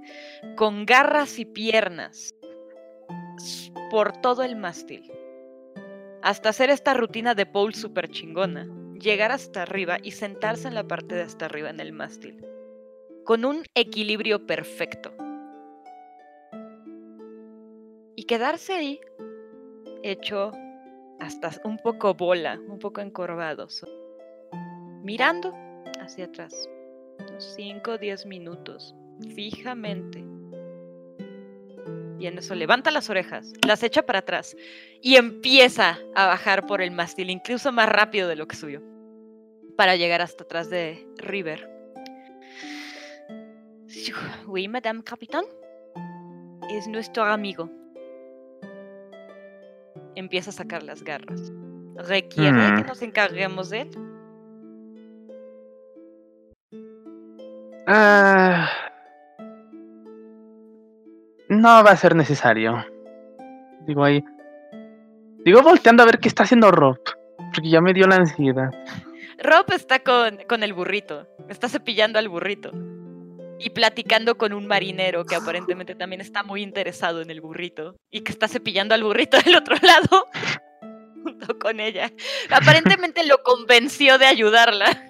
con garras y piernas por todo el mástil. Hasta hacer esta rutina de pole super chingona, llegar hasta arriba y sentarse en la parte de hasta arriba en el mástil, con un equilibrio perfecto, y quedarse ahí, hecho hasta un poco bola, un poco encorvado, mirando hacia atrás, unos 5 o 10 minutos, fijamente. Y en eso levanta las orejas, las echa para atrás y empieza a bajar por el mástil, incluso más rápido de lo que subió, para llegar hasta atrás de River. Oui, Madame Capitán. Es nuestro amigo. Empieza a sacar las garras. ¿Requiere que Mm. nos encarguemos de él? Ah, no va a ser necesario. Digo ahí. Digo volteando a ver qué está haciendo Rob. Porque ya me dio la ansiedad. Rob está con, con el burrito. Está cepillando al burrito. Y platicando con un marinero que aparentemente también está muy interesado en el burrito. Y que está cepillando al burrito *laughs* del otro lado. *laughs* Junto con ella. Aparentemente lo convenció de ayudarla. *laughs*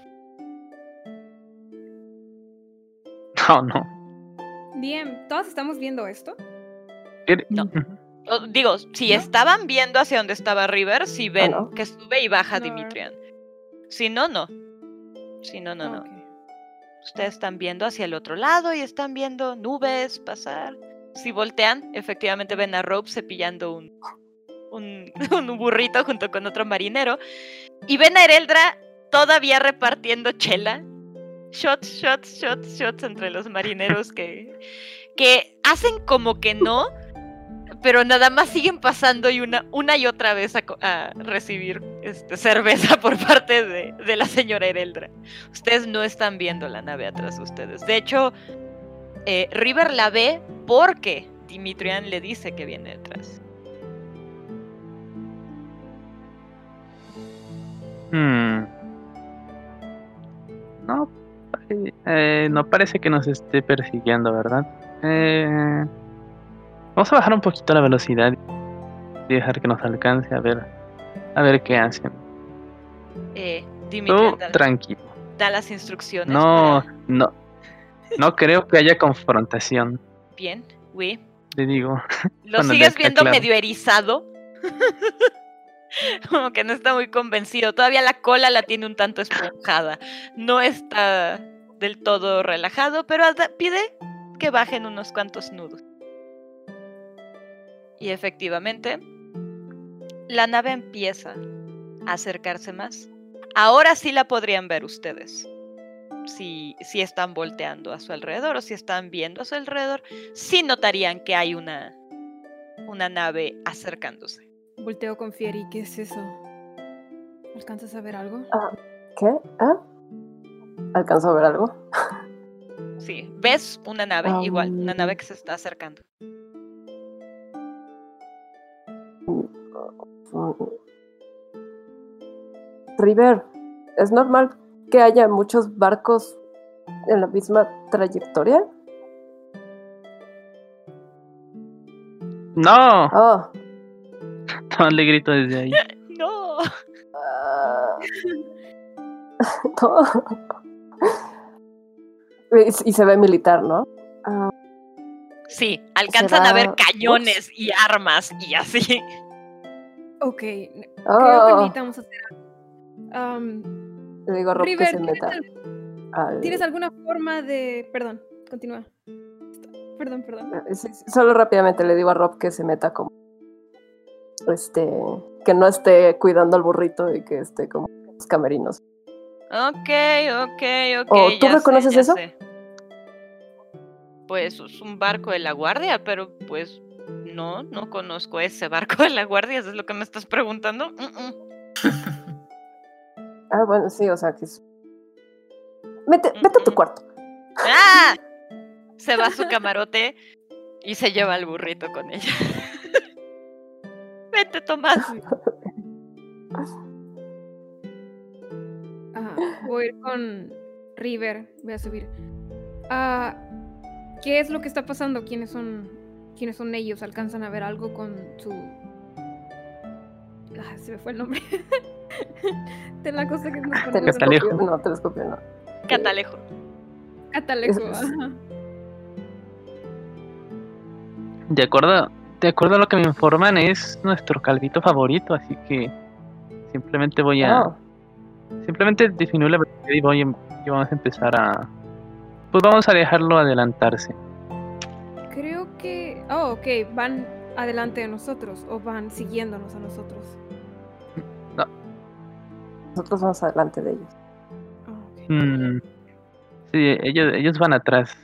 No, no. Bien, ¿todos estamos viendo esto? ¿Qué- No. O- digo, si ¿No? estaban viendo hacia donde estaba River, si ven no. que sube y baja No. Dimitrian. Si no, no. Si no, no, no. Ok. Ustedes están viendo hacia el otro lado y están viendo nubes pasar. Si voltean, efectivamente ven a Rope cepillando un, un, *laughs* un burrito junto con otro marinero. Y ven a Ereldra todavía repartiendo chela. Shots, shots, shots, shots entre los marineros que, que hacen como que no, pero nada más siguen pasando y una, una y otra vez a, recibir este, cerveza por parte de, de la señora Ereldra. Ustedes no están viendo la nave atrás de ustedes. De hecho, eh, River la ve porque Dimitrian le dice que viene detrás. Hmm. No, eh, no parece que nos esté persiguiendo, ¿verdad? Eh, vamos a bajar un poquito la velocidad y dejar que nos alcance a ver, a ver qué hacen. Eh, Tú da, tranquilo. da las instrucciones. No, para- no, no creo que haya confrontación. Bien, oui. Te digo. Lo *laughs* sigues viendo claro. medio erizado. *laughs* Como que no está muy convencido. Todavía la cola la tiene un tanto esponjada. No está del todo relajado, pero pide que bajen unos cuantos nudos. Y efectivamente, la nave empieza a acercarse más. Ahora sí la podrían ver ustedes. Si, si están volteando a su alrededor o si están viendo a su alrededor, sí notarían que hay una, una nave acercándose. Volteo con Fieri, ¿qué es eso? ¿Alcanzas a ver algo? ¿Qué? ¿Ah? ¿Alcanzó a ver algo? Sí, ves una nave, igual, una nave que se está acercando. River, ¿es normal que haya muchos barcos en la misma trayectoria? No, Oh, *laughs* no le grito desde ahí. *laughs* No, ah. *laughs* no. Y, se ve militar, ¿no? Ah, sí, alcanzan a ver ¿Será- cañones y armas y así. Ok, creo que oh. necesitamos hacer algo. Am, Le digo a Rob River, que se ¿tienes, meta. al- ¿tienes alguna forma de...? Perdón, continúa. Perdón, perdón. Sí, sí, Solo rápidamente le digo a Rob que se meta como. Este. Que no esté cuidando al burrito y que esté como los camerinos. Ok, ok, ok. ¿O tú ya sé, reconoces ya eso? sé. Pues es un barco de la guardia, pero pues no, no conozco ese barco de la guardia, ¿eso es lo que me estás preguntando? Mm, mm. Ah, bueno, sí, o sea que es. Vete, vete a tu cuarto. ¡Ah! *laughs* Se va a su camarote y se lleva al burrito con ella. *laughs* Vete, Tomás. Ajá, voy a ir con River, voy a subir. Ah, ¿Qué es lo que está pasando? ¿Quiénes son, quiénes son ellos? ¿Alcanzan a ver algo con su... Ah, se me fue el nombre. *laughs* de la cosa que nos. *laughs* Telescopio. No, telescopio no. Catalejo. Catalejo, Es- es- ajá. De acuerdo, de acuerdo a lo que me informan, es nuestro calvito favorito, así que simplemente voy a. Oh, Simplemente disminuir la velocidad y, voy a- y vamos a empezar a. Pues vamos a dejarlo adelantarse. Creo que. Oh, ok. ¿Van adelante de nosotros o van siguiéndonos a nosotros? nosotros vamos adelante de ellos. Oh. Mm, Sí, ellos, ellos van atrás.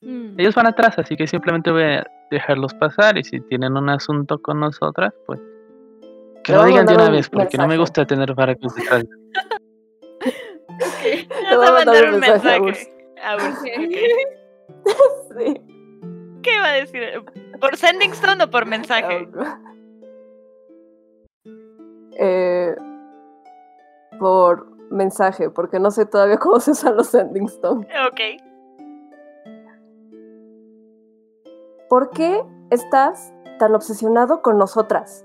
Mm. Ellos van atrás, así que simplemente voy a dejarlos pasar y si tienen un asunto con nosotras, pues que lo digan de una un vez, porque no me gusta tener barcos detrás. *laughs* Vas voy a mandar un mensaje mensaje. A Urs, *laughs* ok. Sí. ¿Qué va a decir? ¿Por sending stone o por mensaje? Eh, por mensaje, porque no sé todavía *laughs* cómo se usan los sending stone. Ok. ¿Por qué estás tan obsesionado con nosotras?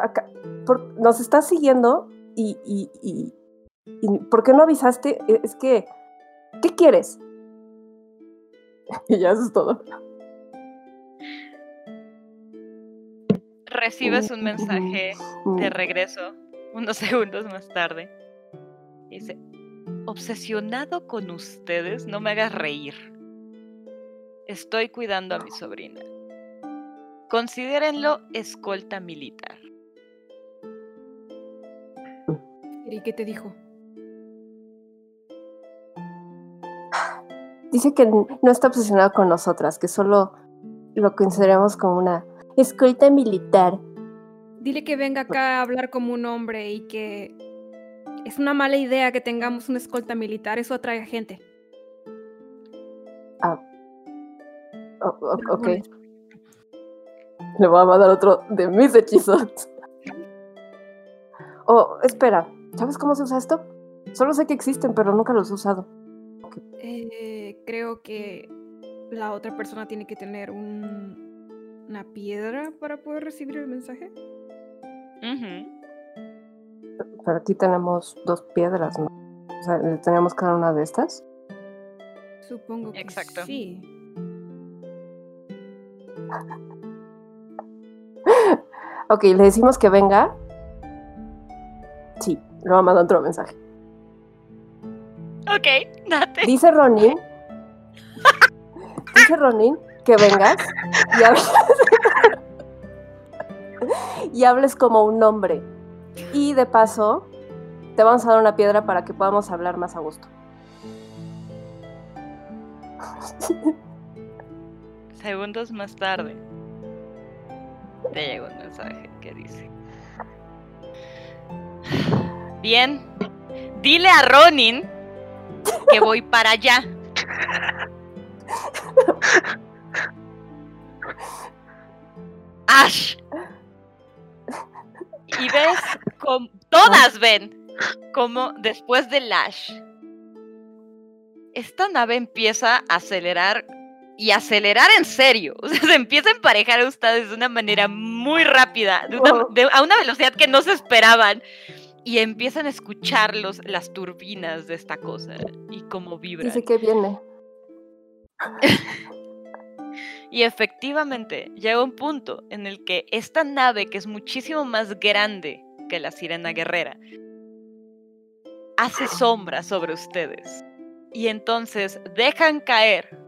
Acá- por- nos estás siguiendo y, y, y- y ¿por qué no avisaste? E- Es que, ¿qué quieres? *laughs* Y ya eso es todo. Recibes un mensaje Mm. de regreso unos *laughs* segundos más tarde. Dice, obsesionado con ustedes, no me hagas reír. Estoy cuidando a mi sobrina. Considérenlo escolta militar. ¿Y qué te dijo? Dice que no está obsesionado con nosotras, que solo lo consideramos como una escolta militar. Dile que venga acá a hablar como un hombre y que es una mala idea que tengamos una escolta militar. Eso atrae a gente. O- o- ok. Le voy a mandar otro de mis hechizos. Oh, espera. ¿Sabes cómo se usa esto? Solo sé que existen, pero nunca los he usado. Eh, creo que la otra persona tiene que tener un- una piedra para poder recibir el mensaje. Ujú. Pero aquí tenemos dos piedras, ¿no? O sea, ¿le tenemos cada una de estas? Supongo que Exacto. sí. *laughs* Ok, le decimos que venga. Sí, le voy a mandar otro mensaje. Ok, date. Dice Ronin. dice Ronin que vengas y hables, y hables como un hombre. Y de paso, te vamos a dar una piedra para que podamos hablar más a gusto. Segundos más tarde, te llega un mensaje que dice: Bien, dile a Ronin que voy para allá. Ash. Y ves, como todas ven como después del Ash, esta nave empieza a acelerar y acelerar en serio. O sea, se empieza a emparejar a ustedes de una manera muy rápida, de una- Wow. de- a una velocidad que no se esperaban. Y empiezan a escuchar los, las turbinas de esta cosa y cómo vibran. Dice que viene. *laughs* Y efectivamente, llega un punto en el que esta nave, que es muchísimo más grande que la sirena guerrera, hace sombra sobre ustedes. Y entonces dejan caer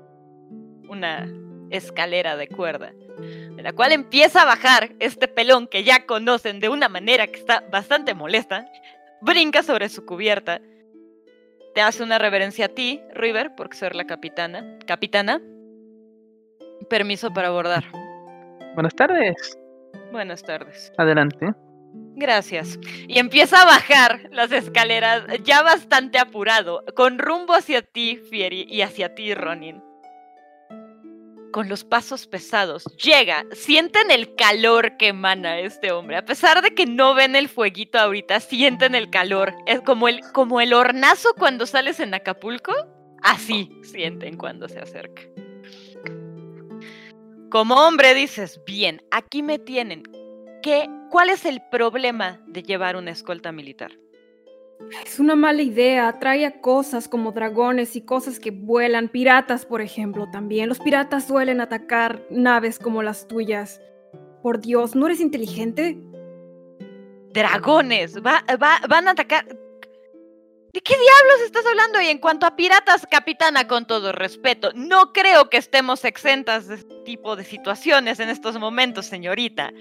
una escalera de cuerda, de la cual empieza a bajar este pelón que ya conocen de una manera que está bastante molesta, brinca sobre su cubierta, te hace una reverencia a ti, River, por ser la capitana. Capitana, permiso para abordar. Buenas tardes. Buenas tardes. Adelante. Gracias. Y empieza a bajar las escaleras ya bastante apurado, con rumbo hacia ti, Fieri, y hacia ti, Ronin. Con los pasos pesados, llega, sienten el calor que emana este hombre. A pesar de que no ven el fueguito ahorita, sienten el calor. Es como el, como el hornazo cuando sales en Acapulco. Así sienten cuando se acerca. Como hombre dices, bien, aquí me tienen. ¿Qué, ¿Cuál es el problema de llevar una escolta militar? Es una mala idea. Trae a cosas como dragones y cosas que vuelan. Piratas, por ejemplo, también. Los piratas suelen atacar naves como las tuyas. Por Dios, ¿no eres inteligente? Dragones, va, va- van a atacar. ¿De qué diablos estás hablando? Y en cuanto a piratas, capitana, con todo respeto, no creo que estemos exentas de este tipo de situaciones en estos momentos, señorita.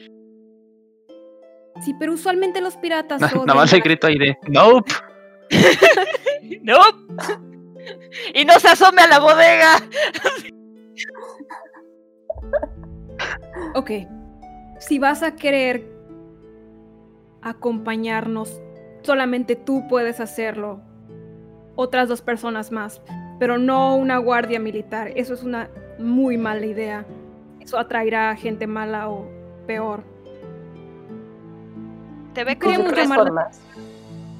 Sí, pero usualmente los piratas odian Nada más el grito ahí de Nope. *laughs* ¡No! y no se asome a la bodega. Ok. Si vas a querer acompañarnos, solamente tú puedes hacerlo. Otras dos personas más. Pero no una guardia militar. Eso es una muy mala idea. Eso atraerá a gente mala o peor. Te ve De como un formas.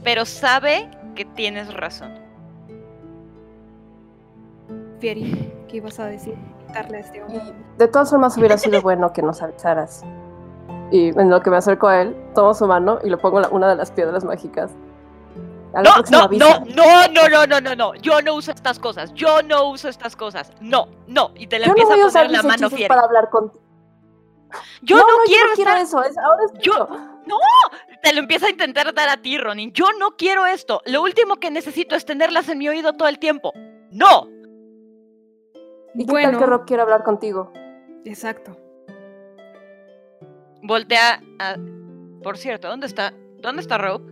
pero sabe que tienes razón. Fieri, ¿qué ibas a decir? Darle este de todas formas hubiera sido bueno que nos avisaras. Y en lo que me acerco a él, tomo su mano y le pongo la- una de las piedras mágicas. A la No, no, no, no, no, no, no, no, no. Yo no uso estas cosas. Yo no uso estas cosas. No, no. Y te la Yo no voy a a usar poner la mis mano fiera. para hablar contigo. Yo no, quiero yo no quiero estar- eso. es- ahora es Yo- yo. Te lo empieza a intentar dar a ti, Ronin. Yo no quiero esto. Lo último que necesito es tenerlas en mi oído todo el tiempo. No. ¿Y qué Bueno. tal que Rob quiere hablar contigo? Exacto. Voltea a... Por cierto, ¿dónde está? ¿Dónde está Rope?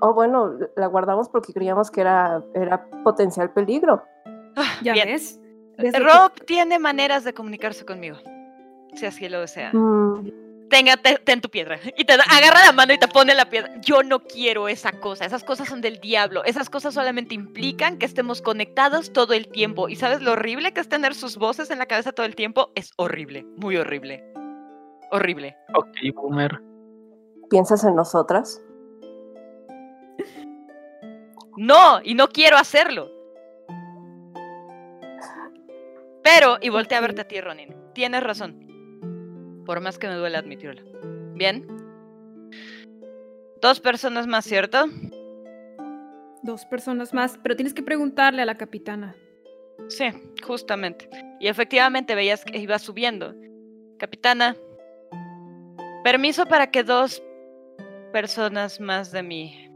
Oh, bueno, la guardamos porque creíamos que era, era potencial peligro. Ah, ¿Ya bien. ves? ¿Ves lo que- Rob tiene maneras de comunicarse conmigo. Si así lo desea. Mm, Tenga, te- ten tu piedra. Y te agarra la mano y te pone la piedra. Yo no quiero esa cosa. Esas cosas son del diablo. Esas cosas solamente implican que estemos conectados todo el tiempo. ¿Y sabes lo horrible que es tener sus voces en la cabeza todo el tiempo? Es horrible. Muy horrible. Horrible. Ok, boomer. ¿Piensas en nosotras? No, y no quiero hacerlo. Pero, y voltea a verte a ti, Ronin. Tienes razón. Por más que me duele admitirlo. Bien. Dos personas más, ¿cierto? Dos personas más, pero tienes que preguntarle a la capitana. Sí, justamente. Y efectivamente veías que iba subiendo. Capitana, permiso para que dos personas más de mi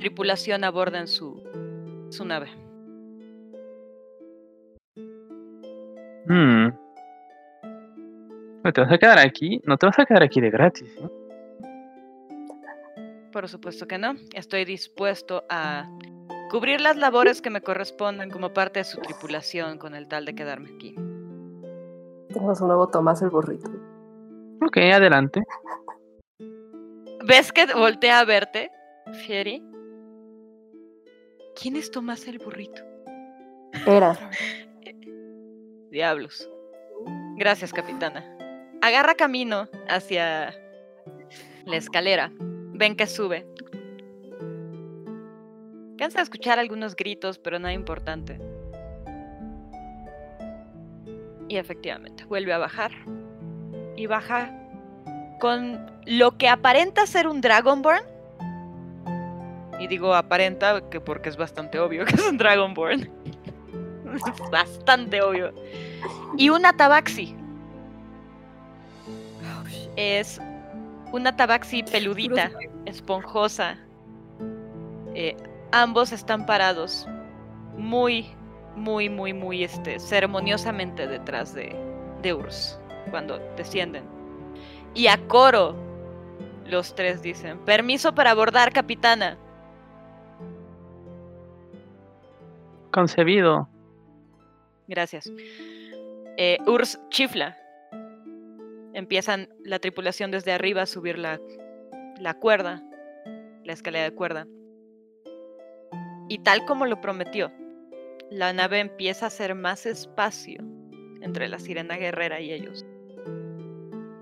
tripulación aborden su, su nave. Hmm. ¿No ¿Te vas a quedar aquí? No te vas a quedar aquí de gratis. ¿eh? Por supuesto que no. Estoy dispuesto a cubrir las labores que me corresponden como parte de su tripulación con el tal de quedarme aquí. Tenemos un nuevo Tomás el burrito. Ok, adelante. ¿Ves que voltea a verte, Fieri? ¿Quién es Tomás el burrito? Era. *laughs* Diablos. Gracias, capitana. Agarra camino hacia la escalera. Ven que sube. Cansa de escuchar algunos gritos, pero nada importante. Y efectivamente, vuelve a bajar. Y baja con lo que aparenta ser un Dragonborn. Y digo aparenta que porque es bastante obvio que es un Dragonborn. *laughs* Es bastante obvio. Y una tabaxi. Es una tabaxi peludita, esponjosa. Eh, ambos están parados muy, muy, muy, muy este, ceremoniosamente detrás de, de Urs cuando descienden. Y a coro, los tres dicen, permiso para abordar, capitana. Concebido. Gracias. Eh, Urs chifla. Empiezan la tripulación desde arriba a subir la, la cuerda, la escalera de cuerda. Y tal como lo prometió, la nave empieza a hacer más espacio entre la sirena guerrera y ellos.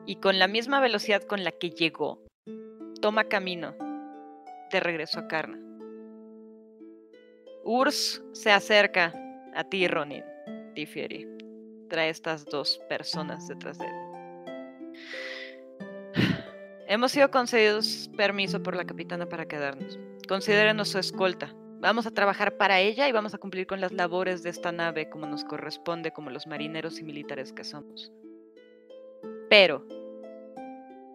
Y con la misma velocidad con la que llegó, toma camino de regreso a Karna. Urs se acerca a ti, Ronin. Difieri. Trae estas dos personas detrás de él. Hemos sido concedidos permiso por la capitana para quedarnos. Considérenos su escolta. Vamos a trabajar para ella y vamos a cumplir con las labores de esta nave como nos corresponde como los marineros y militares que somos. Pero,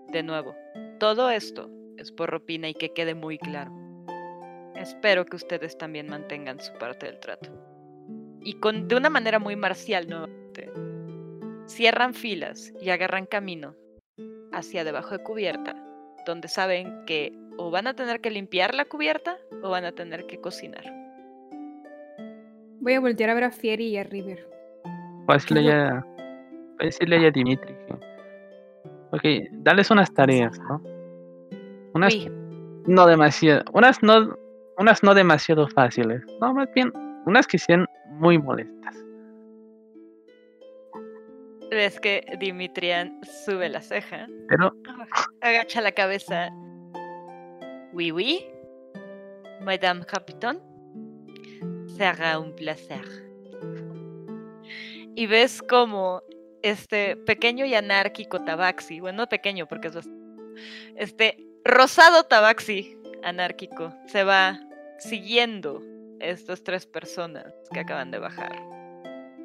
de nuevo, todo esto es por Ropina y que quede muy claro. Espero que ustedes también mantengan su parte del trato. Y con, de una manera muy marcial nuevamente. Cierran filas y agarran camino hacia debajo de cubierta, donde saben que o van a tener que limpiar la cubierta o van a tener que cocinar. Voy a voltear a ver a Fieri y a River. Voy a decirle voy a decirle ya a Dimitri. Ok, dales unas tareas, ¿no? Unas no demasiado, unas no, unas no demasiado fáciles, no, más bien unas que sean muy molestas. Ves que Dimitrián sube la ceja, Pero agacha la cabeza. Oui, oui, Madame Capitán. Será un placer. Y ves como este pequeño y anárquico tabaxi, bueno, no pequeño porque es bast- este rosado tabaxi anárquico se va siguiendo estas tres personas que acaban de bajar.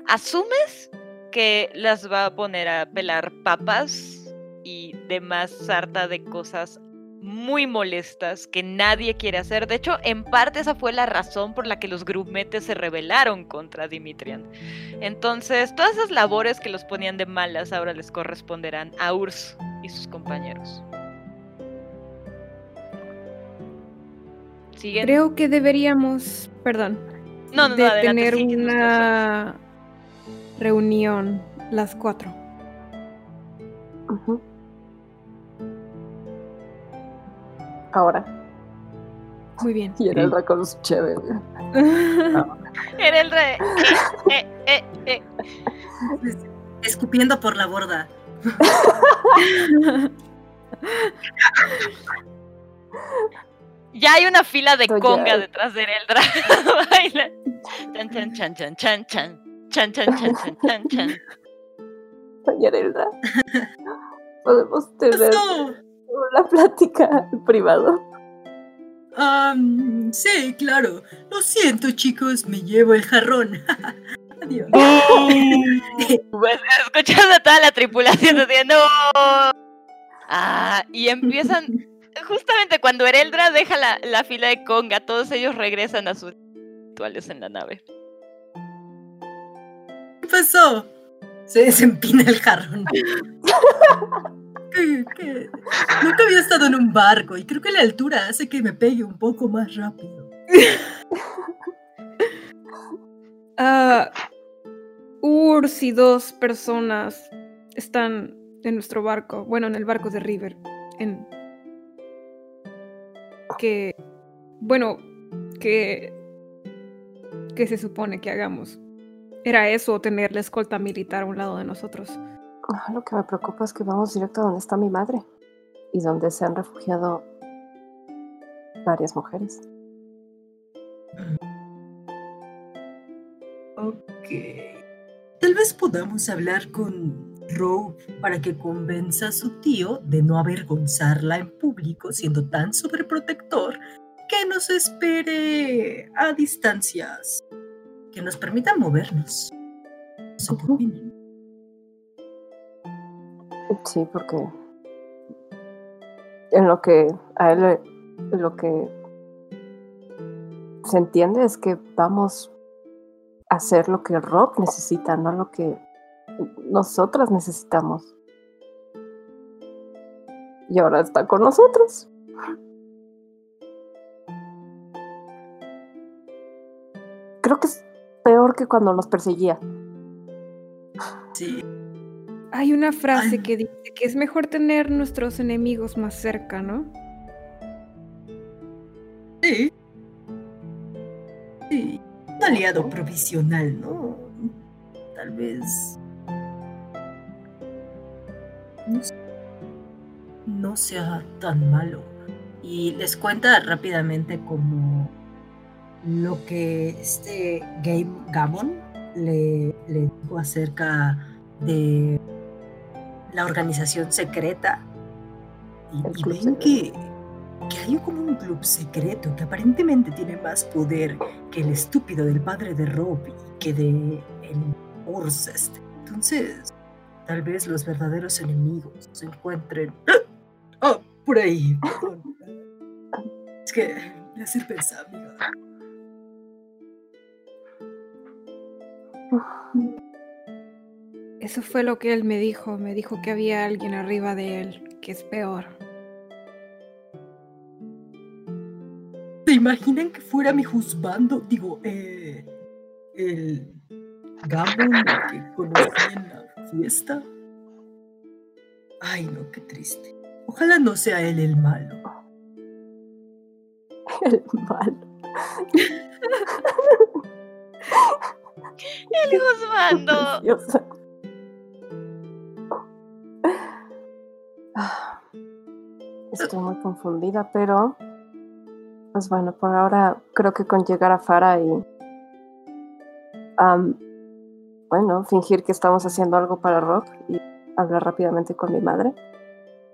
¿Asumes que las va a poner a pelar papas y demás sarta de cosas muy molestas que nadie quiere hacer. De hecho, en parte esa fue la razón por la que los grumetes se rebelaron contra Dimitrian. Entonces, todas esas labores que los ponían de malas ahora les corresponderán a Urs y sus compañeros. ¿Siguen? Creo que deberíamos, perdón, no, no, no, de adelante, tener una reunión las cuatro. Ujú. Ahora. Muy bien. Y era el con su chévere. *laughs* Era el rey. Eh, eh, eh, eh. Escupiendo por la borda. Ya hay una fila de conga detrás de Ereldra. *laughs* Baila. Chan, chan, chan, chan, chan, chan. Chan, chan, chan, chan, chan, chan. Doña Elda, podemos tener una plática en privado. Am, sí, claro. Lo siento, chicos, me llevo el jarrón. *laughs* Adiós. *laughs* Pues, escuchando a toda la tripulación diciendo Ah, y empiezan. Justamente cuando Ereldra deja la, la fila de conga, todos ellos regresan a sus rituales en la nave. ¿Qué pasó? Se desempina el jarrón. ¿Qué-? Nunca había estado en un barco y creo que la altura hace que me pegue un poco más rápido. *laughs* Ah, Urs y dos personas están en nuestro barco, bueno, en el barco de River, en que, bueno, que que se supone que hagamos. Era eso o tener la escolta militar a un lado de nosotros. Ah, Lo que me preocupa es que vamos directo a donde está mi madre y donde se han refugiado varias mujeres. Ok. Tal vez podamos hablar con Rogue para que convenza a su tío de no avergonzarla en público siendo tan sobreprotector que nos espere a distancias que nos permitan movernos. Qué opinan. Sí, porque en lo que a él lo que se entiende es que vamos a hacer lo que Rob necesita, no lo que nosotras necesitamos. Y ahora está con nosotros. Creo que es peor que cuando nos perseguía. Sí, Hay una frase Ay. que dice que es mejor tener nuestros enemigos más cerca, ¿no? sí. Sí. Un aliado provisional, ¿no? Tal vez. No, sé, no sea tan malo. Y les cuenta rápidamente como lo que este Game Gammon le, le dijo acerca de la organización secreta Y, ven que, que hay como un club secreto que aparentemente tiene más poder que el estúpido del padre de Rob y que de el Ursest. Entonces, tal vez los verdaderos enemigos se encuentren. *gasps* ¡Ah! por ahí. *laughs* Es que me hace pensar, amiga. Eso fue lo que él me dijo. Me dijo que había alguien arriba de él, que es peor. ¿Se imaginan que fuera mi juzgando? Digo, eh, el Gammon que conocí en la fiesta. Ay, no, qué triste. Ojalá no sea él el malo. *laughs* El mal. *laughs* El. Preciosa. Ah, Estoy muy confundida, pero pues bueno, por ahora creo que con llegar a Fara y am, bueno, fingir que estamos haciendo algo para Rock y hablar rápidamente con mi madre.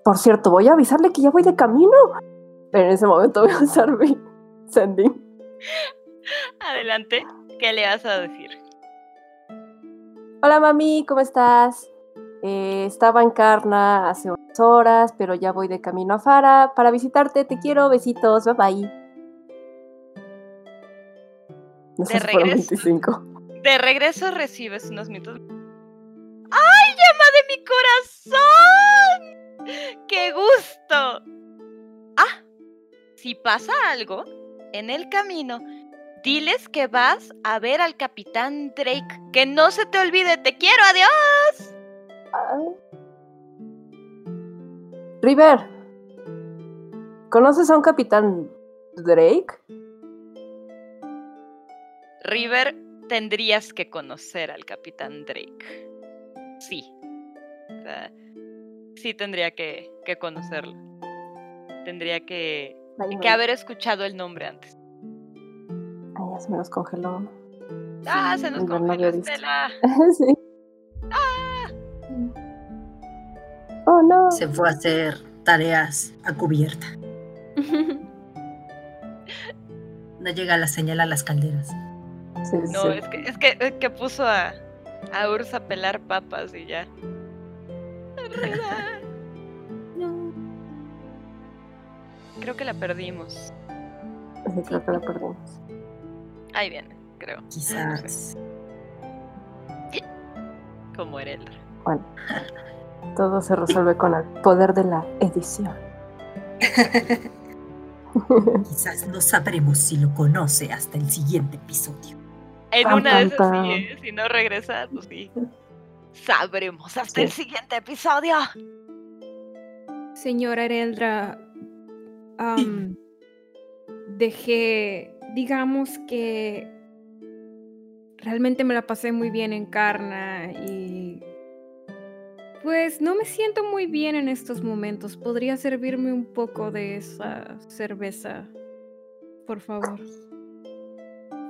Por cierto, voy a avisarle que ya voy de camino. Pero en ese momento voy a usar mi sending. Adelante. ¿Qué le vas a decir? Hola mami, ¿cómo estás? Eh, estaba en Carna hace unas horas, pero ya voy de camino a Fara para visitarte. Te quiero, besitos, bye bye. No De regreso. 25. De regreso recibes unos minutos. ¡Ay, llama de mi corazón! ¡Qué gusto! Ah, si pasa algo en el camino, diles que vas a ver al capitán Drake. Que no se te olvide, te quiero, adiós. River, ¿conoces a un capitán Drake? River, tendrías que conocer al capitán Drake. Sí. O sea, sí tendría que, que conocerlo. Tendría que haber escuchado el nombre antes. Se me los congeló. Ah, se nos congeló. Estela. *laughs* sí. Oh no. Se fue a hacer tareas a cubierta. *laughs* No llega la señal a las calderas. Sí, No, sí. es que, es que, es que puso a, a Ursa a pelar papas y ya. *laughs* No. Creo que la perdimos. Sí, creo que lo perdimos. Ahí viene, creo. Quizás. *laughs* Como Ereldra. Bueno, todo se resuelve con el poder de la edición. *laughs* Quizás no sabremos si lo conoce hasta el siguiente episodio. En una de esas sí, ¿eh? si no regresa, pues sí. Sabremos hasta el siguiente episodio. Señora Ereldra, dejé, digamos que realmente me la pasé muy bien en Carna y pues no me siento muy bien en estos momentos. ¿Podría servirme un poco de esa cerveza? Por favor.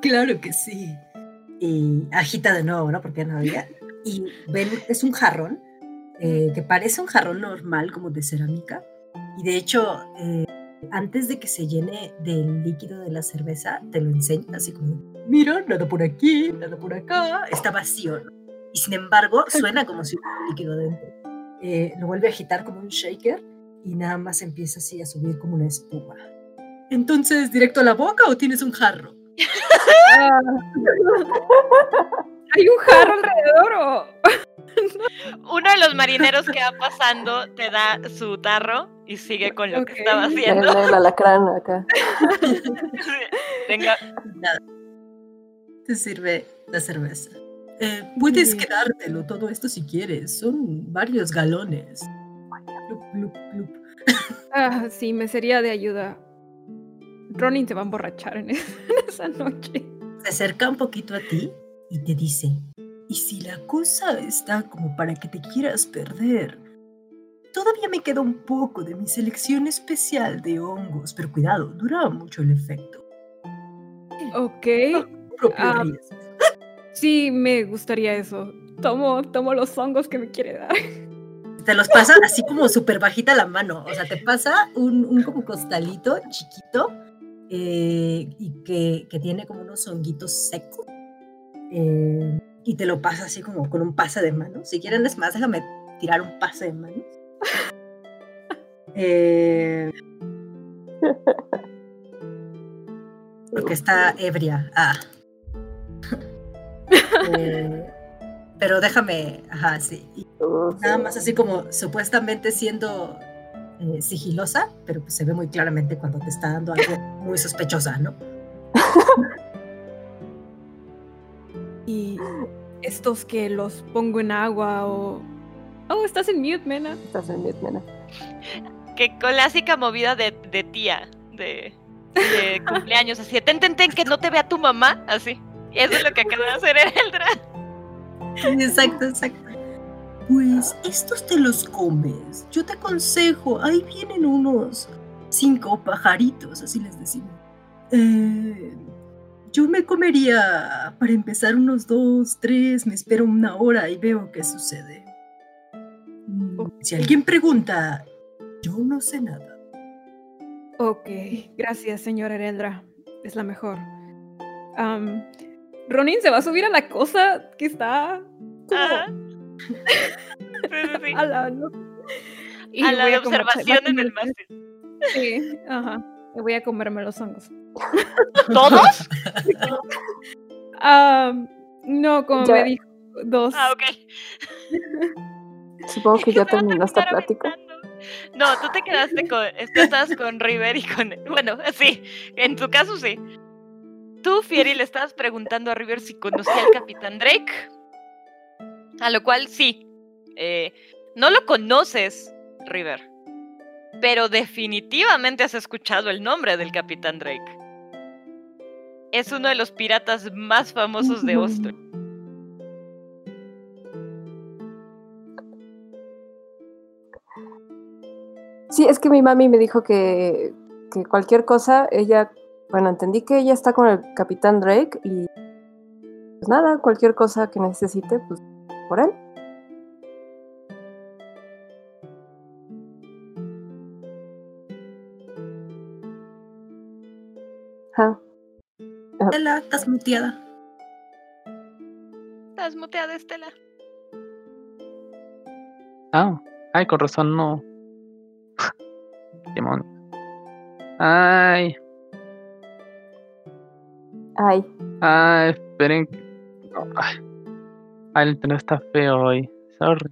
Claro que sí. Y agita de nuevo, ¿no? Porque ya no había. Y ven, es un jarrón eh, que parece un jarrón normal, como de cerámica. Y de hecho, eh, antes de que se llene del líquido de la cerveza, te lo enseña así como: Mira, nada por aquí, nada por acá. Está vacío, ¿no? Y sin embargo, suena como si hubiera un líquido dentro. Eh, lo vuelve a agitar como un shaker y nada más empieza así a subir como una espuma. Entonces, ¿directo a la boca o tienes un jarro? *laughs* ¿Hay un jarro alrededor o...? *laughs* Uno de los marineros que va pasando te da su tarro y sigue con lo que estaba El, haciendo. el alacrán acá. *laughs* Venga, Nada. Te sirve la cerveza. Eh, puedes quedártelo todo esto si quieres. Son varios galones. Plup, plup, plup. *laughs* Ah, sí, me sería de ayuda. Ronin se va a emborrachar en *laughs* esa noche. Se acerca un poquito a ti y te dice, ¿y si la cosa está como para que te quieras perder? Todavía me queda un poco de mi selección especial de hongos, pero cuidado, dura mucho el efecto. Ok. Ah. riesgo. Sí, me gustaría eso. Tomo, tomo los hongos que me quiere dar. te los pasa así como súper bajita la mano. O sea, te pasa un, un como costalito chiquito eh, y que, que tiene como unos honguitos secos. eh, y te lo pasa así como con un pase de manos. Si quieren, es más, déjame tirar un pase de manos. Eh, *laughs* porque está ebria. Ah. *laughs* Eh, pero déjame, ajá, sí. Y nada más así como supuestamente siendo eh, sigilosa, pero pues se ve muy claramente cuando te está dando algo muy sospechosa, ¿no? *laughs* Y estos que los pongo en agua o... Oh, estás en mute, Mena. Estás en mute, nena. Que clásica movida de, de tía, de, de *laughs* cumpleaños, así de ten, ten, ten, que no te vea tu mamá, así. Y eso es lo que acaba de hacer Eldra. Exacto, exacto. Pues estos te los comes. Yo te aconsejo, ahí vienen unos cinco pajaritos, así les decimos. Eh, yo me comería, para empezar, unos dos, tres, me espero una hora y veo qué sucede. Mm, Si alguien pregunta, yo no sé nada. Ok, gracias, señora Ereldra. Es la mejor. Ronin se va a subir a la cosa que está como Ajá. *laughs* Sí, sí, sí. *laughs* a la, ¿no? Y A la de observación en el mástil. Sí, ajá. Y voy a comerme los hongos. *laughs* ¿Todos? Am, no, como Ya. me dijo, dos. Ah, ok. Supongo que ya terminó esta plática. No, tú te quedaste con. Tú estabas con River y con. Bueno, sí, en tu caso sí. Tú, Fieri, le estabas preguntando a River si conocía al Capitán Drake. A lo cual sí. eh, no lo conoces, River. Pero definitivamente has escuchado el nombre del Capitán Drake. Es uno de los piratas más famosos de *laughs* Ostro. Sí, es que mi mami me dijo que, que cualquier cosa, ella, bueno, entendí que ella está con el Capitán Drake y pues nada, cualquier cosa que necesite, pues por él. Ajá. Estela, estás muteada. Estás muteada, Estela. Ah, ay, con razón no. Demonios. Ay, Ay, ay, esperen. Ay, ay, el internet está feo hoy. Sorry.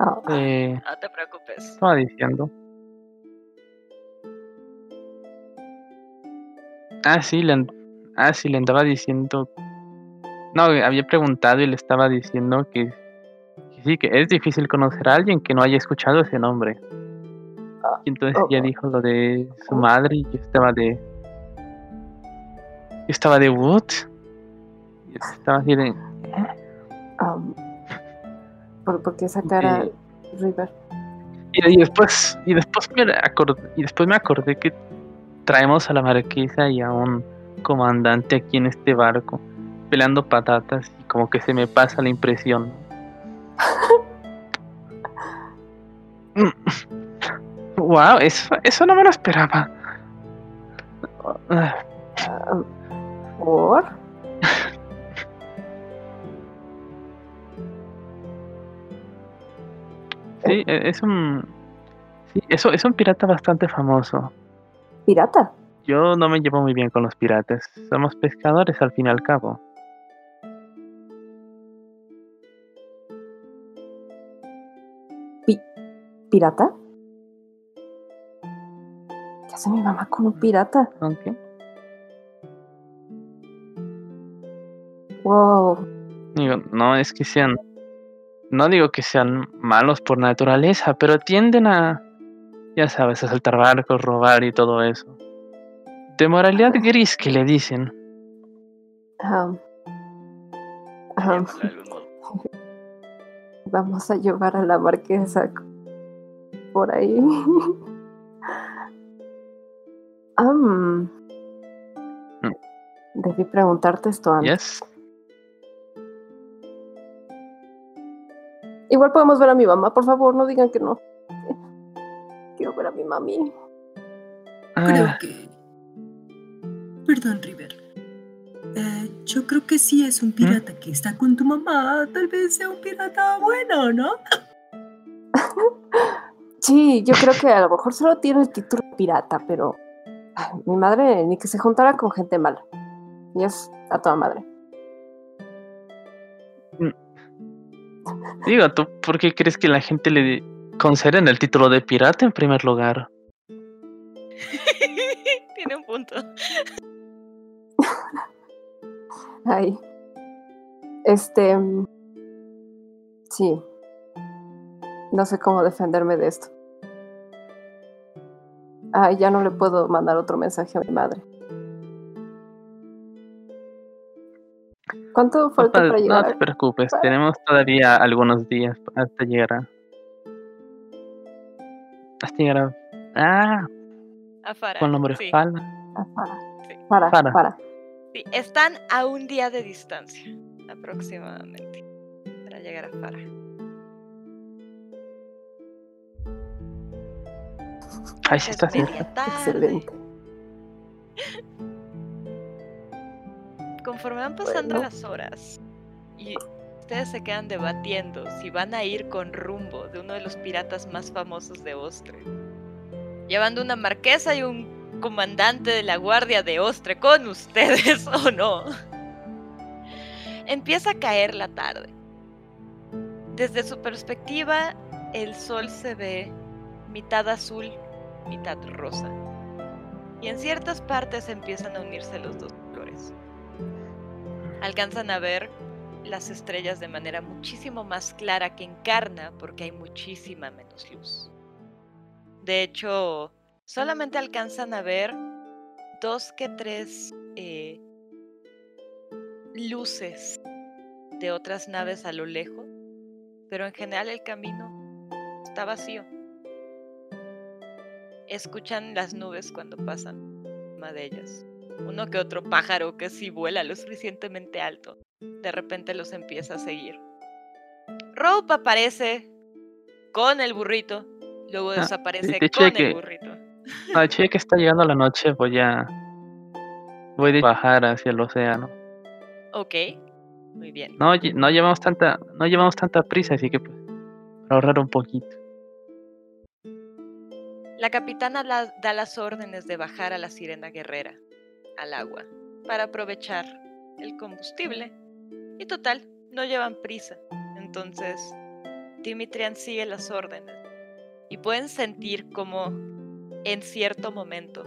oh, Eh, No te preocupes. estaba diciendo. Ah, sí, le, ah, sí, le andaba diciendo. No, había preguntado y le estaba diciendo que, que sí, que es difícil conocer a alguien que no haya escuchado ese nombre. Y entonces oh, ella oh. dijo lo de su madre y yo estaba de. Yo estaba de what? Y estaba así de. um, ¿por, por qué esa cara, River? Y, y después, y después me acordé, y después me acordé que traemos a la marquesa y a un comandante aquí en este barco peleando patatas y como que se me pasa la impresión. *laughs* wow, eso, eso no me lo esperaba. ¿Por? Sí, e- es un sí, eso es un pirata bastante famoso. ¿Pirata? Yo no me llevo muy bien con los piratas. Somos pescadores al fin y al cabo. ¿Pirata? ¿Qué hace mi mamá con un pirata? Aunque Wow. digo, no es que sean no digo que sean malos por naturaleza, pero tienden a ya sabes, a saltar barcos, robar y todo eso. De moralidad gris que le dicen. Um, um, *laughs* vamos a llevar a la marquesa por ahí. *laughs* Um, Mm. Debí preguntarte esto antes. Yes. Igual podemos ver a mi mamá, por favor, no digan que no. Quiero ver a mi mami. Creo Ah, que... Perdón, River. Eh, yo creo que sí es un pirata que está con tu mamá. Tal vez sea un pirata bueno, ¿no? *laughs* Sí, yo creo que a lo mejor solo tiene el título de pirata, pero ay, mi madre ni que se juntara con gente mala. Y es a toda madre. digo, ¿tú por qué crees que la gente le conceden el título de pirata en primer lugar? *laughs* Tiene un punto. *laughs* Ay. Este. mm, Sí. No sé cómo defenderme de esto. Ay, ya no le puedo mandar otro mensaje a mi madre. ¿Cuánto No, falta pa- para no llegar? te preocupes, tenemos todavía algunos días hasta llegar a... Hasta llegar a... Ah, A Farah. con nombre sí, Fala. Ah, para, Sí. para, Para. para. sí. Están a un día de distancia, aproximadamente, para llegar a Farah. Ay, sí Es está. Excelente. *laughs* Conforme van pasando Bueno. las horas y ustedes se quedan debatiendo si van a ir con rumbo de uno de los piratas más famosos de Ostre, llevando una marquesa y un comandante de la guardia de Ostre con ustedes *laughs* o no. Empieza a caer la tarde. Desde su perspectiva, el sol se ve mitad azul, mitad rosa. Y en ciertas partes empiezan a unirse los dos colores. Alcanzan a ver las estrellas de manera muchísimo más clara que encarna porque hay muchísima menos luz. De hecho, solamente alcanzan a ver dos que tres eh, luces de otras naves a lo lejos, pero en general el camino está vacío. Escuchan las nubes cuando pasan encima de ellas. Uno que otro pájaro que si vuela lo suficientemente alto, de repente los empieza a seguir. Rope aparece con el burrito, luego Ah, desaparece de hecho, con que- el burrito. No, che, que está llegando la noche, voy a... Voy a bajar hacia el océano. Ok, muy bien. No, no llevamos tanta, no llevamos tanta prisa, así que pues, ahorrar un poquito. La capitana da las órdenes de bajar a la sirena guerrera al agua para aprovechar el combustible. Y total, no llevan prisa. Entonces, Dimitrian sigue las órdenes. Y pueden sentir como en cierto momento,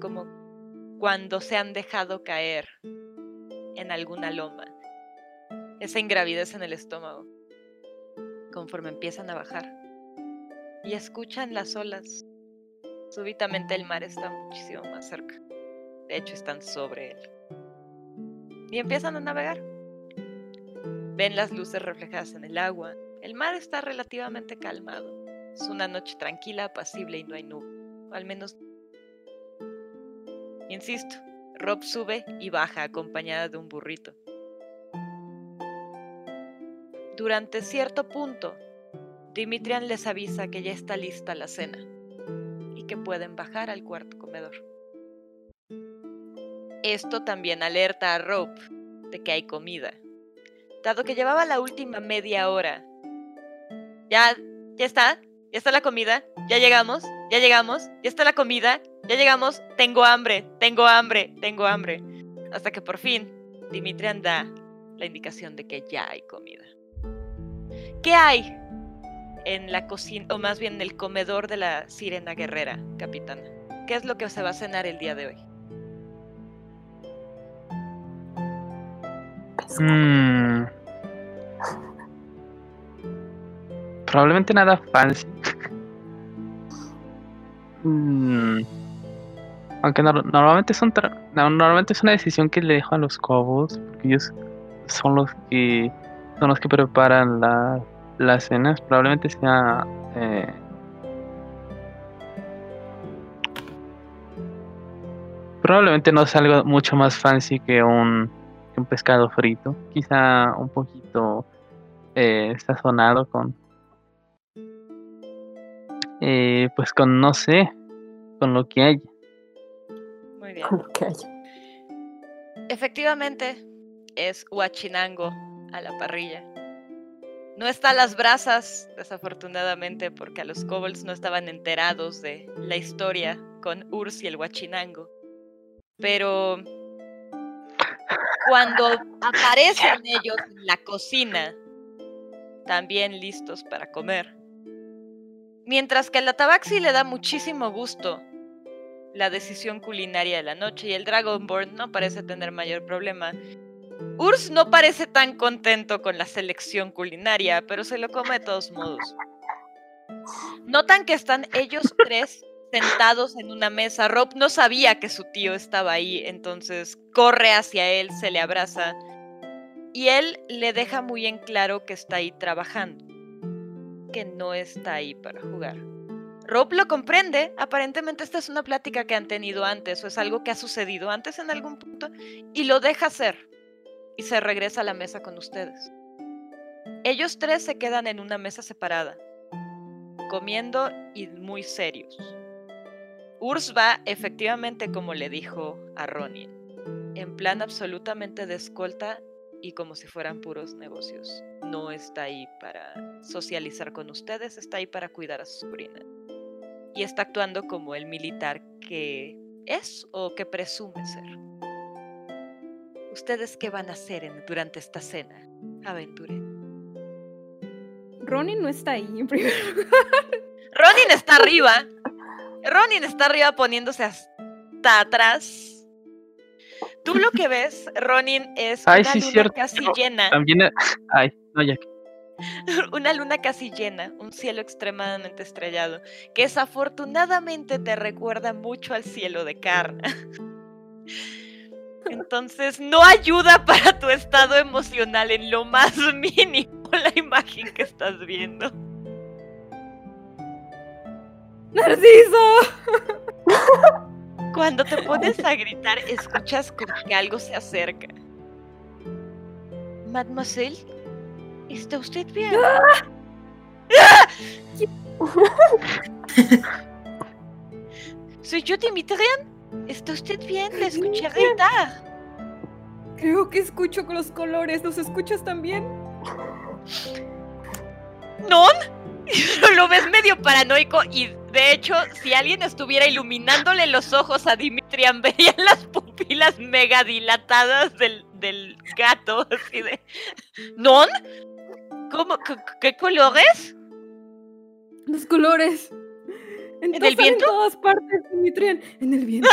como cuando se han dejado caer en alguna loma, esa ingravidez en el estómago, conforme empiezan a bajar. Y escuchan las olas Súbitamente el mar está muchísimo más cerca. De hecho, están sobre él. Y empiezan a navegar. Ven las luces reflejadas en el agua. El mar está relativamente calmado. Es una noche tranquila, apacible y no hay nube. Al menos... Insisto, Rob sube y baja acompañada de un burrito. Durante cierto punto, Dimitrian les avisa que ya está lista la cena que pueden bajar al cuarto comedor. Esto también alerta a Rope de que hay comida, dado que llevaba la última media hora. Ya, ya está, ya está la comida, ya llegamos, ya llegamos, ya está la comida, ya llegamos, tengo hambre, tengo hambre, tengo hambre. Hasta que por fin Dimitrian da la indicación de que ya hay comida. ¿Qué hay en la cocina, o más bien en el comedor de la sirena guerrera, capitana? ¿Qué es lo que se va a cenar el día de hoy? Mm. Probablemente nada fancy. Mm. Aunque nor- normalmente son tra- no, normalmente es una decisión que le dejo a los cobos, porque ellos son los que son los que preparan la- las cenas. Probablemente sea eh, probablemente no sea algo mucho más fancy que un que un pescado frito, quizá un poquito eh, sazonado con eh, pues con no sé, con lo que hay. Muy bien. Con lo que haya. Efectivamente, es Huachinango a la parrilla. No está a las brasas, desafortunadamente, porque a los kobolds no estaban enterados de la historia con Urs y el Huachinango. Pero cuando aparecen *laughs* ellos en la cocina, también listos para comer. Mientras que a la Tabaxi le da muchísimo gusto la decisión culinaria de la noche y el Dragonborn no parece tener mayor problema. Urs no parece tan contento con la selección culinaria, pero se lo come de todos modos. Notan que están ellos tres sentados en una mesa. Rob no sabía que su tío estaba ahí, entonces corre hacia él, se le abraza y él le deja muy en claro que está ahí trabajando, que no está ahí para jugar. Rob lo comprende, aparentemente esta es una plática que han tenido antes o es algo que ha sucedido antes en algún punto y lo deja hacer y se regresa a la mesa con ustedes. Ellos tres se quedan en una mesa separada, comiendo y muy serios. Urs va efectivamente como le dijo a Ronin, en plan absolutamente de escolta y como si fueran puros negocios. No está ahí para socializar con ustedes, está ahí para cuidar a su sobrina. Y está actuando como el militar que es o que presume ser. ¿Ustedes qué van a hacer en- durante esta cena, aventure? Ronnie no está ahí en primer *laughs* lugar. Ronin está arriba. Ronin está arriba poniéndose hasta atrás. Tú lo que ves, Ronin, es Ay, una sí, luna cierto. casi llena. También. Ay, no, ya. *laughs* una luna casi llena, un cielo extremadamente estrellado, que desafortunadamente te recuerda mucho al cielo de Karna. *laughs* Entonces no ayuda para tu estado emocional en lo más *laughs* mínimo la imagen que estás viendo. ¡Narciso! Cuando te *laughs* pones a gritar, escuchas como que algo se acerca. Mademoiselle, ¿está usted bien? *laughs* Soy yo, Dimitrian. ¿Está usted bien? Le escuché gritar. Creo que escucho con los colores. ¿Los escuchas también? ¿Non? *laughs* Lo ves medio paranoico y de hecho, si alguien estuviera iluminándole los ojos a Dimitrian, verían *laughs* las pupilas mega dilatadas del, del gato. Así de. ¿Non? ¿Cómo? ¿Qué, qué colores? Los colores. El Están viento? En todas partes, Dimitrián. En el viento.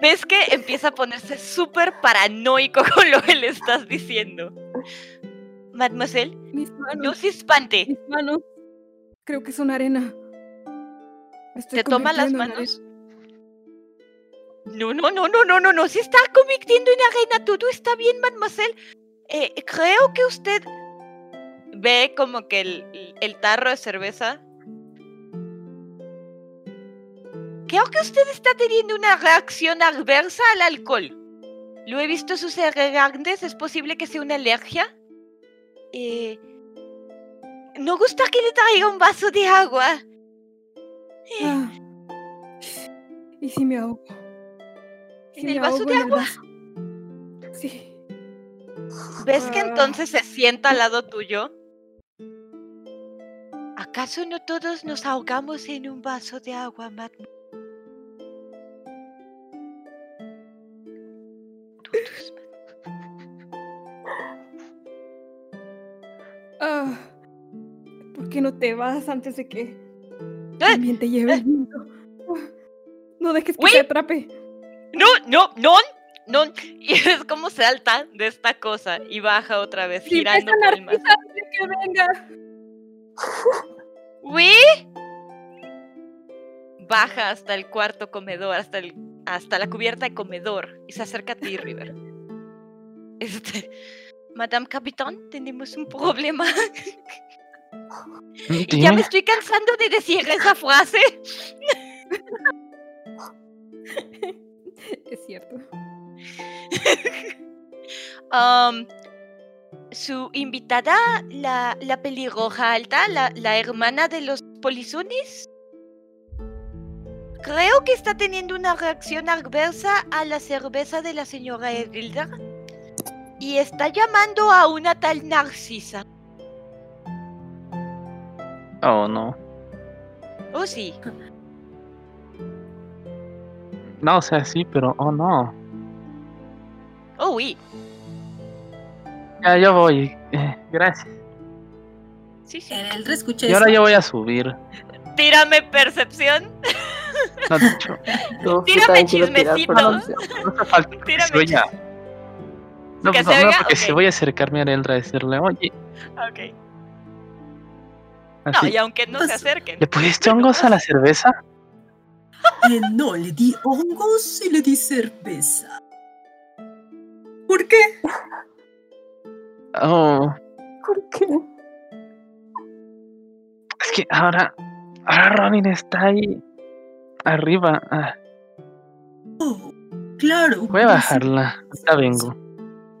Ves que empieza a ponerse súper paranoico *laughs* con lo que le estás diciendo. Mademoiselle, Mis manos. no se espante. Mis manos. Creo que son arena. Estoy ¿Te toma las en manos? No, no, no, no, no, no, no. Se está convirtiendo en arena. Todo está bien, mademoiselle. Eh, creo que usted ve como que el, el tarro de cerveza. Creo que usted está teniendo una reacción adversa al alcohol. Lo he visto suceder antes. ¿Es posible que sea una alergia? Eh, ¿No gusta que le traiga un vaso de agua? Ah. ¿Y si me ahogo? ¿En Si el me vaso ahogo de en el agua? vaso. Sí. ¿Ves que Ah. entonces se sienta al lado tuyo? ¿Acaso no todos nos ahogamos en un vaso de agua, Matt? *laughs* Ah. ¿Por qué no te vas antes de que ¡Eh! también te lleve el viento? Ah. No dejes que te atrape. No, no, no, no. *laughs* Y es como salta de esta cosa y baja otra vez, girando ves a por el que venga. *laughs* ¡Uy! Baja hasta el cuarto comedor, hasta, el, hasta la cubierta de comedor y se acerca a ti, River. *laughs* Este, Madame Capitán, tenemos un problema. Y ya me estoy cansando de decir esa frase. Es cierto. *laughs* Um, su invitada, la, la pelirroja alta, la, la hermana de los polizunis, creo que está teniendo una reacción adversa a la cerveza de la señora Edilda y está llamando a una tal Narcisa. Oh, no. Oh, sí. No, o sea, sí, pero oh, no. Oh, oui. Ya, yo voy. Eh, gracias. Sí, sí. El escucha Y ahora eso. yo voy a subir. Tírame percepción. No, Uf, *laughs* yo Tírame chismecito. no hace falta Tírame. No, ¿Que pues, no, oiga? porque Ok. si voy a acercarme a Eldra a decirle, oye, Ok. No, y aunque no se Pues, acerquen. ¿le pusiste hongos a la cerveza? *laughs* Eh, no, le di hongos y le di cerveza. ¿Por qué? Oh, ¿Por qué? es que ahora, ahora Ronin está ahí arriba. Ah, Oh, claro. voy a bajarla. Ya vengo.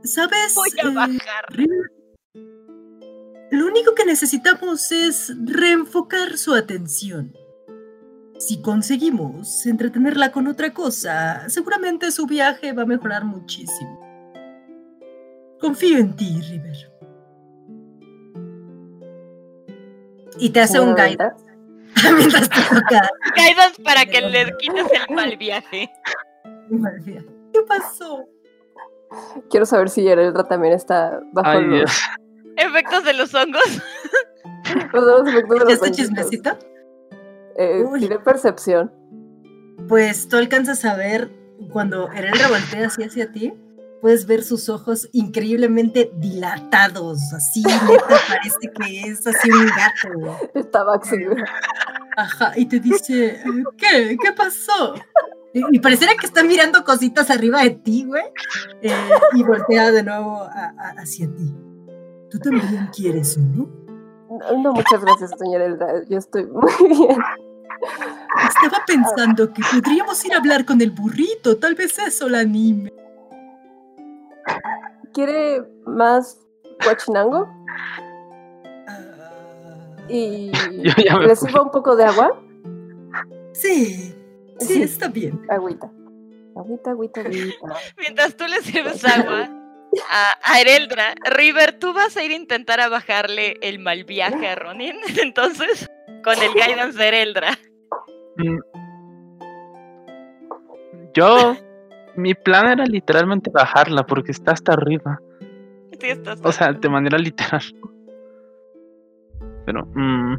¿Sabes? Voy a eh, bajar. Lo único que necesitamos es reenfocar su atención. Si conseguimos entretenerla con otra cosa, seguramente su viaje va a mejorar muchísimo. Confío en ti, River. Y te hace un Elda, *laughs* mientras te toca. Guidance para que le quites el mal viaje. ¿Qué pasó? Quiero saber si Yerelra también está bajo Ay, los, Dios. Efectos de los hongos. los efectos de los ¿Este chismecito? Eh, tiré percepción. Pues tú alcanzas a ver cuando Erelra voltea así hacia ti, puedes ver sus ojos increíblemente dilatados, así neta *laughs* parece que es así un gato. Baxi. güey. Ajá, y te dice, ¿qué? ¿Qué pasó? Y, y pareciera que está mirando cositas arriba de ti, güey, eh, y voltea de nuevo a- a- hacia ti. ¿Tú también quieres uno? No, no, muchas gracias, señora Elda. Yo estoy muy bien. Estaba pensando que podríamos ir a hablar con el burrito, tal vez eso la anime. ¿Quiere más guachinango? Y *laughs* le sirvo un poco de agua. sí, sí, Sí. está bien. Agüita. Agüita, agüita, agüita. Mientras tú le sirves agua a, a Ereldra, River, tú vas a ir a intentar a bajarle el mal viaje a Ronin. *laughs* Entonces, con el guidance de Ereldra. Mm. Yo, mi plan era literalmente bajarla porque está hasta arriba. Sí, estás O sea, de manera literal. Pero, mm,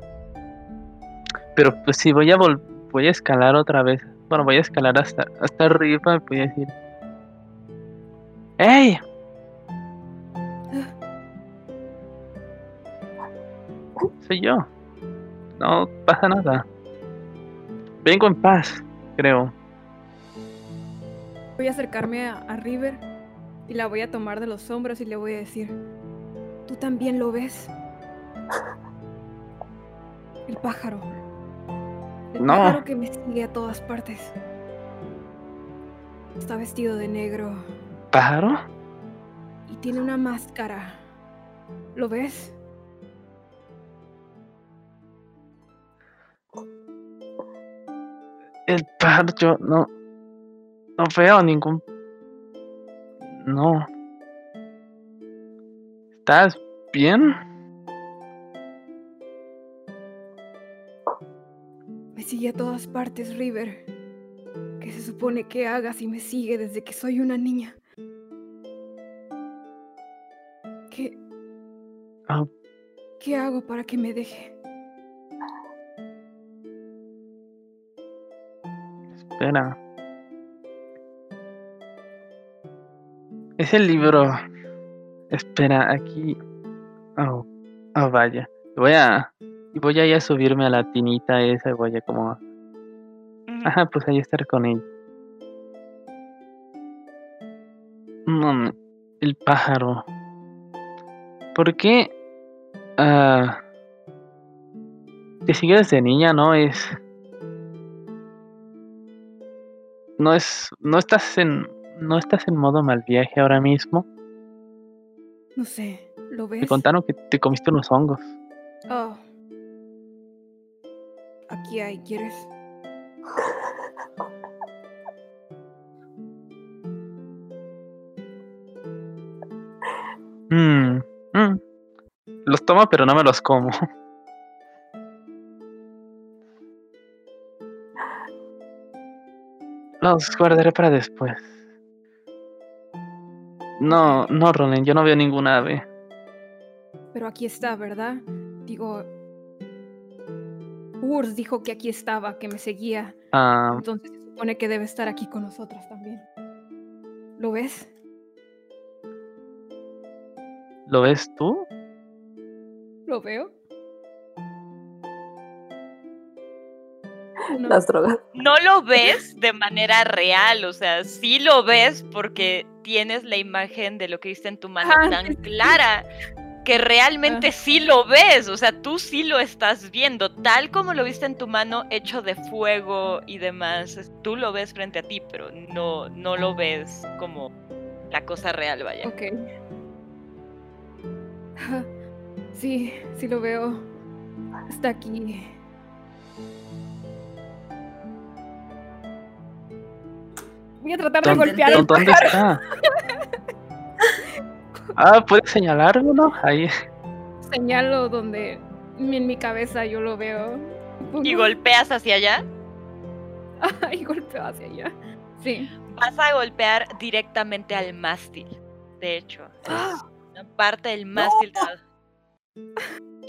pero pues si voy a vol voy a escalar otra vez. Bueno, voy a escalar hasta, hasta arriba y voy a decir. ¡Ey! Soy yo. No pasa nada. Vengo en paz, creo. Voy a acercarme a, a River y la voy a tomar de los hombros y le voy a decir, ¿tú también lo ves? El pájaro. El No. pájaro que me sigue a todas partes. Está vestido de negro ¿Pájaro? y tiene una máscara. ¿Lo ves? El pájaro, yo no. No veo ningún. No. ¿Estás bien? Me sigue a todas partes, River. ¿Qué se supone que haga si me sigue desde que soy una niña? ¿Qué, Ah, qué hago para que me deje? espera. Es el libro. Espera, aquí. Oh, oh vaya. Voy a. Voy a ir a subirme a la tinita esa y voy a como. Ajá, pues ahí estar con ella. No, el pájaro. ¿Por qué? Ah, te sigue desde niña, ¿no? Es. No es. No estás en. No estás en modo mal viaje ahora mismo. No sé. ¿Lo ves? Me contaron que te comiste unos hongos. Oh. Aquí hay, ¿quieres? *laughs* Mm, mm. Los tomo, pero no me los como. *laughs* Los guardaré para después. No, no, Ronen, yo no veo ninguna ave. Pero aquí está, ¿verdad? Digo... Urs dijo que aquí estaba, que me seguía. Ah, Entonces se supone que debe estar aquí con nosotros también. ¿Lo ves? ¿Lo ves tú? ¿Lo veo? *gasps* No. Las drogas. No lo ves de manera real, o sea, sí lo ves porque tienes la imagen de lo que viste en tu mano Ah, tan sí, clara que realmente Ah. sí lo ves, o sea, tú sí lo estás viendo, tal como lo viste en tu mano hecho de fuego y demás, tú lo ves frente a ti, pero no, no lo ves como la cosa real, vaya. Ok. *laughs* Sí, sí lo veo. Está aquí. Voy a tratar de ¿Dónde, golpear el ¿dónde está? *laughs* Ah, ¿puedes señalarlo, no? Ahí. señalo donde en mi cabeza yo lo veo. Y golpeas hacia allá, *laughs* y golpeo hacia allá. Sí. vas a golpear directamente al mástil, de hecho. ¡Ah! una parte del mástil. da-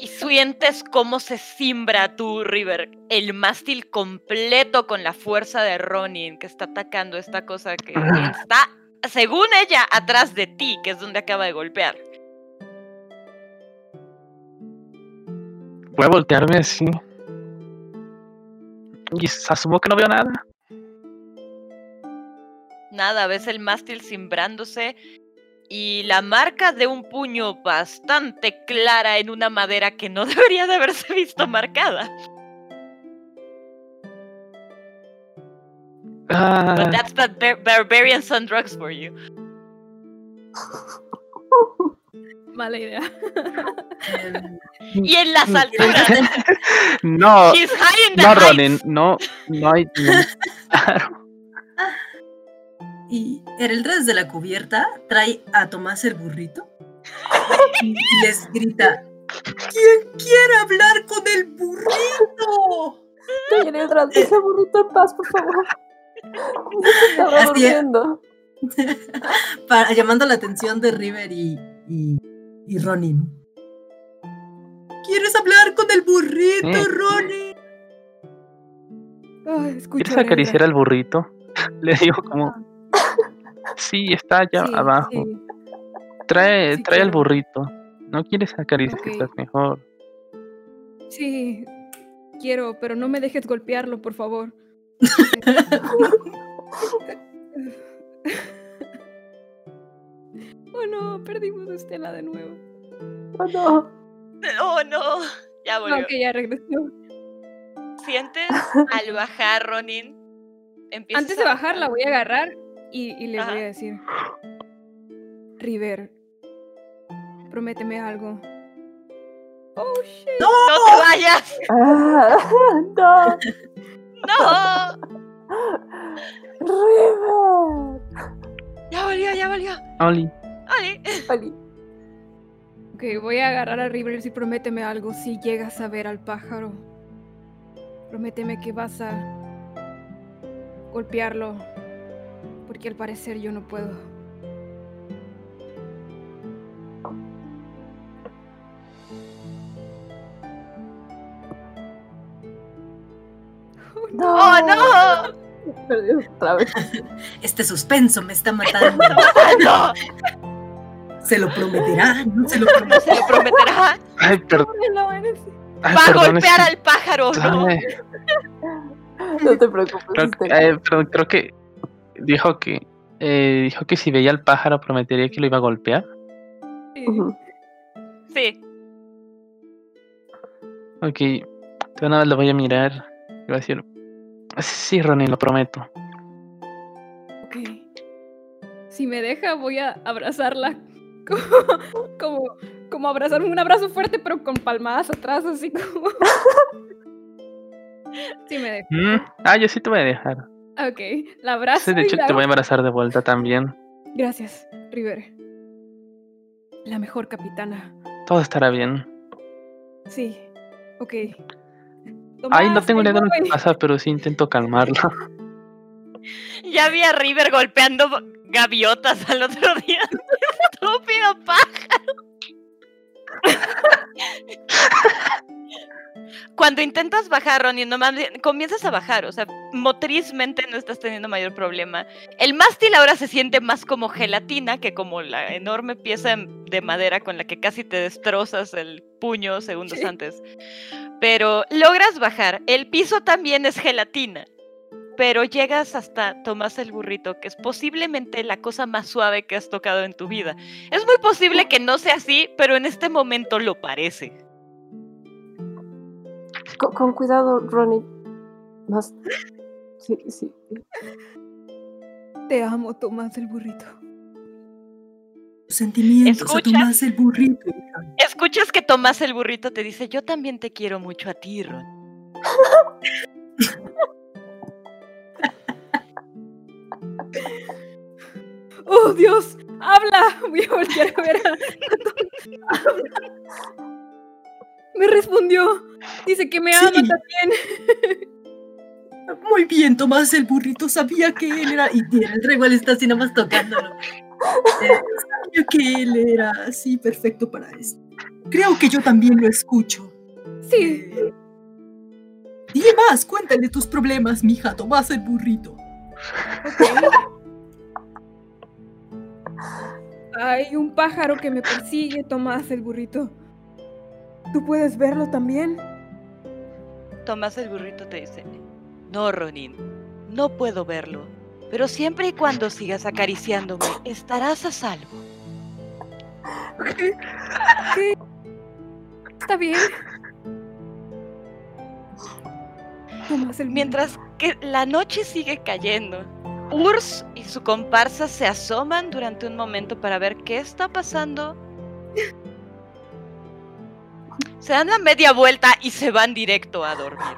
Y sientes cómo se simbra tu River, el mástil completo con la fuerza de Ronin que está atacando esta cosa que Ah. está, según ella, atrás de ti, que es donde acaba de golpear. Voy a voltearme así. Y asumo que no veo nada. Nada, ves el mástil cimbrándose y la marca de un puño bastante clara en una madera que no *laughs* debería de haberse visto marcada. Ah, But that's the bar- barbarian sun drugs for you. *laughs* Mala idea. Y en las Mm. alturas, *laughs* no, he's high in the no. Ronin, no, no hay. Y Erelda desde la cubierta trae a Tomás el burrito y les grita: ¿Quién quiere hablar con el burrito? Mientras ese burrito en paz, por favor. *laughs* Estaba Así durmiendo. *laughs* Para- llamando la atención de River y, y, y Ronin. ¿Quieres hablar con el burrito, Sí. Ronin? Ay, escucho ¿Quieres acariciar al burrito? *laughs* Le digo como. Sí, está allá Sí, abajo. sí. Trae, sí trae al quiero. burrito. ¿No quieres acariciar Ok. mejor? Sí, quiero, pero no me dejes golpearlo, por favor. *laughs* oh no, perdimos a Estela de nuevo. Oh, no. Oh no, ya volvió. Ok, ya regresó. Sientes *laughs* al bajar, Ronin. Antes de a bajar la voy a agarrar y, y le Ajá. voy a decir, River, prométeme algo. Oh shit. ¡No te vayas! Ah, *laughs* no. ¡No! River. Ya volvió, ya volvió. Oli, Oli. Oli. Ok, voy a agarrar a River y prométeme algo si llegas a ver al pájaro. Prométeme que vas a golpearlo. Porque al parecer yo no puedo. No. ¡Oh, no! Otra vez. *laughs* Este suspenso me está matando. *laughs* ¡No! ¿Se lo prometerá? ¿No se lo ¿No *laughs* prometerá? se lo prometerá? ay, per- No, eres- ay, Va a perdón, es golpear al pájaro, ¿no? ay, No te preocupes. creo, eh, perdón, creo que dijo que eh, dijo que si veía al pájaro prometería que lo iba a golpear. Sí. ujú. Sí. Ok, de una vez lo voy a mirar y voy a decir, sí, Ronin, lo prometo. Ok. Si me deja, voy a abrazarla *laughs* como, como, como abrazarme, un abrazo fuerte, pero con palmadas atrás, así como. *laughs* sí, me dejo. Mm, Ah, yo sí te voy a dejar. Ok, la abrazo. Sí, de hecho, la- te voy a abrazar de vuelta también. Gracias, River. La mejor capitana. Todo estará bien. Sí, ok. Ay, no tengo idea de lo que pasa, pero sí intento calmarlo. *laughs* Ya vi a River golpeando gaviotas al otro día. *laughs* Estúpido pájaro. *laughs* Cuando intentas bajar, Ronnie, no mames, comienzas a bajar, o sea, motrizmente no estás teniendo mayor problema. El mástil ahora se siente más como gelatina que como la enorme pieza de madera con la que casi te destrozas el puño segundos Sí. antes. Pero logras bajar. El piso también es gelatina pero llegas hasta Tomás el burrito, que es posiblemente la cosa más suave que has tocado en tu vida. Es muy posible que no sea así, pero en este momento lo parece. Con, con cuidado, Ronnie. Más. Sí, sí. Te amo, Tomás el burrito. Sentimientos a Escucha. Tomás el burrito. Escuchas que Tomás el burrito te dice, yo también te quiero mucho a ti, Ron. ¡Oh, Dios! ¡Habla! Voy a voltear a ver a... Me respondió. Dice que me ama Sí. también. *laughs* Muy bien, Tomás el burrito sabía que él era. Y el igual está así nada más tocándolo. Eh, sabía que él era así perfecto para esto. Creo que yo también lo escucho. Sí. Dile más, cuéntale tus problemas, mija, Tomás el burrito. ok. Hay un pájaro que me persigue, Tomás el burrito. ¿Tú puedes verlo también? Tomás el burrito te dice, no, Ronin, no puedo verlo, pero siempre y cuando sigas acariciándome, estarás a salvo. Está bien. Tomás el Mientras que la noche sigue cayendo, Urs y su comparsa se asoman durante un momento para ver qué está pasando. *laughs* Se dan la media vuelta y se van directo a dormir.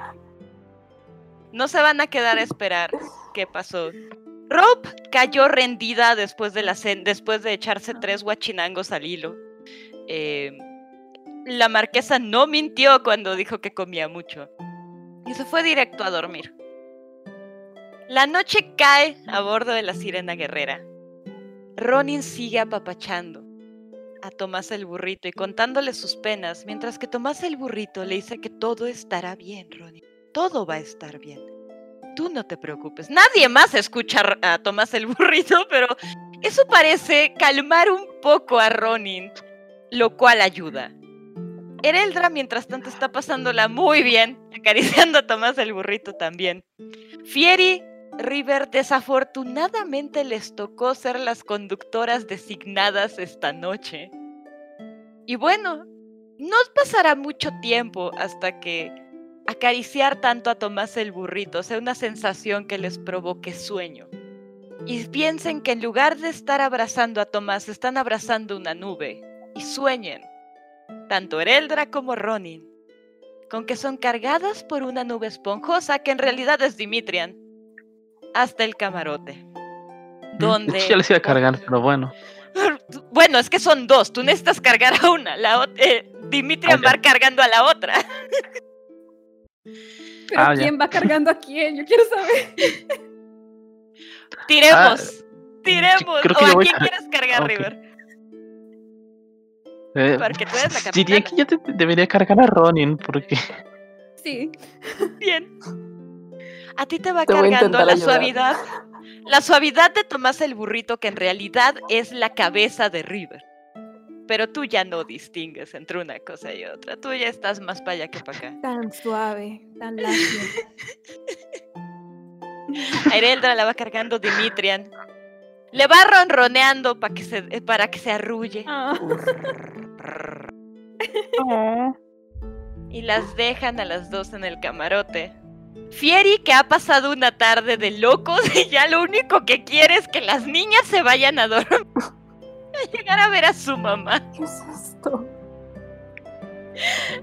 No se van a quedar a esperar qué pasó. Rob cayó rendida después de echarse tres guachinangos al hilo. Eh, la marquesa no mintió cuando dijo que comía mucho y se fue directo a dormir. La noche cae a bordo de la sirena guerrera. Ronin sigue apapachando a Tomás el burrito y contándole sus penas, mientras que Tomás el burrito le dice que todo estará bien, Ronin. Todo va a estar bien. Tú no te preocupes. Nadie más escucha a Tomás el burrito, *laughs* pero eso parece calmar un poco a Ronin, lo cual ayuda. Ereldra, mientras tanto, está pasándola muy bien, acariciando a Tomás el burrito también. Fieri, River, desafortunadamente les tocó ser las conductoras designadas esta noche. Y bueno, no pasará mucho tiempo hasta que acariciar tanto a Tomás el burrito sea una sensación que les provoque sueño. Y piensen que en lugar de estar abrazando a Tomás, están abrazando una nube. Y sueñen tanto Ereldra como Ronin, con que son cargadas por una nube esponjosa que en realidad es Dimitrian, hasta el camarote. Donde... *laughs* Ya les iba a cargar, *laughs* pero bueno. Bueno, es que son dos, tú necesitas cargar a una, la eh, Dimitrian Ah, va cargando a la otra. *laughs* Pero Ah, ya. ¿quién va cargando a quién? Yo quiero saber. Tiremos, tiremos. creo ¿O que a quién a- quieres cargar. River? Eh, Porque tú eres la diría capitana. que yo te- debería cargar a Ronin, porque Sí. Bien. A ti te va Te cargando la ayudar. suavidad. La suavidad de Tomás el burrito, que en realidad es la cabeza de River. Pero tú ya no distingues entre una cosa y otra. Tú ya estás más para allá que para acá. Tan suave, tan lacio. A Ereldra la va cargando Dimitrian. Le va ronroneando para que se, eh, para que se arrulle. Ah, Y las dejan a las dos en el camarote. Fieri, que ha pasado una tarde de locos *laughs* y ya lo único que quiere es que las niñas se vayan a dormir. *laughs* A llegar a ver a su mamá. ¿Qué es esto?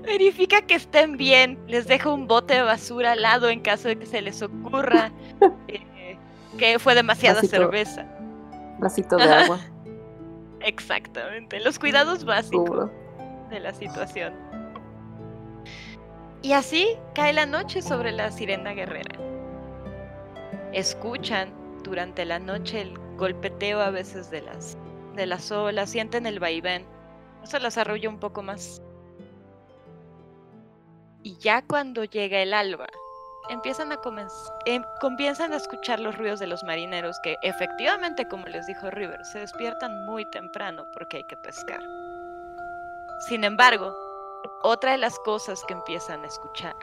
Verifica que estén bien. Les deja un bote de basura al lado en caso de que se les ocurra *laughs* eh, que fue demasiada Vasito. cerveza. Vasito de agua. Exactamente. Los cuidados básicos de la situación. Y así cae la noche sobre la sirena guerrera. Escuchan durante la noche el golpeteo a veces de las, de las olas, sienten el vaivén. Eso las arrulla un poco más. Y ya cuando llega el alba, empiezan a, em- comienzan a escuchar los ruidos de los marineros que efectivamente, como les dijo River, se despiertan muy temprano porque hay que pescar. Sin embargo, otra de las cosas que empiezan a escuchar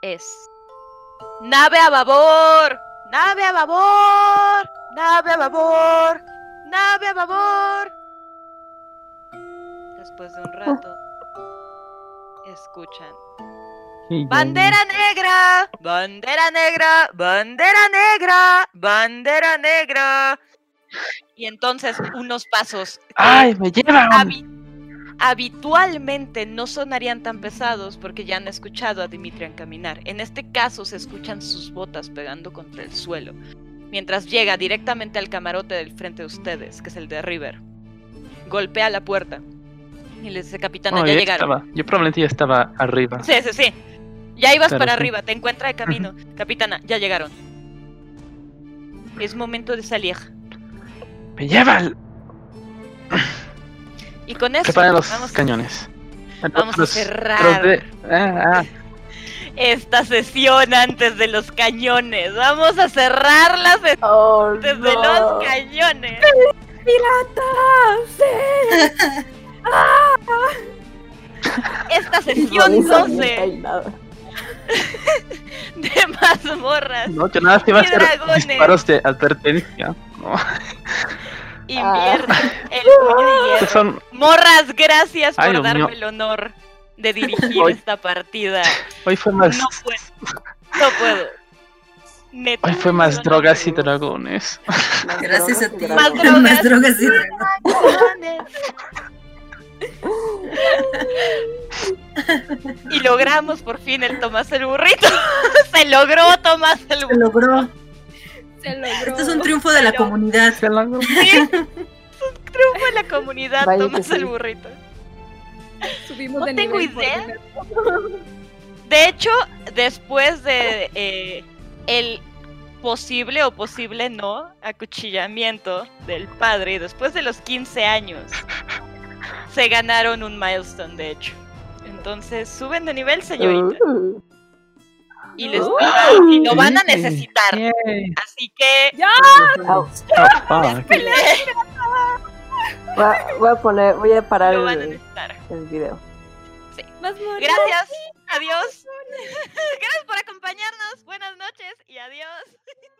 es nave a babor, nave a babor, nave a babor, nave a babor. Después de un rato, escuchan Bandera negra, bandera negra, bandera negra, bandera negra. Y entonces unos pasos ¡Ay, me llevan! Habi- habitualmente no sonarían tan pesados porque ya han escuchado a Dimitrian caminar. En este caso se escuchan sus botas pegando contra el suelo, mientras llega directamente al camarote del frente de ustedes, que es el de River. Golpea la puerta y le dice, capitana, Oh, ya llegaron. estaba- Yo probablemente ya estaba arriba. Sí, sí, sí. Ya ibas para sí. arriba, te encuentra de *laughs* camino. Capitana, ya llegaron. Es momento de salir. ¡Me llevan! Y con eso Preparen los vamos, cañones. vamos a Los- cerrar de- ah, ah. esta sesión antes de los cañones. Vamos a cerrarlas Oh, antes de no. los cañones. ¡Piratas! *laughs* Esta No sesión dice 12 hay nada. *laughs* de mazmorras No, yo nada, te iba a hacer dragones. disparos de advertencia. No, invierno. El puño de hierro. estos son, Morras, gracias Ay, por darme mío. el honor de dirigir Hoy- esta partida. hoy fue más, No puedo. No puedo. Neta. hoy fue *laughs* más drogas y dragones. Más Gracias a ti. Más drogas. Más drogas y dragones. *laughs* Y logramos por fin el Tomás el burrito. *laughs* Se logró Tomás el Se burrito. logró. Se *laughs* logró. Esto es un triunfo de la Pero- comunidad. Se logró. *laughs* Triunfo en la comunidad, Vaya Tomás el sí. burrito. Subimos No de tengo nivel idea. De hecho, después de eh, el posible o posible no acuchillamiento del padre, y después de los 15 años, se ganaron un milestone, de hecho. Entonces, suben de nivel, señorita. Uh, Y, les, Uh. y lo van a necesitar. Así que. Oh, *laughs* fuck. voy, a, voy a poner, voy a parar lo van a el, necesitar. el video. Gracias. Adiós. *laughs* Gracias por acompañarnos. Buenas noches y adiós. *laughs*